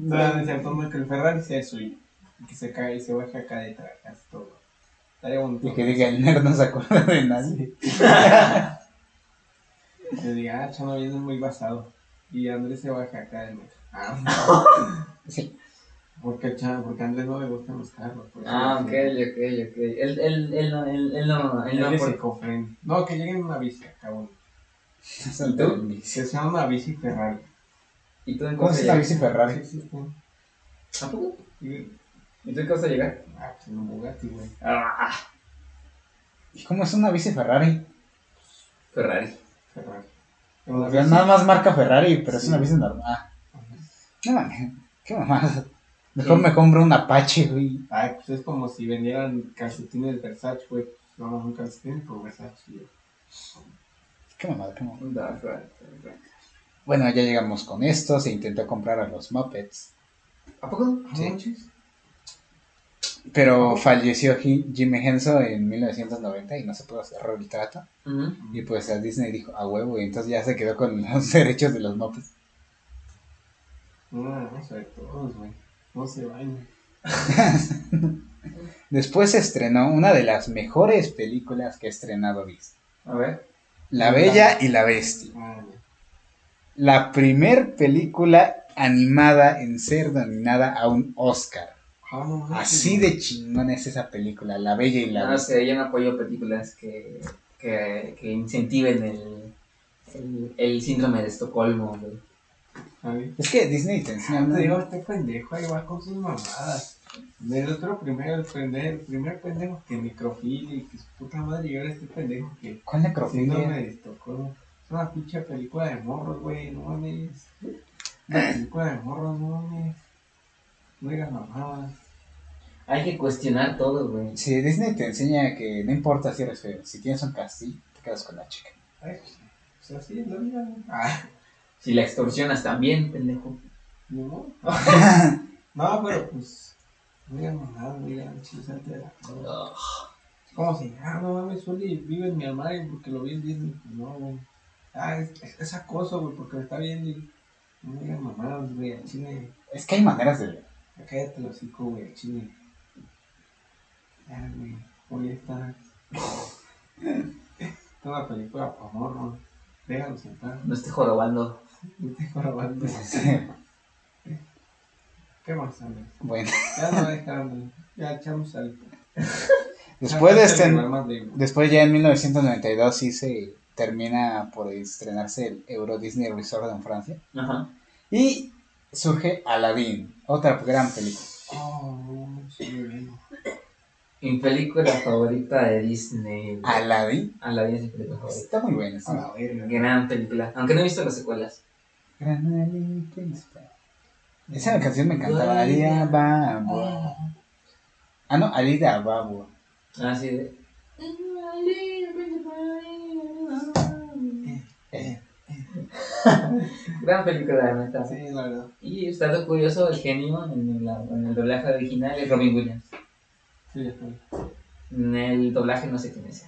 No, que el Ferrari sea suyo. Y que se cae y se baje acá detrás, todo. Estaría bonito. Y que diga, el nerd no se acuerda de nadie. Que diga, ah, Chano viene muy basado. Y Andrés se baja acá del metro. Ah, Sí. porque, Chano, porque a Andrés no le gustan los carros. Ah, ok, ok, ok. Él, él, él no, él, él no, él Él no es por- ecofriendly. No, que lleguen en una bici bici. Que sea una bici Ferrari. ¿Y tú en ¿Cómo es a la llegar? bici Ferrari? Sí, sí, sí. ¿Tampoco? Y- ¿Y tú en qué vas a llegar? Ah, pues en un Bugatti, güey. Ah, ¿Y cómo es una bici Ferrari? Ferrari. Ferrari. O sea, nada más marca Ferrari, pero es una bici normal. Ajá. no mames, qué mamada. Mejor Sí. me compro un Apache, güey. Ay, pues es como si vendieran calcetines Versace, güey. Pues vamos un calcetín por Versace. güey. Qué mamada, qué mamada. Bueno, ya llegamos con esto. Se intentó comprar a los Muppets. ¿A poco? Sí. Pero falleció Ji- Jimmy Henson en 1990 y no se pudo cerrar el trato. Ujú. Y pues a Disney dijo, a huevo, y entonces ya se quedó con los derechos de los Muppets. No, no sé, todos, güey. No se bañan. Después se estrenó una de las mejores películas que ha estrenado Disney. A ver. La Bella y la Bestia. Ah. La primer película animada en ser nominada a un Oscar. Ah, no, no, Así sí, de chingona es esa película, La Bella y la No Bestia. sé, yo no apoyo películas que, que, que incentiven el, el, el síndrome de Estocolmo, güey. Es que Disney te enseña No digo, este pendejo ahí va con sus mamadas. Del otro primero, el pendejo, el primer pendejo que necrofilia y que su puta madre, y ahora este pendejo que ¿Cuál síndrome necrofilia? de Estocolmo. Es una pinche película de morros, güey, no mames. Una película de morros, no mames. No digas mamadas. Hay que cuestionar todo, güey. Sí, Disney te enseña que no importa si eres feo, si tienes un castillo, te quedas con la chica. Ay, pues así es la vida, güey. Ah, Si la extorsionas también, pendejo. modo. No, pero pues. No digas mamadas, no digan chisante de la Ugh. ¿Cómo se llama? No mames, Uli vive en mi armario porque lo vi en Disney. Pues no, güey. Ah, es, es, es acoso, güey, porque me está viendo y. No digan mamadas, güey, al chile. Es que hay maneras de ver. Ya cállate los hocico, güey, al chile. Ya, güey. Uli está. Toda película pa' morro. Déjalo sentar. No esté jorobando. No te grabando. ¿Qué más, Andrés? Bueno, Ya no dejaron. Ya echamos al. después de Ya, este, después ya en 1992 sí se termina por estrenarse el Euro Disney Resort en Francia. Ajá. Y surge Aladdin, otra gran película. Oh, sí. Mi película favorita de Disney. Aladdin Aladdin es mi película favorita. está muy buena. está A muy la buena. verga. Gran película. Aunque no he visto las secuelas. Gran. Esa canción me encantaba. Ali Ababa. Ah, no, Ali de Ababa. Ah, sí. De... Eh, Gran película, la neta. Sí, la verdad. Y dato curioso, el genio en, la- en el doblaje original es Robin Williams. Sí, está. En el doblaje no sé quién es.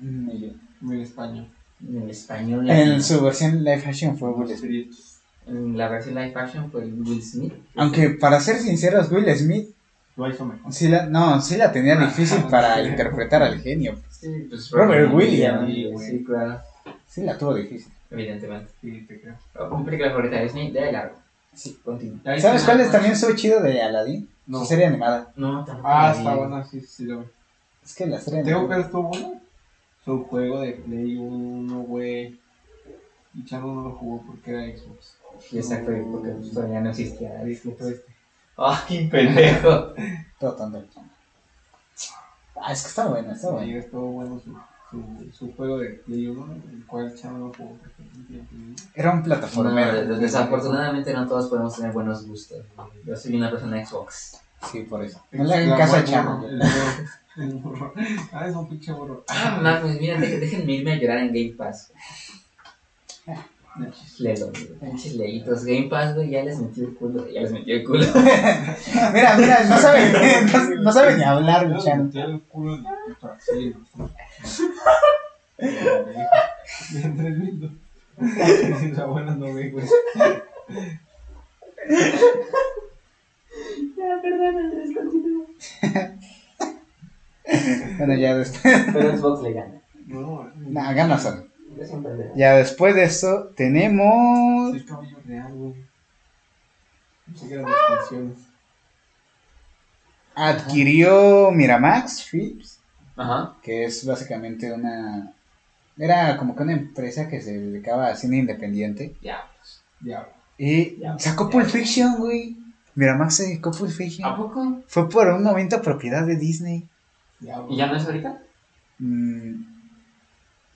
ni yo. Muy español. En el español. En su versión live action fue Will Smith. En la versión live action fue Will Smith. Aunque para ser sinceros, Will Smith Lo hizo mejor. sí la, no, sí la tenía difícil para interpretar al genio. Sí, pues Robert Williams. Sí, claro. Sí la tuvo difícil. Evidentemente. Sí, te creo. Pero Mi película favorita de Disney, de largo. Sí. Continúa. ¿Sabes cuál es también su chido de Aladdin? No. Su serie animada. No, tampoco. Ah, está buena, sí, sí, lo vi. Es que la serie Tengo que estuvo bueno. Su juego de Play 1, güey. Y Chano no lo jugó porque era Xbox. Sí, exacto, porque todavía no existía. Todo este. ¡Ay, pendejo! Todo tonto. Ah, es que está bueno, está Sí, bueno. estuvo bueno su, su, su juego de Play 1, el cual Chano no no 1. Era un No, plataformero. des- desafortunadamente no todos podemos tener buenos gustos. Yo soy una persona Xbox. Sí, por eso. No le hagan caso a burro. Ah, es un pinche burro. Ah, mames, mira, dejen- déjenme irme a llorar en Game Pass. Lelo, güey, pinches leitos. Game Pass, güey, ya les metió el culo. Ya les metió el culo. Mira, mira, no sabe, no, no sabe ni hablar, Yo el Chano. metí el culo puto así, ¿no? Mientras viendo. La buena no ve, güey. Ya, perdón, Andrés, continúa. Bueno, ya después. Pero Xbox le gana. No, Nah, ganas solo. Ya después de esto, tenemos. es cabello real, güey. Adquirió Miramax Films, Ajá. que es básicamente una. Era como que una empresa que se dedicaba a cine independiente. Ya. Ya, Y Ya, sacó ya. Pulp Fiction, güey. Miramax sacó Pulp ¿A Fiction. poco? Fue por un momento propiedad de Disney. ya, ¿Y ya no es ahorita? Mm,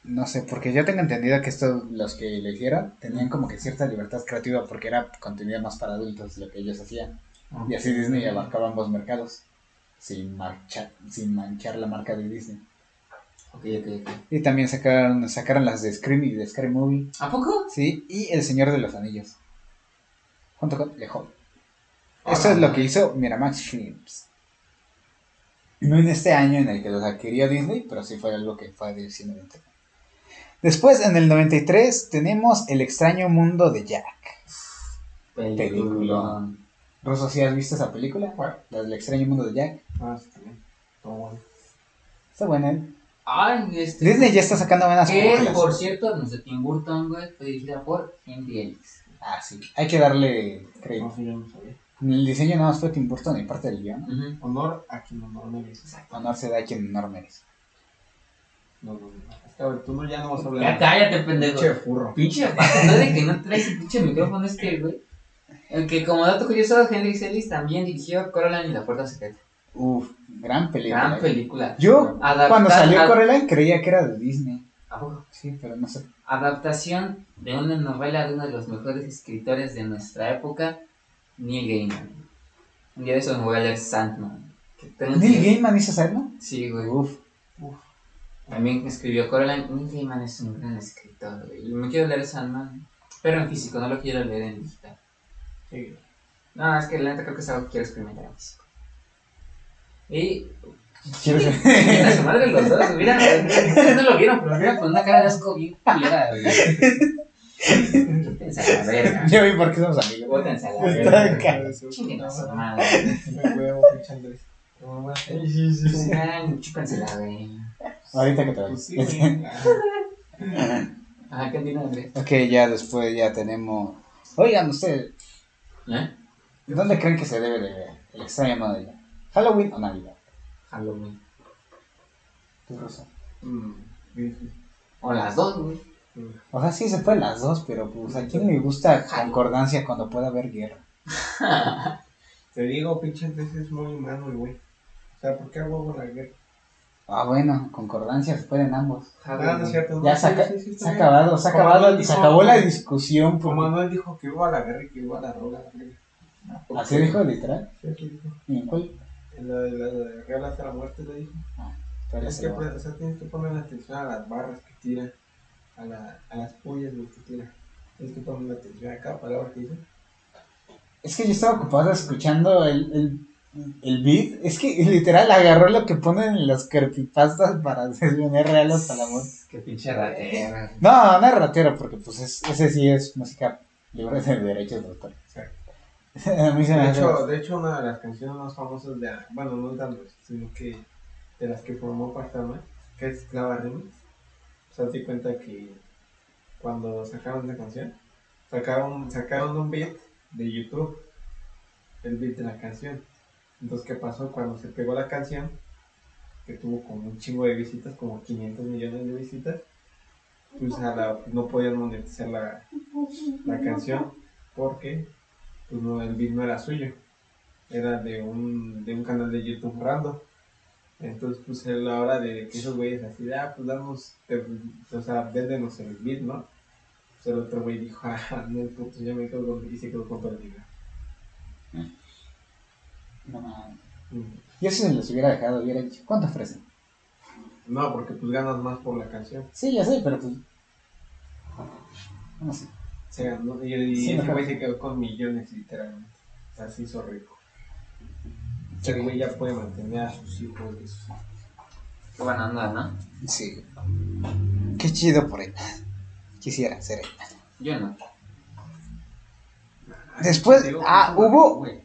no sé, porque yo tengo entendido que estos, los que lo hicieron, tenían como que cierta libertad creativa porque era contenido más para adultos lo que ellos hacían. Y así Disney abarcaba ambos mercados, sin, marcha, sin manchar la marca de Disney. Ok, ok, ok. Y también sacaron, sacaron las de Scream y de Scary Movie, ¿A poco? ¿sí? Y El Señor de los Anillos, junto con The Hobbit. Ah, Esto es lo que hizo Miramax Films. No en este año en el que los adquirió Disney, pero sí fue algo que fue internet. Después, en el 93, tenemos El extraño mundo de Jack. Película. Rosso, ¿sí has visto esa película? ¿Cuál? La del extraño mundo de Jack. Ah, sí, también. Todo bueno. Está buena. ¿eh? Ay, este. Disney ya está sacando buenas Que, películas. por cierto, no sé, Tim Burton, güey, fue dirigida por Henry Ellis. Ah, sí. Hay que darle crédito. No, sí, yo no sabía. El diseño nada más fue Tim Burton y parte del guion. Ujú. Honor a quien honor merece. Exacto. Honor se da a quien honor merece. No, no, no. Es que, a ver, tú no, ya no vas a Ya hablar. cállate, pendejo. Pinche furro. Pinche ¿no? De que no traes el pinche micrófono este, güey. El que, como dato curioso, Henry Ellis también dirigió Coraline y la Puerta Secreta. Uf, gran película. Gran ¿eh? película. Yo, Adapta- cuando salió Coraline, creía que era de Disney. ¿A poco? Sí, pero no sé. Adaptación de una novela de uno de los mejores escritores de nuestra época, Neil Gaiman. Un día de esos me voy a leer Sandman. Neil Gaiman hizo hacerlo. Sí, güey. Uf. También escribió Coraline. Neil Gaiman es un gran escritor, güey. Y Me quiero leer Sandman, pero en físico, no lo quiero leer en digital. Sí. No, es que la neta creo que es algo que quiero experimentar en físico. Y. Quiero ser- su madre los dos, mira, no lo vieron, pero lo vieron con una cara de asco bien culera, güey. Quítense a la verga. Ya vi por qué somos amigos. Bótense a la verga. Chinguen a su madre. Me huevo, pinche Andrés. No, no, Sí, Ahorita que te vayas. sí. Ajá, ¿qué Andrés? ok, ya después ya tenemos. Oigan, ustedes, ¿Eh? ¿de dónde creen que se debe de ver el extraño Jack? ¿Halloween o Navidad? Halloween. Tu Rosa. Mm, O las dos, güey. O sea, sí se pueden las dos, pero pues a quién le gusta concordancia cuando pueda haber guerra. Te digo, pinche Andrés es muy humano, el güey. O sea, ¿por qué hago la guerra? Ah, bueno, concordancia se pueden ambos. Ah, no es cierto. Ya no, se, sí, sí, sí, se ha acabado, se ha acabado, se acabó la discusión. Como Manuel dijo que iba a la guerra y que iba a la rola. güey. ¿Así dijo literal? Sí, aquí dijo. ¿Y en cuál? En la de la de Real hasta la muerte le dijo. Pero Es que, pues, o sea, tienes que poner atención a las barras que tira, a, la, a las pullas que tira. Tienes que poner atención a cada palabra que dice. Es que yo estaba ocupado escuchando el, el, el beat. Es que literal agarró lo que ponen en las creepypastas para desvenar real hasta la muerte. Qué pinche ratera. No, no es ratero, porque pues es, ese sí es música libre de derechos de autor. A mí se me De hace. hecho, de hecho, una de las canciones más famosas de, bueno, no Andrés, sino que de las que formó parte que es Clava Remix. O sea, te cuenta que cuando sacaron esa canción, sacaron, sacaron un beat de YouTube, el beat de la canción. Entonces, ¿qué pasó? Cuando se pegó la canción, que tuvo como un chingo de visitas, como 500 millones de visitas, pues a la- no podían monetizar la, la canción porque pues no, el beat no era suyo, era de un, de un canal de YouTube random. Entonces, pues a la hora de que esos güeyes así, ah, pues damos, te- o sea, véndenos el beat, ¿no? Pues el otro güey dijo, ah, no, puto, ya me quedo con, y se quedó con todo el. No, mames. Mm. yo si se los hubiera dejado, hubiera dicho, ¿cuánto ofrecen? No, porque pues ganas más por la canción. Sí, ya sé, pero pues. No sé. O sea, ¿no? y, y Sí, ese güey se quedó con millones, literalmente. O sea, se hizo rico. Ese güey ya puede mantener a sus hijos. y sus- Qué buena onda, ¿no? Sí. Qué chido por él. Quisiera ser él. Yo no. Después, ah, hubo- güey,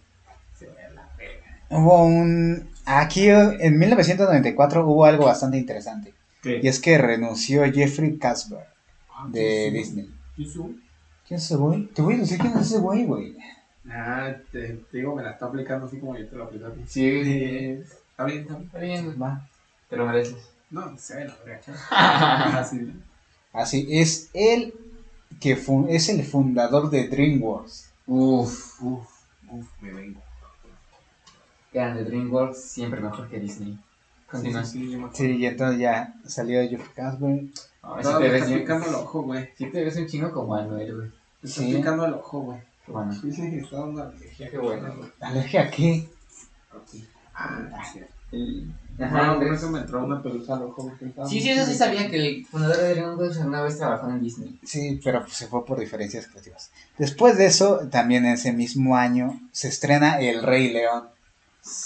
se ve la verga. Hubo un. Aquí en 1994 hubo algo bastante interesante. Y es que renunció Jeffrey Kasper Ah, de ¿quién es Disney. ¿Quién es su- ¿Quién es ese güey? Te voy a decir quién es ese güey, güey. Ah, te, te digo, me la está aplicando así como yo te lo aplico a ti. Sí, Está bien, está bien. está bien. Va. Te lo mereces. No, se ve la verga. Así. Así es él que fu- es el fundador de DreamWorks. Uf. Uf, uf, me vengo. Grande DreamWorks, siempre mejor que Disney. Continúa. Sí, sí, sí, y entonces ya salió Jeffrey Kasper. Ay, No, sí te ves picando el ojo, güey. sí te ves un chingo como Anuel, güey. Me está Sí. picando el ojo, güey. Qué bueno. Sí, sí, está dando alergia. Qué bueno. ¿Alergia a qué? Aquí. Ah, sí. Ajá, No, eso me entró una pelusa al ojo. Sí, sí, eso sí sabía que el fundador de DreamWorks alguna vez trabajó en Disney. Sí, pero pues se fue por diferencias creativas. Después de eso, también ese mismo año, se estrena El Rey León.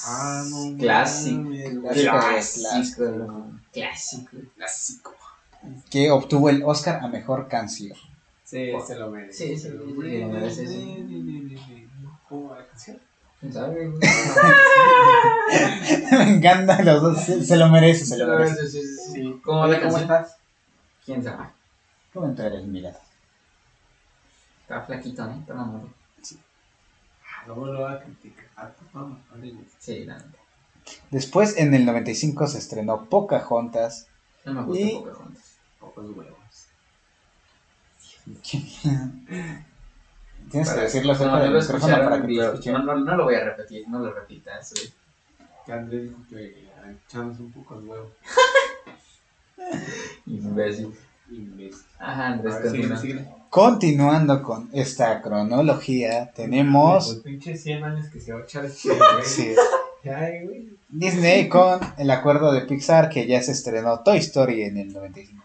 Ah, no. Clásico. Clásico. Clásico. Clásico. Clásico. Que obtuvo el Oscar a mejor canción. Sí, se lo merece. Sí, sí, se lo sí, merece. lo merece, sí. ¿Cómo va la canción? Me encanta los dos. Se, se lo merece, se lo merece. Sí, sí, sí. ¿Cómo ¿Cómo canción? estás? ¿Quién sabe? ¿Cómo tú eres, mira? Está flaquito, ¿eh? Está mamado. Luego lo va a criticar. Ah, pues. Sí, la neta. Después, en el 95, se estrenó Pocahontas. No me gusta Y- Pocahontas. Pocos huevos. Tienes que Para- decirlo no, cerca no del lo micrófono para que escuchen. no, no, no lo voy a repetir, no lo repitas. güey. Que Andrés dijo que echamos un poco de huevo. Imbécil. Imbécil. Ajá, Andrés, ver, continúa. Continuando con esta cronología, tenemos Los pinches 100 años que se va a echar este güey. sí, Ay, güey. Disney con el acuerdo de Pixar que ya se estrenó Toy Story en el 95.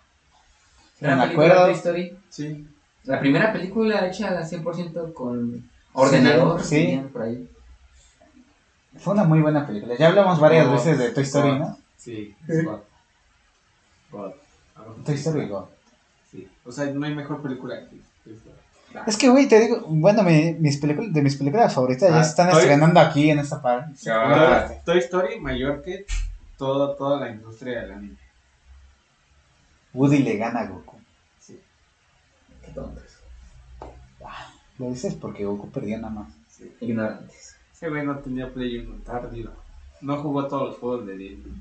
Gran Me película de acuerdo. Toy Story. Sí. La primera película hecha al 100% con ordenador. Sí. dirían por ahí. Fue una muy buena película. Ya hablamos varias veces de Toy Story, God. ¿no? Sí. God. God. Toy. Story God. Sí. O sea, no hay mejor película que Toy Story. Es que, güey, te digo, bueno, mi- mis películas, de mis películas favoritas ya Ah, se están Toy- estrenando aquí en esta parte. Ah. Toy, Toy Story mayor que todo, toda la industria del anime. Woody le gana a Goku. Sí. Qué tontos. Lo dices porque Goku perdió nada más. sí. Ignorantes. Ese güey no tenía Play 1, está ardido. No jugó todos los juegos de Disney.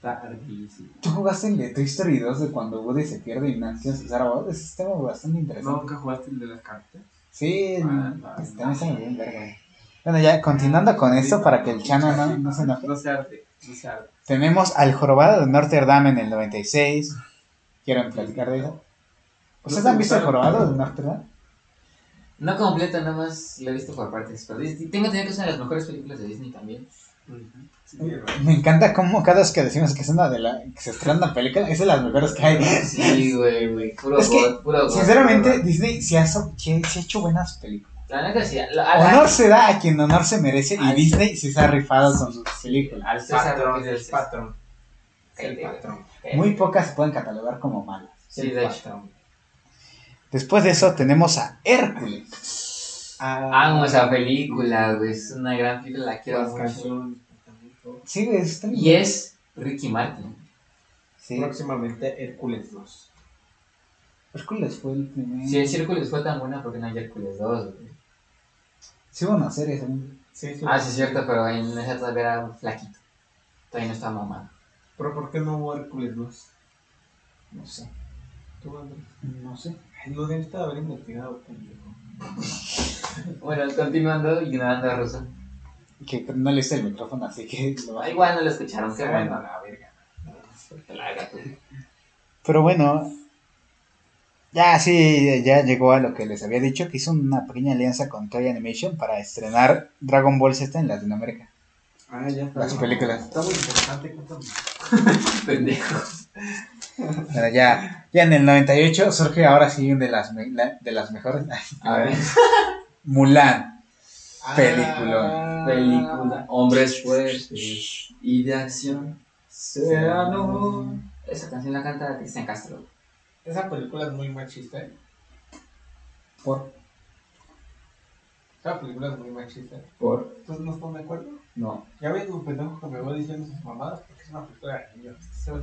Está ardidísimo. ¿Tú jugaste el de Toy Story 2 de cuando Woody se pierde y no tienes que usar a Ese sistema bastante interesante. ¿Nunca jugaste el de las cartas? Sí, Ah, no, pues, también está muy bien, verga. Bueno, ya continuando con esto para que el chano no, no se enoje. No se arde, no se arde. Tenemos al jorobado de Notre Dame en el 96. ¿Quieren platicar de eso? ¿Ustedes han visto el jorobado de Notre Dame? No completo, nada más lo he visto por partes. Pero tengo entendido que es una de las mejores películas de Disney también. Me encanta cómo cada vez que decimos que es una de las que se estrena una película, es de las mejores que hay. Sí, güey, güey. Puro Es que, God, puro. Sinceramente, puro God. Disney sí ha, sí ha hecho buenas películas. La neta sí. la- la- Honor se da a quien honor se merece y Disney sí se ha rifado con sus películas. al César patrón, que el patrón. El patrón. Muy pocas se pueden catalogar como malas. Sí, de hecho. Después de eso tenemos a Hércules. Amo esa película, güey. Es una gran película, la quiero Las mucho. canciones. también. Sí, güey, está bien. Y es Ricky Martin. Sí, Próximamente Hércules 2. Hércules fue el primer. Si el Círculo fue tan buena, porque no hay Hércules 2, güey? Sí, hubo una serie. según- Sí, sí. Ah, sí, es cierto, pero en esa todavía era un flaquito. Todavía no estaba mamado. Pero ¿por qué no hubo Hércules 2? No sé. Tú, Andrés. No sé. Ay, Lo debiste haber investigado, pendejo. Bueno, continuando, ignorando a Russo. Que no le hice el micrófono, así que lo Ah, igual no lo escucharon, qué bueno. la verga. Pero bueno, ya sí, ya llegó a lo que les había dicho, que hizo una pequeña alianza con Toy Animation para estrenar Dragon Ball Z en Latinoamérica. Ah, ya está. Las películas. Está muy interesante, cuéntame. Pendejo. Bueno, ya, ya en el 98 surge ahora sí de las, me- de las mejores. A ver. Mulan. Ah, Película. Película. Hombres fuertes y de acción. Serano. Esa canción la canta Cristian Castro. Esa película es muy machista, ¿eh? Por, Esa película es muy machista. ¿Por? ¿Entonces no están de acuerdo? No. Ya ves un pendejo que me va diciendo sus mamadas una película de niños. Se va-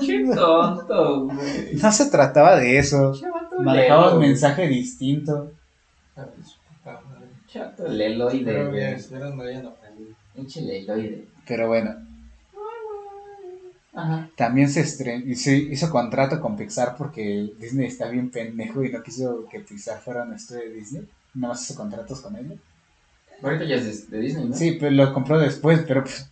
Qué tonto, güey. no se trataba de eso. Chato Manejaba un mensaje distinto. Ah, pues. Chato leloide, Pero bien, güey. espero no hayan aprendido. Pinche leloide. Pero bueno, Ajá. también se, estren- se hizo contrato con Pixar porque Disney está bien pendejo y no quiso que Pixar fuera un estudio de Disney. No más hizo contratos con ellos. Ahorita ya es de, de Disney, ¿no? Sí, pero lo compró después, pero pues,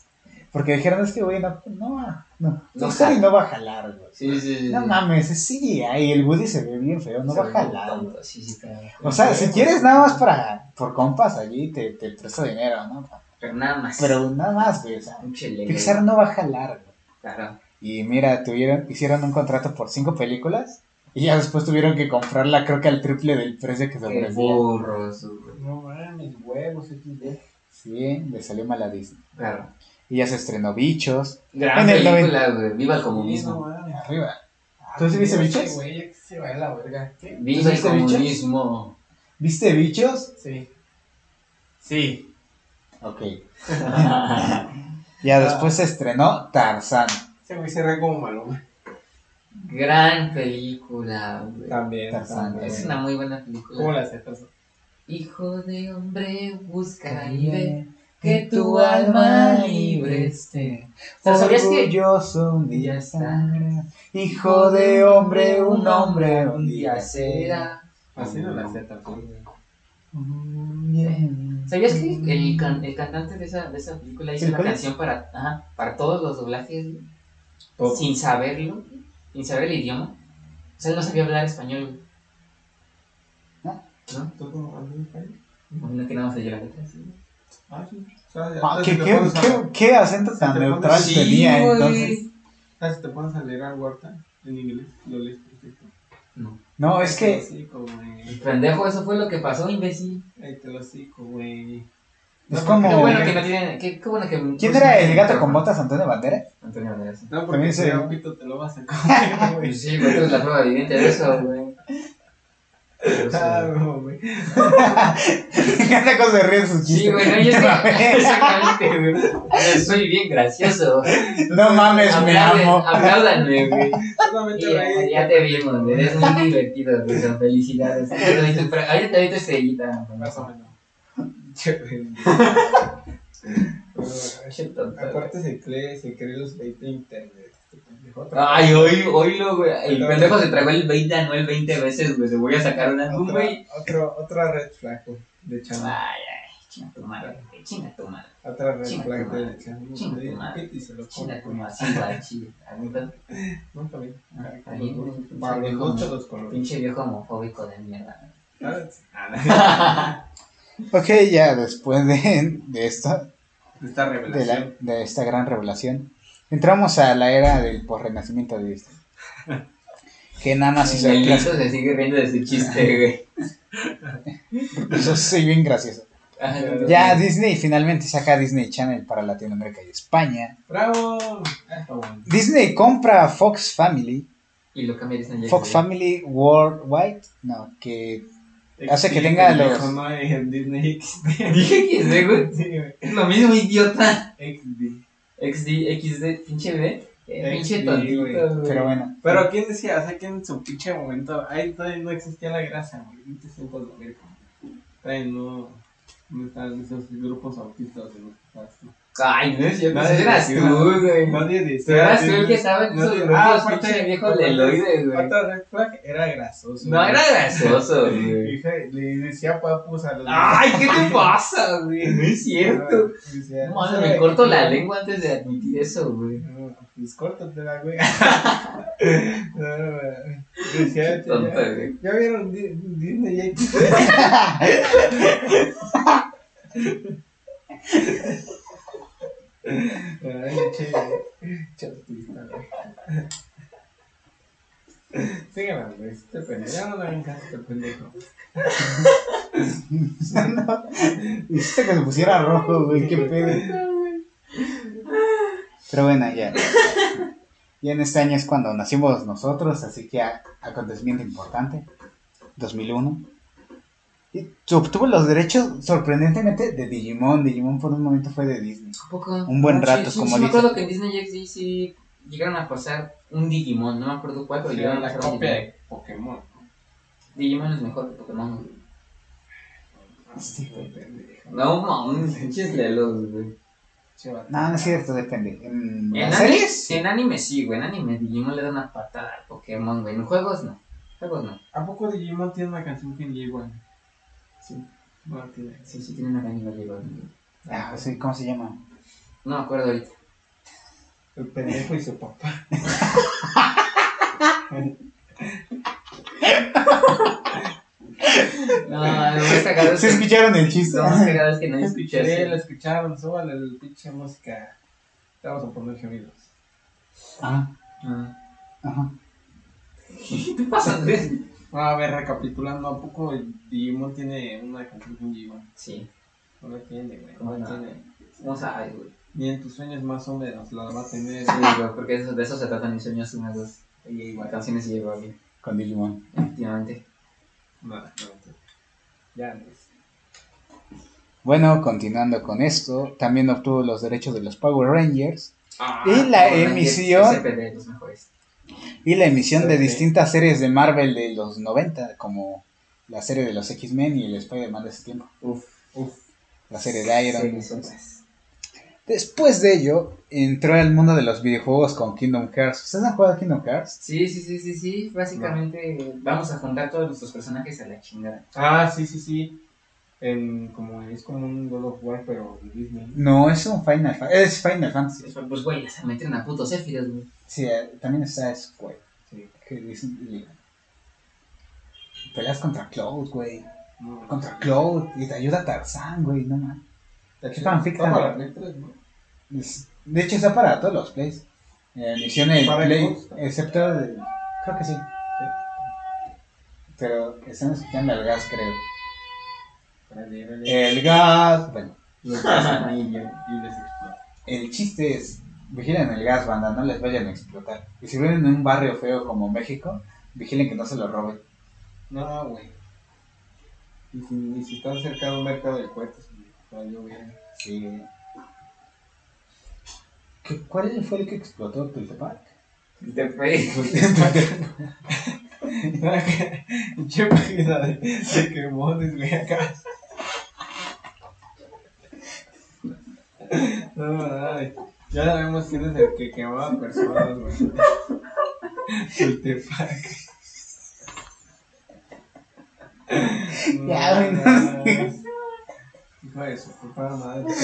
porque dijeron es que güey, no, no, no, No jala. no va a jalar, güey. Sí, sí, sí. No mames, es CGI, el Woody se ve bien feo, no Se va a jalar. tonto. Sí, sí, está. O sea, si quieres nada más para, por compas allí, te, te presto dinero, ¿no? Pero nada más. Pero nada más, güey, o sea. Pixar no va a jalar, güey. Claro. Y mira, tuvieron, hicieron un contrato por cinco películas, Y ya después tuvieron que comprarla, creo que al triple del precio que se Qué ofrecía. burros, güey. No mames, huevos, XD. Sí, le salió mal a Disney. Claro. Y ya se estrenó Bichos. Gran En el película, güey. Viva el Sí, no comunismo. mames. Arriba. ¿Tú sí viste Bichos? Güey, ya que se va a la verga. ¿Qué? Viva el viste bichos? comunismo. ¿Viste Bichos? Sí. Sí. Ok. Ya después se estrenó Tarzán. Ese güey se re como maloma. Gran película, güey. También. Es una muy buena película. ¿Cómo la aceptas? Hijo de hombre, busca y ve que tu alma libre esté. O sea, ¿sabías que Orgulloso un día sangra. Hijo de hombre, un hombre un día será. Así no la aceptas, güey. ¿Sabías que el, can- el cantante de esa, de esa película hizo ¿El una canción para, ajá, para todos los doblajes sin saberlo, sin saber el idioma? O sea, él no sabía hablar español. güey. ¿No? ¿No? ¿Tú cómo hablas español? Imagino que nada más la letra. ¿sí? Ah, sí. O sea, Ah, ¿qué, qué, a- qué- qué acento tan neutral Sí, tenía güey. entonces? Ah, si te pones a leer a Huerta en inglés, lo lees perfecto. No. No, es que Sí, güey. Pendejo, eso fue lo que pasó, imbécil. Ahí te lo sigo, güey. Es como. Qué No, bueno que no tienen. Qué, qué bueno que. ¿Quién era el gato con botas, Antonio Bandera? Antonio Banderas. No, porque si se- un pito te lo vas a comer, güey. Pues sí, güey, tú eres la prueba viviente de eso, güey. Pero sí. Ah, no, güey. Me encanta cómo se ríen sus chistes. Sí, güey, no, yo. Exactamente, güey. Soy bien gracioso. No mames, me amo. Apláudanme, güey. Ya, te vimos, güey. Eres muy divertido, güey. Felicidades. Ahorita te estrellita. Más o menos. Aparte se cree, se cree los 20 de internet. este Ay, hoy, oílo, güey. El pendejo se tragó el 20 anual 20 veces, güey. Se voy a sacar un álbum, otra, güey. otro, otra red flag, güey, de chamba. Ay, ay, chinga tu madre, güey. Chinga tu madre. Otra red Chinga flag tu madre. de chamba. Chinga tu madre. y se lo Chinga tu madre. Sí, güey, sí. A mí, No, está bien. Ah, está Para los colores. Pinche viejo homofóbico de mierda. Ah, Ok, ya después de, de esto, Esta de, la- revelación. de esta gran revelación, entramos a la era del posrenacimiento de Disney. Que nada más hizo El listo se sigue riendo de su chiste, güey. Yo soy bien gracioso. Ya Disney finalmente saca Disney Channel para Latinoamérica y España. ¡Bravo! Ah. Disney compra Fox Family, Y lo cambia Disney. Fox Family Worldwide, no, que Hace que tenga los- No, en Disney XD. Dije de, güey. Sí, güey. Es lo mismo, idiota. XD. XD, XD, pinche B. Eh, pinche XD, tontito, güey. güey. pero bueno. Pero ¿quién decía? O sea, que en su pinche momento, ahí todavía no existía la grasa, güey. No te sientas la verga. Todavía no, no están esos grupos autistas de tú. Ay, no es cierto. Ese eras decía- tú, güey. Nadie Tú decía. eras tú el que estaba en esos grupos, Ah, pinche viejo aparte- leloide, güey. Era grasoso. No, güey. era gracioso, güey. Le decía papus a los. Ay, ¿qué te pasa, güey? No es cierto. Decía, No, mames, "¿Sabe me corto la lengua antes de admitir eso, güey. No, Pues córtatela, güey. No, no, Decía, Tonto, ya, güey. ¿ya vieron Di- Disney XD? Ay, che, autista, güey. Este pendejo. Ya no le hagan caso este pendejo. Hiciste que se pusiera rojo, güey, qué pedo. Pero bueno, ya. Ya en este año es cuando nacimos nosotros, así que acontecimiento importante. 2001. Y obtuvo los derechos, sorprendentemente, de Digimon. Digimon por un momento fue de Disney. ¿A poco? Un buen No, rato, sí, sí, como sí, me dice. acuerdo que en Disney XD sí llegaron a pasar un Digimon, no me acuerdo cuál, pero Sí, llegaron a la pasar copia Digimon. de Pokémon. Digimon es mejor que Pokémon. Sí. No, mames, lelos, güey. No, no es cierto, depende. ¿En En las anime, series? en anime sí, güey. En anime Digimon le da una patada al Pokémon, güey. En juegos no. Juegos no. ¿A poco Digimon tiene una canción que igual? Sí, No sí, sí tiene una canilla de. Ah, sí, ¿cómo se llama? No me acuerdo ahorita. El pendejo y su papá. No, lo más cagado es ¿Se que, escucharon el chiste? lo más cagado es que no escuché Sí, lo escucharon, súbale el pinche música. Te vamos a poner gemidos. Ah, Ah. ajá. ¿Qué te pasa, Andrés? A ver, recapitulando, ¿a poco Digimon tiene una canción con Digimon? Sí, No la tiene, güey. ¿Cómo No la tiene. no sabes, güey. Ni en tus sueños más húmedos la va a tener. Sí, güey, porque eso- de eso se tratan mis sueños húmedos. Y igual canciones y llevo bien, Con Digimon. efectivamente. Nada, no, no. Ya, Andrés. Bueno, continuando con esto, también obtuvo los derechos de los Power Rangers Ah, Y la Power Rangers, emisión- SPD, los mejores. Y la emisión de Sí. distintas series de Marvel de los 90, como la serie de los X-Men y el Spider-Man de ese tiempo. Uf, uf. La serie de Iron Sí, Man. Después de ello, entró al mundo de los videojuegos con Kingdom Hearts. ¿Ustedes han jugado a Kingdom Hearts? Sí, sí, sí, sí, sí. Básicamente vamos a juntar todos nuestros personajes a la chingada. Ah, sí, sí, sí. En, como, es como un God of War, pero de Disney. No, es un Final Fantasy. Es Final Fantasy. Pues güey, se metieron a putos Sephiroth, güey. Sí, eh, también está Square. Sí. Que dicen, peleas contra Cloud, güey. No. Contra Cloud. Y te ayuda Tarzan, güey. No man. Está ¿Qué fanfic Está para Play 3, ¿no? Es- De hecho, está para todos los plays. Eh, ¿Para play, excepto el- Creo que sí. Pero están escuchando el gas, creo. El gas. Bueno, Los ahí y, les explota. el chiste es: vigilen el gas, banda, no les vayan a explotar. Y si viven en un barrio feo como México, vigilen que no se lo roben. No, güey. Y si, y si están cerca de un mercado de cohetes, valió bien. Sí. ¿Qué- ¿Cuál fue el que explotó Tultepec? Te fue. Che página de, de quemones, güey, acá. No, ay, ya sabemos quién es el que quemaba personas, güey. Tultepec. Ya, güey, no sé. Hijo de su puta madre.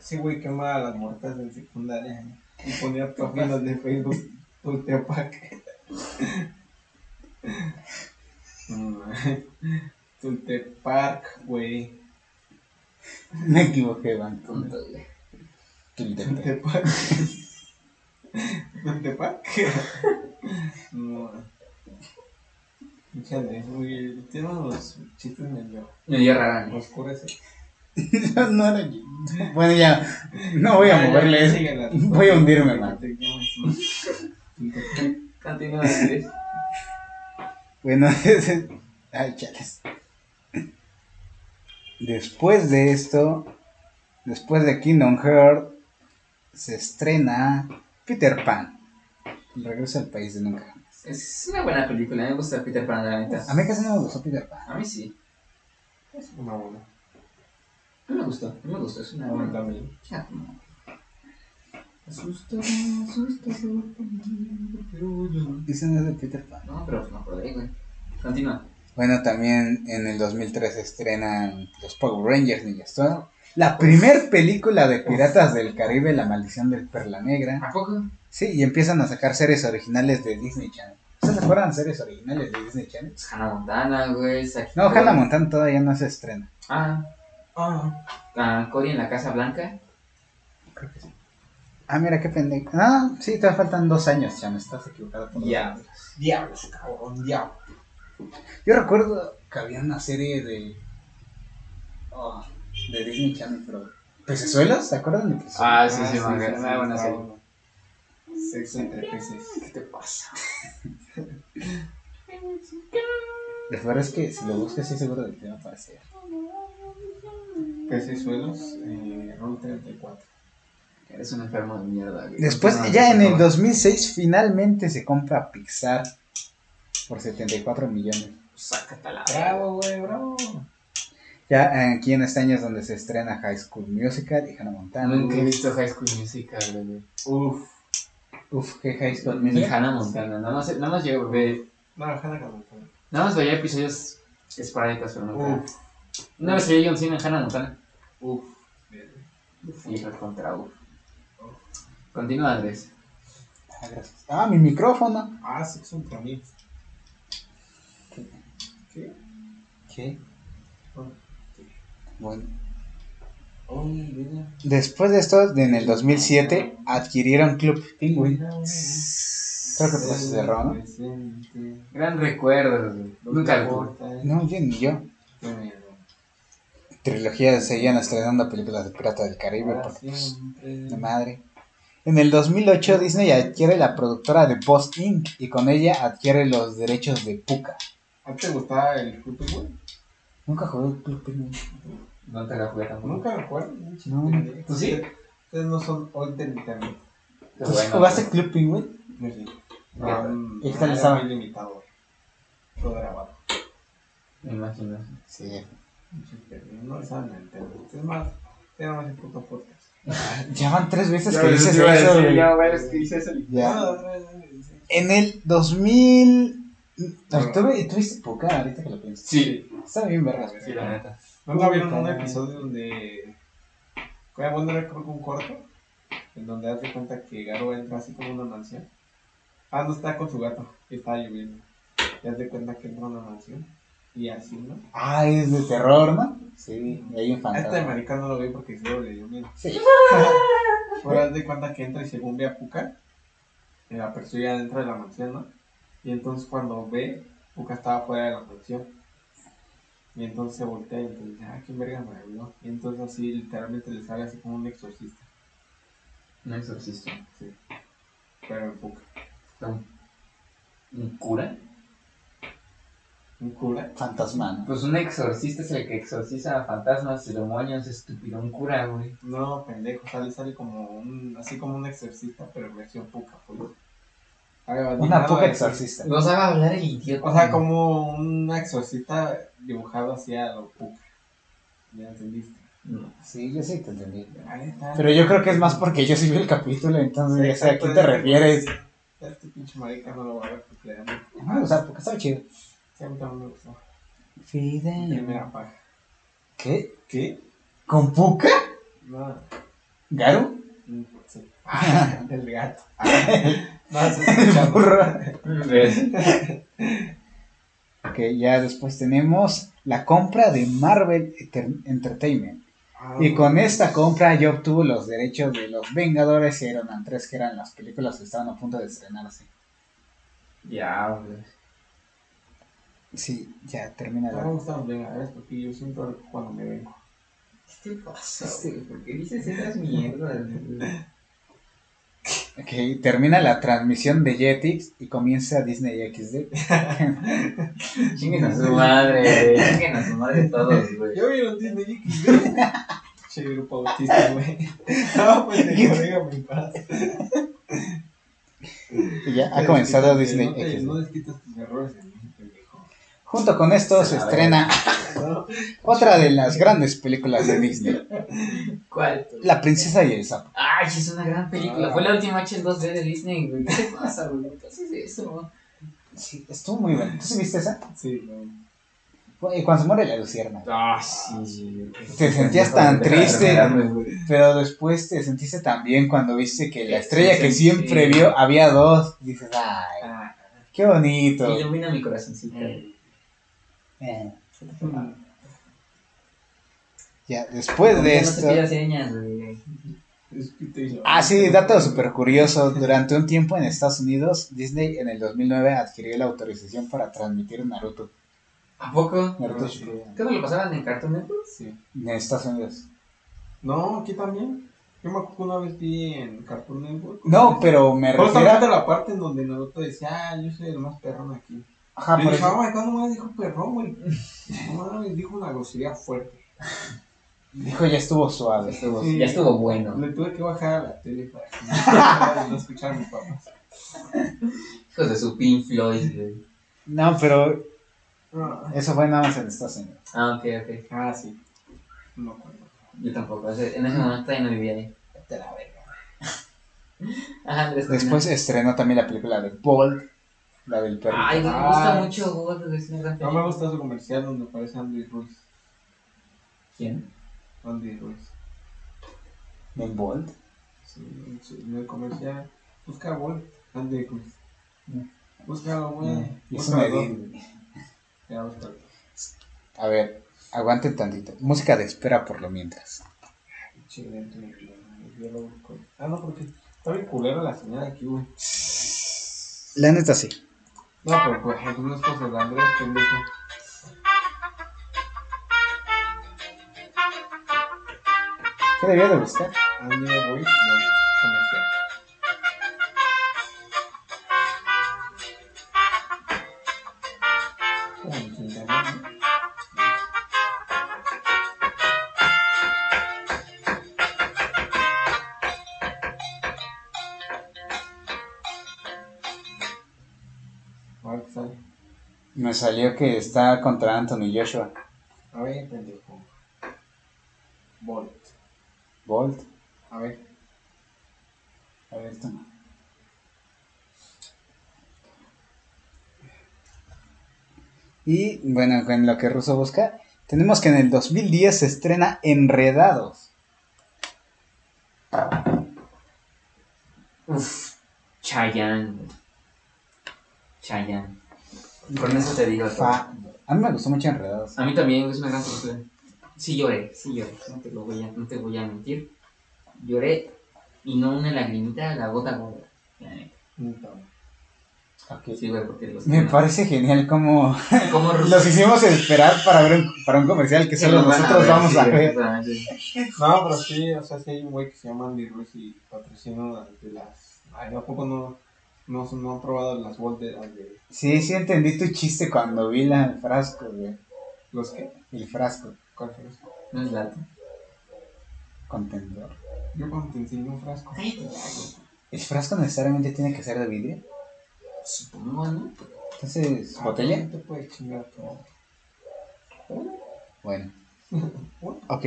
Sí, güey, quemaba las muertas en secundaria y ponía páginas de Facebook Tultepec. Mm, Tultepark, güey. Me equivoqué. Tultepec. Tultepac. Tultepac. No. Échale, güey. Tiene unos chistes medio Me dio rara, ¿no? oscuros. No, no era yo. Bueno, ya. No voy a Ya, moverle ya, eso. síguela. Voy a hundirme, man. Continúa. Bueno, ay, chales. Después de esto, después de Kingdom Hearts, se estrena Peter Pan. El regreso al país de nunca. jamás. Es una buena película, me gusta Peter Pan, la neta. A mí casi no me gustó Peter Pan. A mí sí. Es una buena. A mí me gustó, mí me gustó, es una buena. también. Ya, como- Asusta, asusta, asusta, pero yo- Dice no es de Peter Pan. No, pero me acordé, güey. Continúa. Bueno, también en el 2003 se estrenan los Power Rangers Ninja Storm. La primer película de Piratas del Caribe, La Maldición del Perla Negra. ¿A poco? Sí, y empiezan a sacar series originales de Disney Channel. ¿Ustedes se acuerdan de series originales de Disney Channel? Pues Hannah Montana, güey. No. Hannah Montana todavía no se estrena. Ah, Ah, ah, Cory en la Casa Blanca. Creo que sí. Ah, mira qué pendejo. Ah, sí, te faltan dos años, Chan. Estás equivocado por años. diablos, cabrón, diablos. Yo recuerdo que había una serie de. oh, de Disney Channel, pero. ¿Pecesuelos? ¿Se acuerdan de Pecesuelos? Ah, sí, sí, man, era una buena serie. Sexo entre peces. ¿Qué te pasa? Lo peor es que si lo buscas, sí seguro de que te va a aparecer. Peces suelos, eh, Rule 34. Eres un enfermo de mierda, güey. Después, ya en el favor. 2006, finalmente se compra Pixar por 74 millones. Sácate a la Bravo, güey, bravo. Ya aquí en este año es donde se estrena High School Musical y Hannah Montana. Nunca he visto High School Musical, güey. Uf. Uf, qué High School Musical. Hannah Montana. Nada más, nada más llego, ve- No, Hannah Montana. Nada más veía episodios esporádicos, pero nunca. Uf. Una vez veía John Cena en Hannah Montana. Uf. Uf, y contra uf. Continúa, Andrés. Ah, gracias. Ah, mi micrófono. Ah, sexo entre amigos. ¿Qué? ¿Qué? Bueno. Mira. Después de esto, en el 2007, adquirieron Club Penguin. Creo que se cerró, ¿no? Gran recuerdo. Nunca lo No, yo ni yo. Trilogía seguían estrenando películas de Pirata del Caribe porque pues, la madre. En el 2008 Disney adquiere la productora de Boss Inc. y con ella adquiere los derechos de Puka. ¿A ti te gustaba el Club Penguin? Nunca jugué el Club Penguin. No te la jugué tampoco. Nunca lo jugaron. No. ¿Tú sí? Ustedes no son old. Qué ¿Tú sí bueno, jugaste güey. Club Penguin? No ¿y qué tal era estaba? muy limitado. Todo grabado. Me imagino. Sí. No saben el internet. Es más, era más el puto podcast. Ya van tres veces Ya que dices eso. ya ves que dice eso. Ya. Sí. En el 2000... Ah, ¿Tuve- ¿Tuviste Puka ahorita que lo pienso? Sí. Está bien vergas. Sí, la neta. ¿Nunca vieron un episodio donde. Bueno, era creo que un corto. En donde hace cuenta que Garo entra así como una mansión. Ah, no está con su gato. Y está lloviendo. Y hace cuenta que entra una mansión. Y así, ¿no? Ah, es de terror, ¿no? Sí, hay un este fantasma. marica no lo vi porque solo le dio miedo. Sí. Pero haz de cuenta que entra y según ve a Puka, la persigue adentro de la mansión, ¿no? Y entonces cuando ve, Puka estaba fuera de la mansión. Y entonces se voltea y entonces dice, ah, ¿quién verga me vio? Y entonces así literalmente le sale así como un exorcista. Un exorcista. Sí. Pero en Puka. ¿Un, un cura? Un cura. Fantasma. Pues un exorcista es el que exorciza a fantasmas y demonios, estúpido. Un cura, güey. No, pendejo, sale, sale como un, así como un exorcista, pero en versión Puka, pues. Va, Una Puka de- exorcista. No sabe hablar el idiota. O sea, como un exorcista dibujado hacia lo Puka. ¿Ya entendiste? No. Sí, yo sí te entendí. Ahí está. Pero yo creo que es más porque yo sí vi el capítulo, entonces ya sé a quién te refieres. Este pinche marica no lo va a ver porque le. Ah, o sea, porque estaba chido. Sí, a mí también me gustó. Fidel. Primera paja. ¿Qué? ¿Qué? ¿Con Puka? No. ¿Garu? mm, Sí. El gato. No, ¿Ves? Ok, ya después tenemos la compra de Marvel Enter- Entertainment. Ah, Y con esta compra yo obtuvo los derechos de Los Vengadores y Iron Man 3, que eran las películas que estaban a punto de estrenarse. Ya, güey. Sí, ya termina No me la... gustan los vengadores porque yo siento cuando me vengo. ¿Qué te pasa, güey? ¿Por qué dices esas mierdas? Ok, termina la transmisión de Jetix y comienza Disney XD. Chinguen a su madre, güey. Chinguen a su madre todos, güey. Yo vieron Disney XD. Che, grupo autista, güey. No, pues déjame en paz. Y ya ha comenzado No Disney te- No XD. desquitas tus errores. Junto con esto se estrena otra de las grandes películas de Disney, ¿Cuál? La princesa y el sapo. Ay, sí, es una gran película. Ah. Fue la última hecha en 2D de Disney, güey. ¿Qué pasa, güey? ¿Qué haces eso? Sí, estuvo muy buena. ¿Tú sí viste esa? Sí, no. Y cuando se muere la lucierna. Ah, sí, sí. Te sentías tan triste. Pero después te sentiste tan bien cuando viste que la estrella Sí, que siempre sí. vio había dos. Dices, ay, Ah, qué bonito. ilumina mi corazoncito. Eh, ya, después de No esto. señas, Ah, sí, dato súper curioso. Durante un tiempo en Estados Unidos, Disney en el 2009 adquirió la autorización para transmitir Naruto. ¿A poco? Naruto Ah. ¿Qué no lo pasaban en Cartoon Network? Sí. En Estados Unidos. No, aquí también. Yo me acuerdo que una vez vi en Cartoon Network. No, pero me refiero. la parte en donde Naruto decía, ah, yo soy el más perrón aquí. Ajá, por eso. ¿cuándo me dijo perrón, güey? No dijo una grosería fuerte. Dijo, ya estuvo suave. Estuvo- Sí. Ya estuvo bueno. Le tuve que bajar a la tele para que no, escuchar a mis papás. Hijos de su Pink Floyd, güey. No, pero eso fue nada más en Estados Unidos. Ah, ok, ok. ah, sí. No acuerdo. Yo tampoco. En ese momento todavía no vivía ahí. Vete a la verga. Ajá. Después estrenó también la película de Bolt, la del perro. Ay, me Ah, gusta mucho God, güey. Es una gran No me película. gusta su comercial donde aparece Andy Ruiz. ¿Quién? Andy Ruiz. ¿En Bolt? Sí, en su- en el comercial. Busca Walt, Andy Ruiz. Mm. Búscalo, güey. Di- Ya, búscalo. A ver, aguanten tantito. Música de espera por lo mientras. Pinche lento, mi vida, yo lo busco. Ah, no, porque está bien culera la señal aquí, güey. La neta sí. No, pero por ejemplo, unas cosas de Andrés, pendejo. ¿Qué debía de buscar? Andy Boy, Boy, comercial. Salió que está contra Anthony Joshua. A ver, pendejo. Bolt. Bolt. A ver. A ver, esto no. Y bueno, con lo que Russo busca, tenemos que en el 2010 se estrena Enredados. Uf, Chayanne. Chayanne. Con eso te digo. Fa- A mí me gustó mucho Enredados. A mí también es una gran película. Sí lloré, sí lloré, no te, lo voy a, no te voy a mentir. Lloré y no una lagrimita, la gota gorda. La neta. Sí, güey, porque los Me parece genial cómo ¿Cómo los hicimos esperar para ver un, para un comercial que solo nosotros vamos a ver. No, pero sí, o sea, sí hay un güey que se llama Andy Ruiz y patrocina de las. Ay, ¿a poco no, no, no han probado las volteras de Sí, sí entendí tu chiste cuando vi la, el frasco, güey. los que? El frasco, ¿Cuál eso? No es lata. contenedor. Yo cuando te enseñé un frasco. Cállate. ¿El frasco necesariamente tiene que ser de vidrio? Supongo, ¿no? Entonces, Ah, ¿botella? No te puedes chingar todo. Bueno. Ok.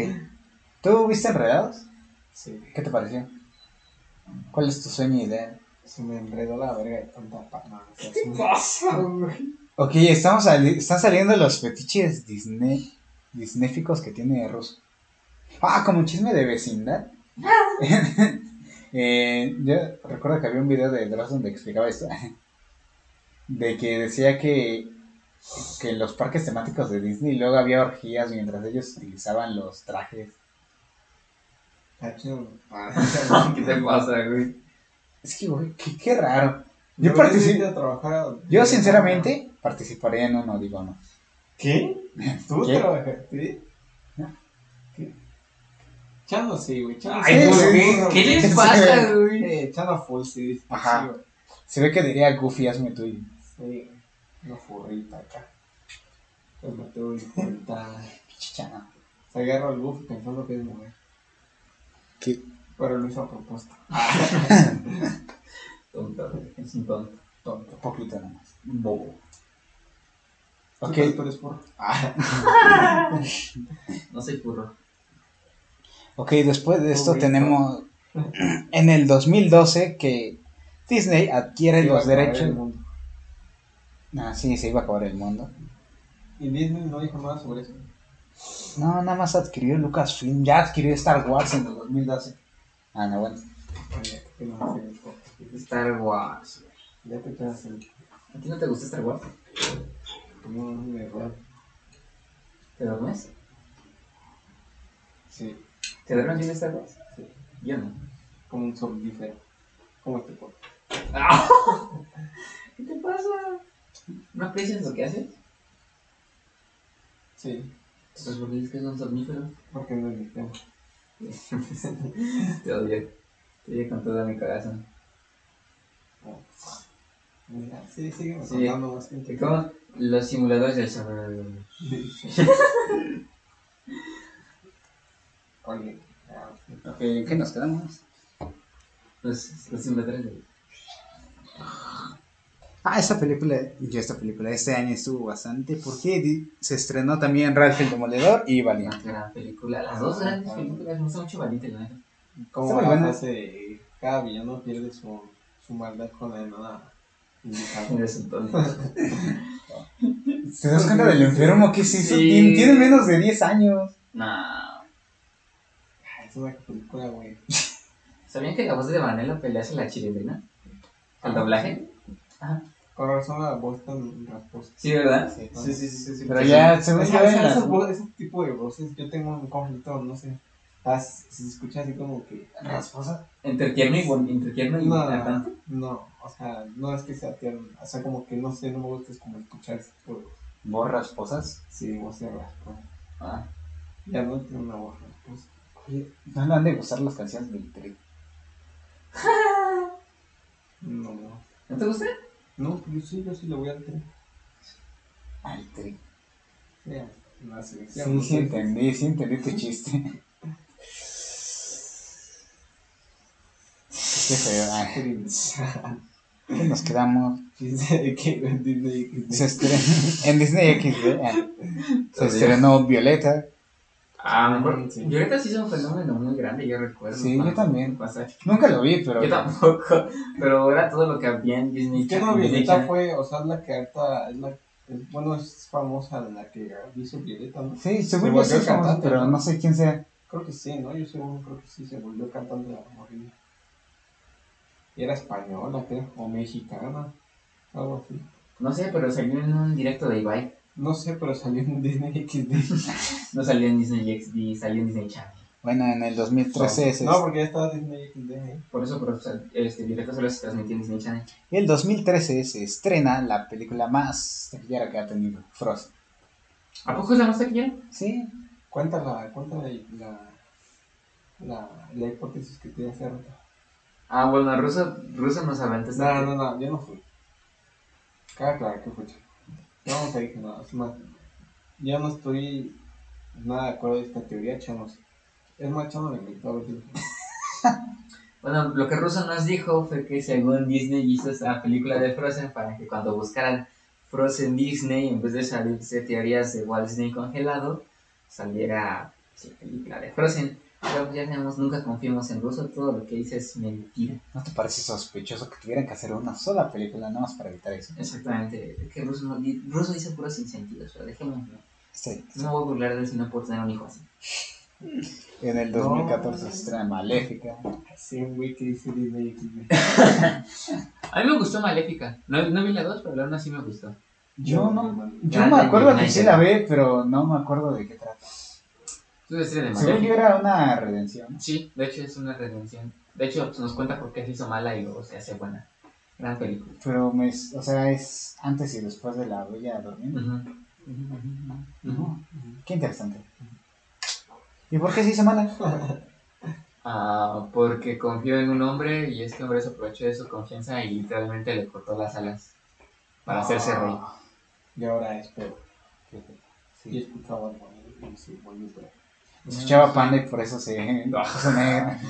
¿Tú viste Enredados? Sí, ¿Qué te pareció? ¿Cuál es tu sueño ideal? Se me enredó la verga de tanta panada. ¿Qué pasa, güey? Ok, estamos sali- están saliendo los fetiches Disney, disnéficos que tiene Russo. Ah, como chisme de vecindad. Eh, yo recuerdo que había un video de Dross donde explicaba esto. De que decía que, que en los parques temáticos de Disney luego había orgías mientras ellos utilizaban los trajes. Ah. ¿Qué te pasa, güey? Es que, güey, qué, qué raro. Yo a trabajar. Yo, sinceramente, participaría en uno, digo, no. ¿Qué? ¿Tú ¿Qué? trabajaste? No. ¿Qué? Chano sí, güey. Chano Ay, sí, ¿por güey, qué? ¿Qué les pasa, güey? Eh, Chano full, sí. Ajá. sí. Se ve que diría Goofy, hazme tuyo. Sí, una furrita acá. Pues me tengo en cuenta. Chichana. Se agarra el buff pensando que es mujer. ¿Qué? Pero lo hizo a propósito. Tonto. Es un tonto. Tonto. Poquito nomás. Bobo. Ok. Tú eres. Ah, No soy furro. Ok, después de esto Pobrito. tenemos en el 2012 que Disney adquiere iba a los derechos. mundo. Ah, sí, se iba a acabar el mundo. Y Disney no dijo nada sobre eso. No, nada más adquirió Lucasfilm. Ya adquirió Star Wars en el 2012. Ah, no, bueno. No. Star Wars. Ya te quedas en ¿A ti no te gusta Star Wars? error. ¿Te duermes? Sí, ¿Te duermes viendo Star Wars? sí. Yo no. Como un somnífero. Como este podcast. ¿Qué te pasa? ¿No aprecias lo que haces? Sí, Entonces, ¿por qué dices que es un somnífero? porque no es mi tema. Te odio. Te odio con todo mi corazón. Mira, sí, sígueme Sí. más gente. ¿Cómo? Los simuladores del somnífero. Oye, Ok, ¿en qué nos quedamos? Los, los simuladores del... Ah, esta película, yo esta película este año estuvo bastante porque se estrenó también Ralph el Demoledor y Una Valiant. gran película. Las dos grandes películas. Me gusta mucho Valiente, la. Como la frase, cada villano pierde su, su maldad con la de nada. ¿Te das cuenta del enfermo que se hizo? Sí. Tiene, menos de 10 años. Nah. Ah, Es una película, güey. ¿Sabían que la voz de Vanello peleas en la chilindrina? ¿El doblaje? Ajá. Con razón la voz tan rasposa. Sí, ¿verdad? Sí. sí, sí, sí. sí, Pero ya, según yo, ese tipo de voces, yo tengo un conflicto, no sé. se escucha así como que. ¿Rasposa? Entre tierno y, entre tierno y No, no, o sea, no es que sea tierno, o sea, como que no sé, no me gusta es como escuchar ese tipo de voz. ¿Vos rasposas? Sí, voz de raspo. Ah. Ya no tiene una voz rasposa. Oye, ¿no han de gustar las canciones del Tri? No, no. ¿No te gusta? No, yo sí, yo sí le voy al tren. Al Tri. Sí, en la Sí, selección. no sí sé. entendí, sí entendí tu chiste. Qué feo. ¿Qué nos quedamos? Que en Disney XD. Se estrenó en Disney XD. ah, Se estrenó Violeta. Ah, mejor. Sí. Violeta sí es un fenómeno muy grande, yo recuerdo. Sí, yo también. Nunca lo vi, pero. Yo tampoco, pero era todo lo que había en Disney. ¿Qué no, Disney Violeta fue, o sea, es la que ahorita es la, es- bueno, es famosa la que hizo Violeta, ¿no? Sí, Se yo famoso, pero ¿no? no sé quién sea. Creo que sí, ¿no? Yo según creo que sí se volvió cantante la morrilla. Y era española, creo, o mexicana, algo así. No sé, pero salió en un directo de Ibai. No sé, pero salió en Disney XD. No salió en Disney XD, salió en Disney Channel. Bueno, en el 2013 es. No, porque ya estaba Disney XD. Por eso, pero, o sea, este directo solo se transmitió en Disney Channel. Y el 2013 se estrena la película más taquillera que ha tenido, Frozen. ¿A poco es la más taquillera? Sí, Cuéntala, cuéntala la, la, la hipótesis que te hace rato. Ah, bueno, Ruso, Ruso nos aventó. No, no, no, yo no fui. Cada claro que fue. No te dije es más. Yo no estoy nada de acuerdo de esta teoría, chanos. Es más, chano me invitó a ver Bueno, lo que Russo nos dijo fue que según Disney hizo esta película de Frozen para que cuando buscaran Frozen Disney, en vez de salirse teorías de Walt Disney congelado, saliera sí, película de Frozen. Pero ya sabemos, nunca confiemos en Russo, todo lo que dice es mentira. ¿no te parece sospechoso que tuvieran que hacer una sola película nada más para evitar eso? Exactamente, que Russo, no, Russo dice puros sinsentidos, pero dejémoslo. Sí. No voy a burlar de él si no puedo tener un hijo así. En el 2014 se estrena Maléfica. Sí, güey que dice. A mí me gustó Maléfica. No, no vi la 2, pero la 1 sí me gustó. Yo no, yo me de acuerdo que sí la ve, pero no me acuerdo de qué trata. ¿Tú eres de Según yo era una redención. Sí, de hecho es una redención. De hecho, nos cuenta por qué se hizo mala y luego se hace buena. Gran película. Pero, me, o sea, es antes y después de la Bella Durmiente. Ujú. Ujú. Qué interesante. ¿Y por qué se hizo mala? Ah, porque confió en un hombre y este hombre se aprovechó de su confianza y literalmente le cortó las alas para hacerse rey. Y ahora es peor. Y Sí. escuchaba Bad Bunny y se volvió peor. Escuchaba Panda y por eso se puso negra.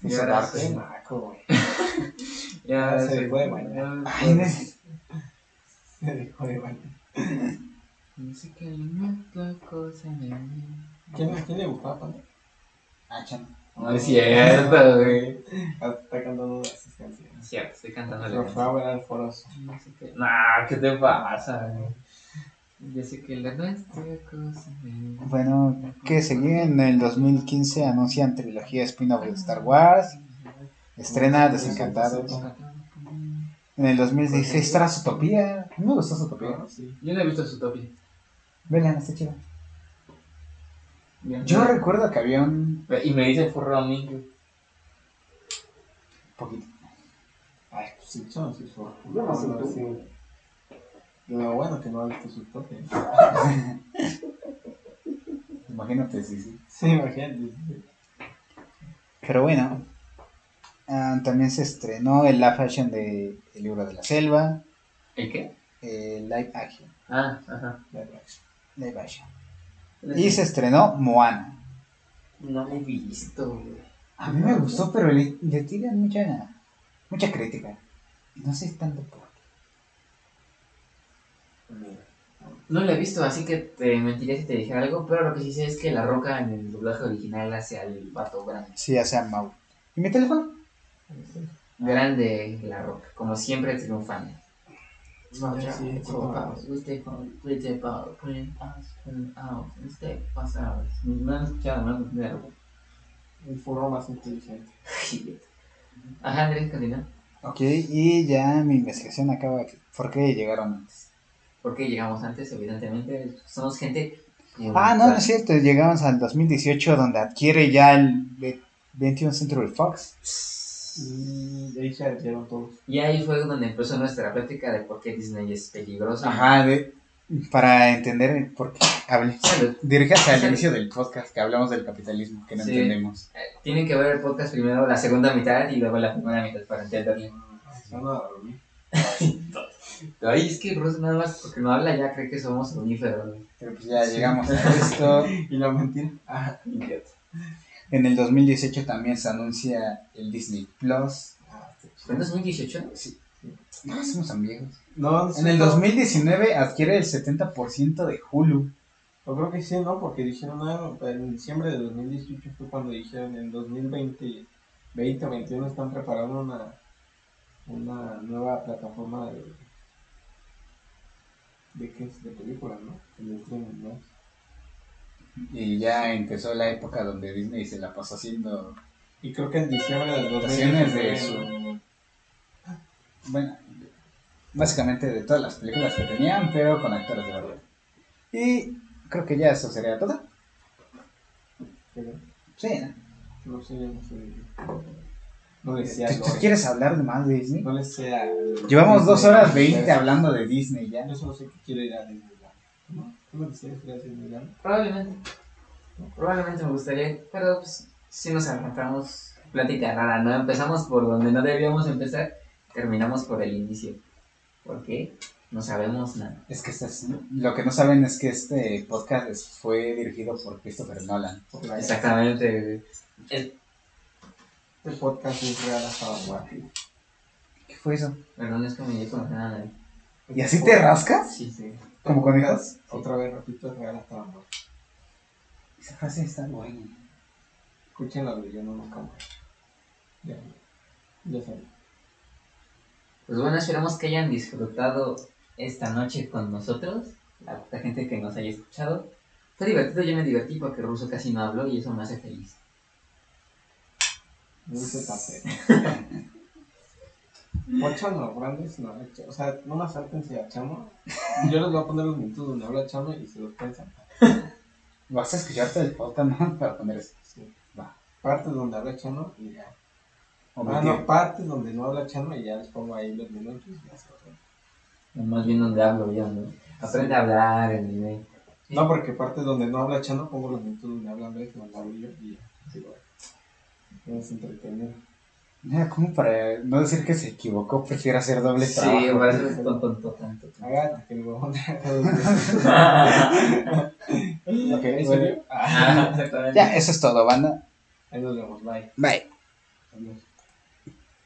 Se Y ahora. Qué naco, güey. Ya Se se fue de bañar. Ay, ne- Se dejó de bañar. No sé qué otra cosa en el ¿Quién, ¿Quién le gustaba Panda? Ah, chan. No es cierto, güey. Ah, Está cantando sus canciones. Es cierto, estoy cantando Pero fue a ver al foroso. No sé qué. Nah, ¿qué te pasa, güey? Yo sé que la nuestra cosa Bueno, que seguí en el 2015 anuncian trilogía spin-off de Star Wars. Estrena Desencantados. En el 2016 estará Zootopia. A mí me gustó Zootopia. Ah, sí. Yo no he visto su topi. Vean, está chido. Yo recuerdo que había un Y me dice furro a mí. güey. poquito. Ay, pues sí. Yo no sé No, tú. sí. Lo bueno que no ha visto su toque. Imagínate, sí, sí. Sí, imagínate. Pero bueno, ah, también se estrenó el live action de El libro de la selva, ¿El qué? el live action, Ah, ajá. live action. Y se estrenó Moana. No he visto, güey. A mí me gustó, pero le, le tiran mucha, mucha crítica. No sé tanto por No lo he visto, así que te mentiría si te dijera algo, pero lo que sí sé es que la roca en el doblaje original hace al vato grande. Sí, ya sea Mau. ¿Y mi teléfono? Grande la roca, como siempre triunfando. No, sí, sí. El furro más inteligente. Ajá, Andrés, continúa. Ok, y ya mi investigación acaba aquí. ¿Por qué llegaron antes? ¿Por qué llegamos antes? Evidentemente, somos gente Ah, no, no es cierto. Llegamos al 2018 donde adquiere ya el ve- 21 Century Fox. Y ahí se retiraron todos. Y ahí fue donde empezó nuestra plática de por qué Disney es peligroso. Ajá, de- para entender por qué hablé. Diríjase al inicio del podcast que hablamos del capitalismo, que no Sí. entendemos. Eh, Tienen que ver el podcast primero, la segunda mitad y luego la primera mitad para entenderlo. Dormir. Ay, es que Ross nada más porque no habla ya cree que somos soníferos. güey. Pero pues ya llegamos a esto. Y la mentira. Ah, Idiota. En el 2018 también se anuncia el Disney Plus. ah, está ¿Fue en chido. 2018? Sí. No, somos tan viejos. No, no sé, En el no. 2019 adquiere el 70% de Hulu. Yo creo que sí, ¿no? Porque dijeron, ah, en diciembre de 2018 fue cuando dijeron, en 2020, 20 o 21 están preparando una, una nueva plataforma de, de, qué es? de películas, ¿no? El streaming, ¿no? Y ya empezó la época donde Disney se la pasó haciendo, Y creo que en diciembre del Adaptaciones de 2019, bueno, básicamente de todas las películas que tenían, pero con actores de verdad. Y creo que ya eso sería todo. pero Sí, no sé. No le ¿Tú, quieres hablar de más de Disney? No le sé a... Llevamos dos horas veinte Pero- hablando de Disney ya. Yo solo sé que quiero ir a Disneyland. ¿No? ¿Tú que ir a Disneyland? Probablemente. Probablemente me gustaría, pero pues si nos aguantamos plática rara, ¿no? Empezamos por donde no debíamos empezar, terminamos por el inicio. ¿Por qué? No sabemos nada. Es que este es- lo que no saben es que este podcast fue dirigido por Christopher Nolan. Exactamente. El- Este podcast es real hasta la muerte. ¿Qué fue eso? perdón, es que me con nada. ¿Y así te rascas? Sí, sí. ¿Como conejos? Otra vez repito, es real hasta la muerte. Esa frase está buena. Escuchen la de yo no nos cambio. Ya, ya sabes. Pues bueno, esperamos que hayan disfrutado esta noche con nosotros, la, la gente que nos haya escuchado. Fue divertido, yo me divertí porque Ruso casi no habló y eso me hace feliz. Me dice café. No, grandes no. O sea, no más sáltense a Chamo. Yo les voy a poner los minutos donde habla Chamo y se los piensan. Vas a escucharte el podcast, ¿no? Para poner eso. Sí. Va. Partes donde habla Chamo y ya. Ah, no, partes donde no habla Chamo y ya les pongo ahí los minutos y ya se los. Más bien donde hablo yo, ¿no? Aprende a hablar, el nivel. No, porque partes donde no habla Chano, pongo los minutos donde habla Andrés, donde hablo yo y ya. Lo hago. Es entretenido. Como para no decir que se equivocó, prefiero hacer doble Sí, trabajo. eso es tonto, tonto, tonto. Hágate que le voy a Ok. Ah. Ya, eso es todo, banda. Ahí nos vemos, bye. Bye.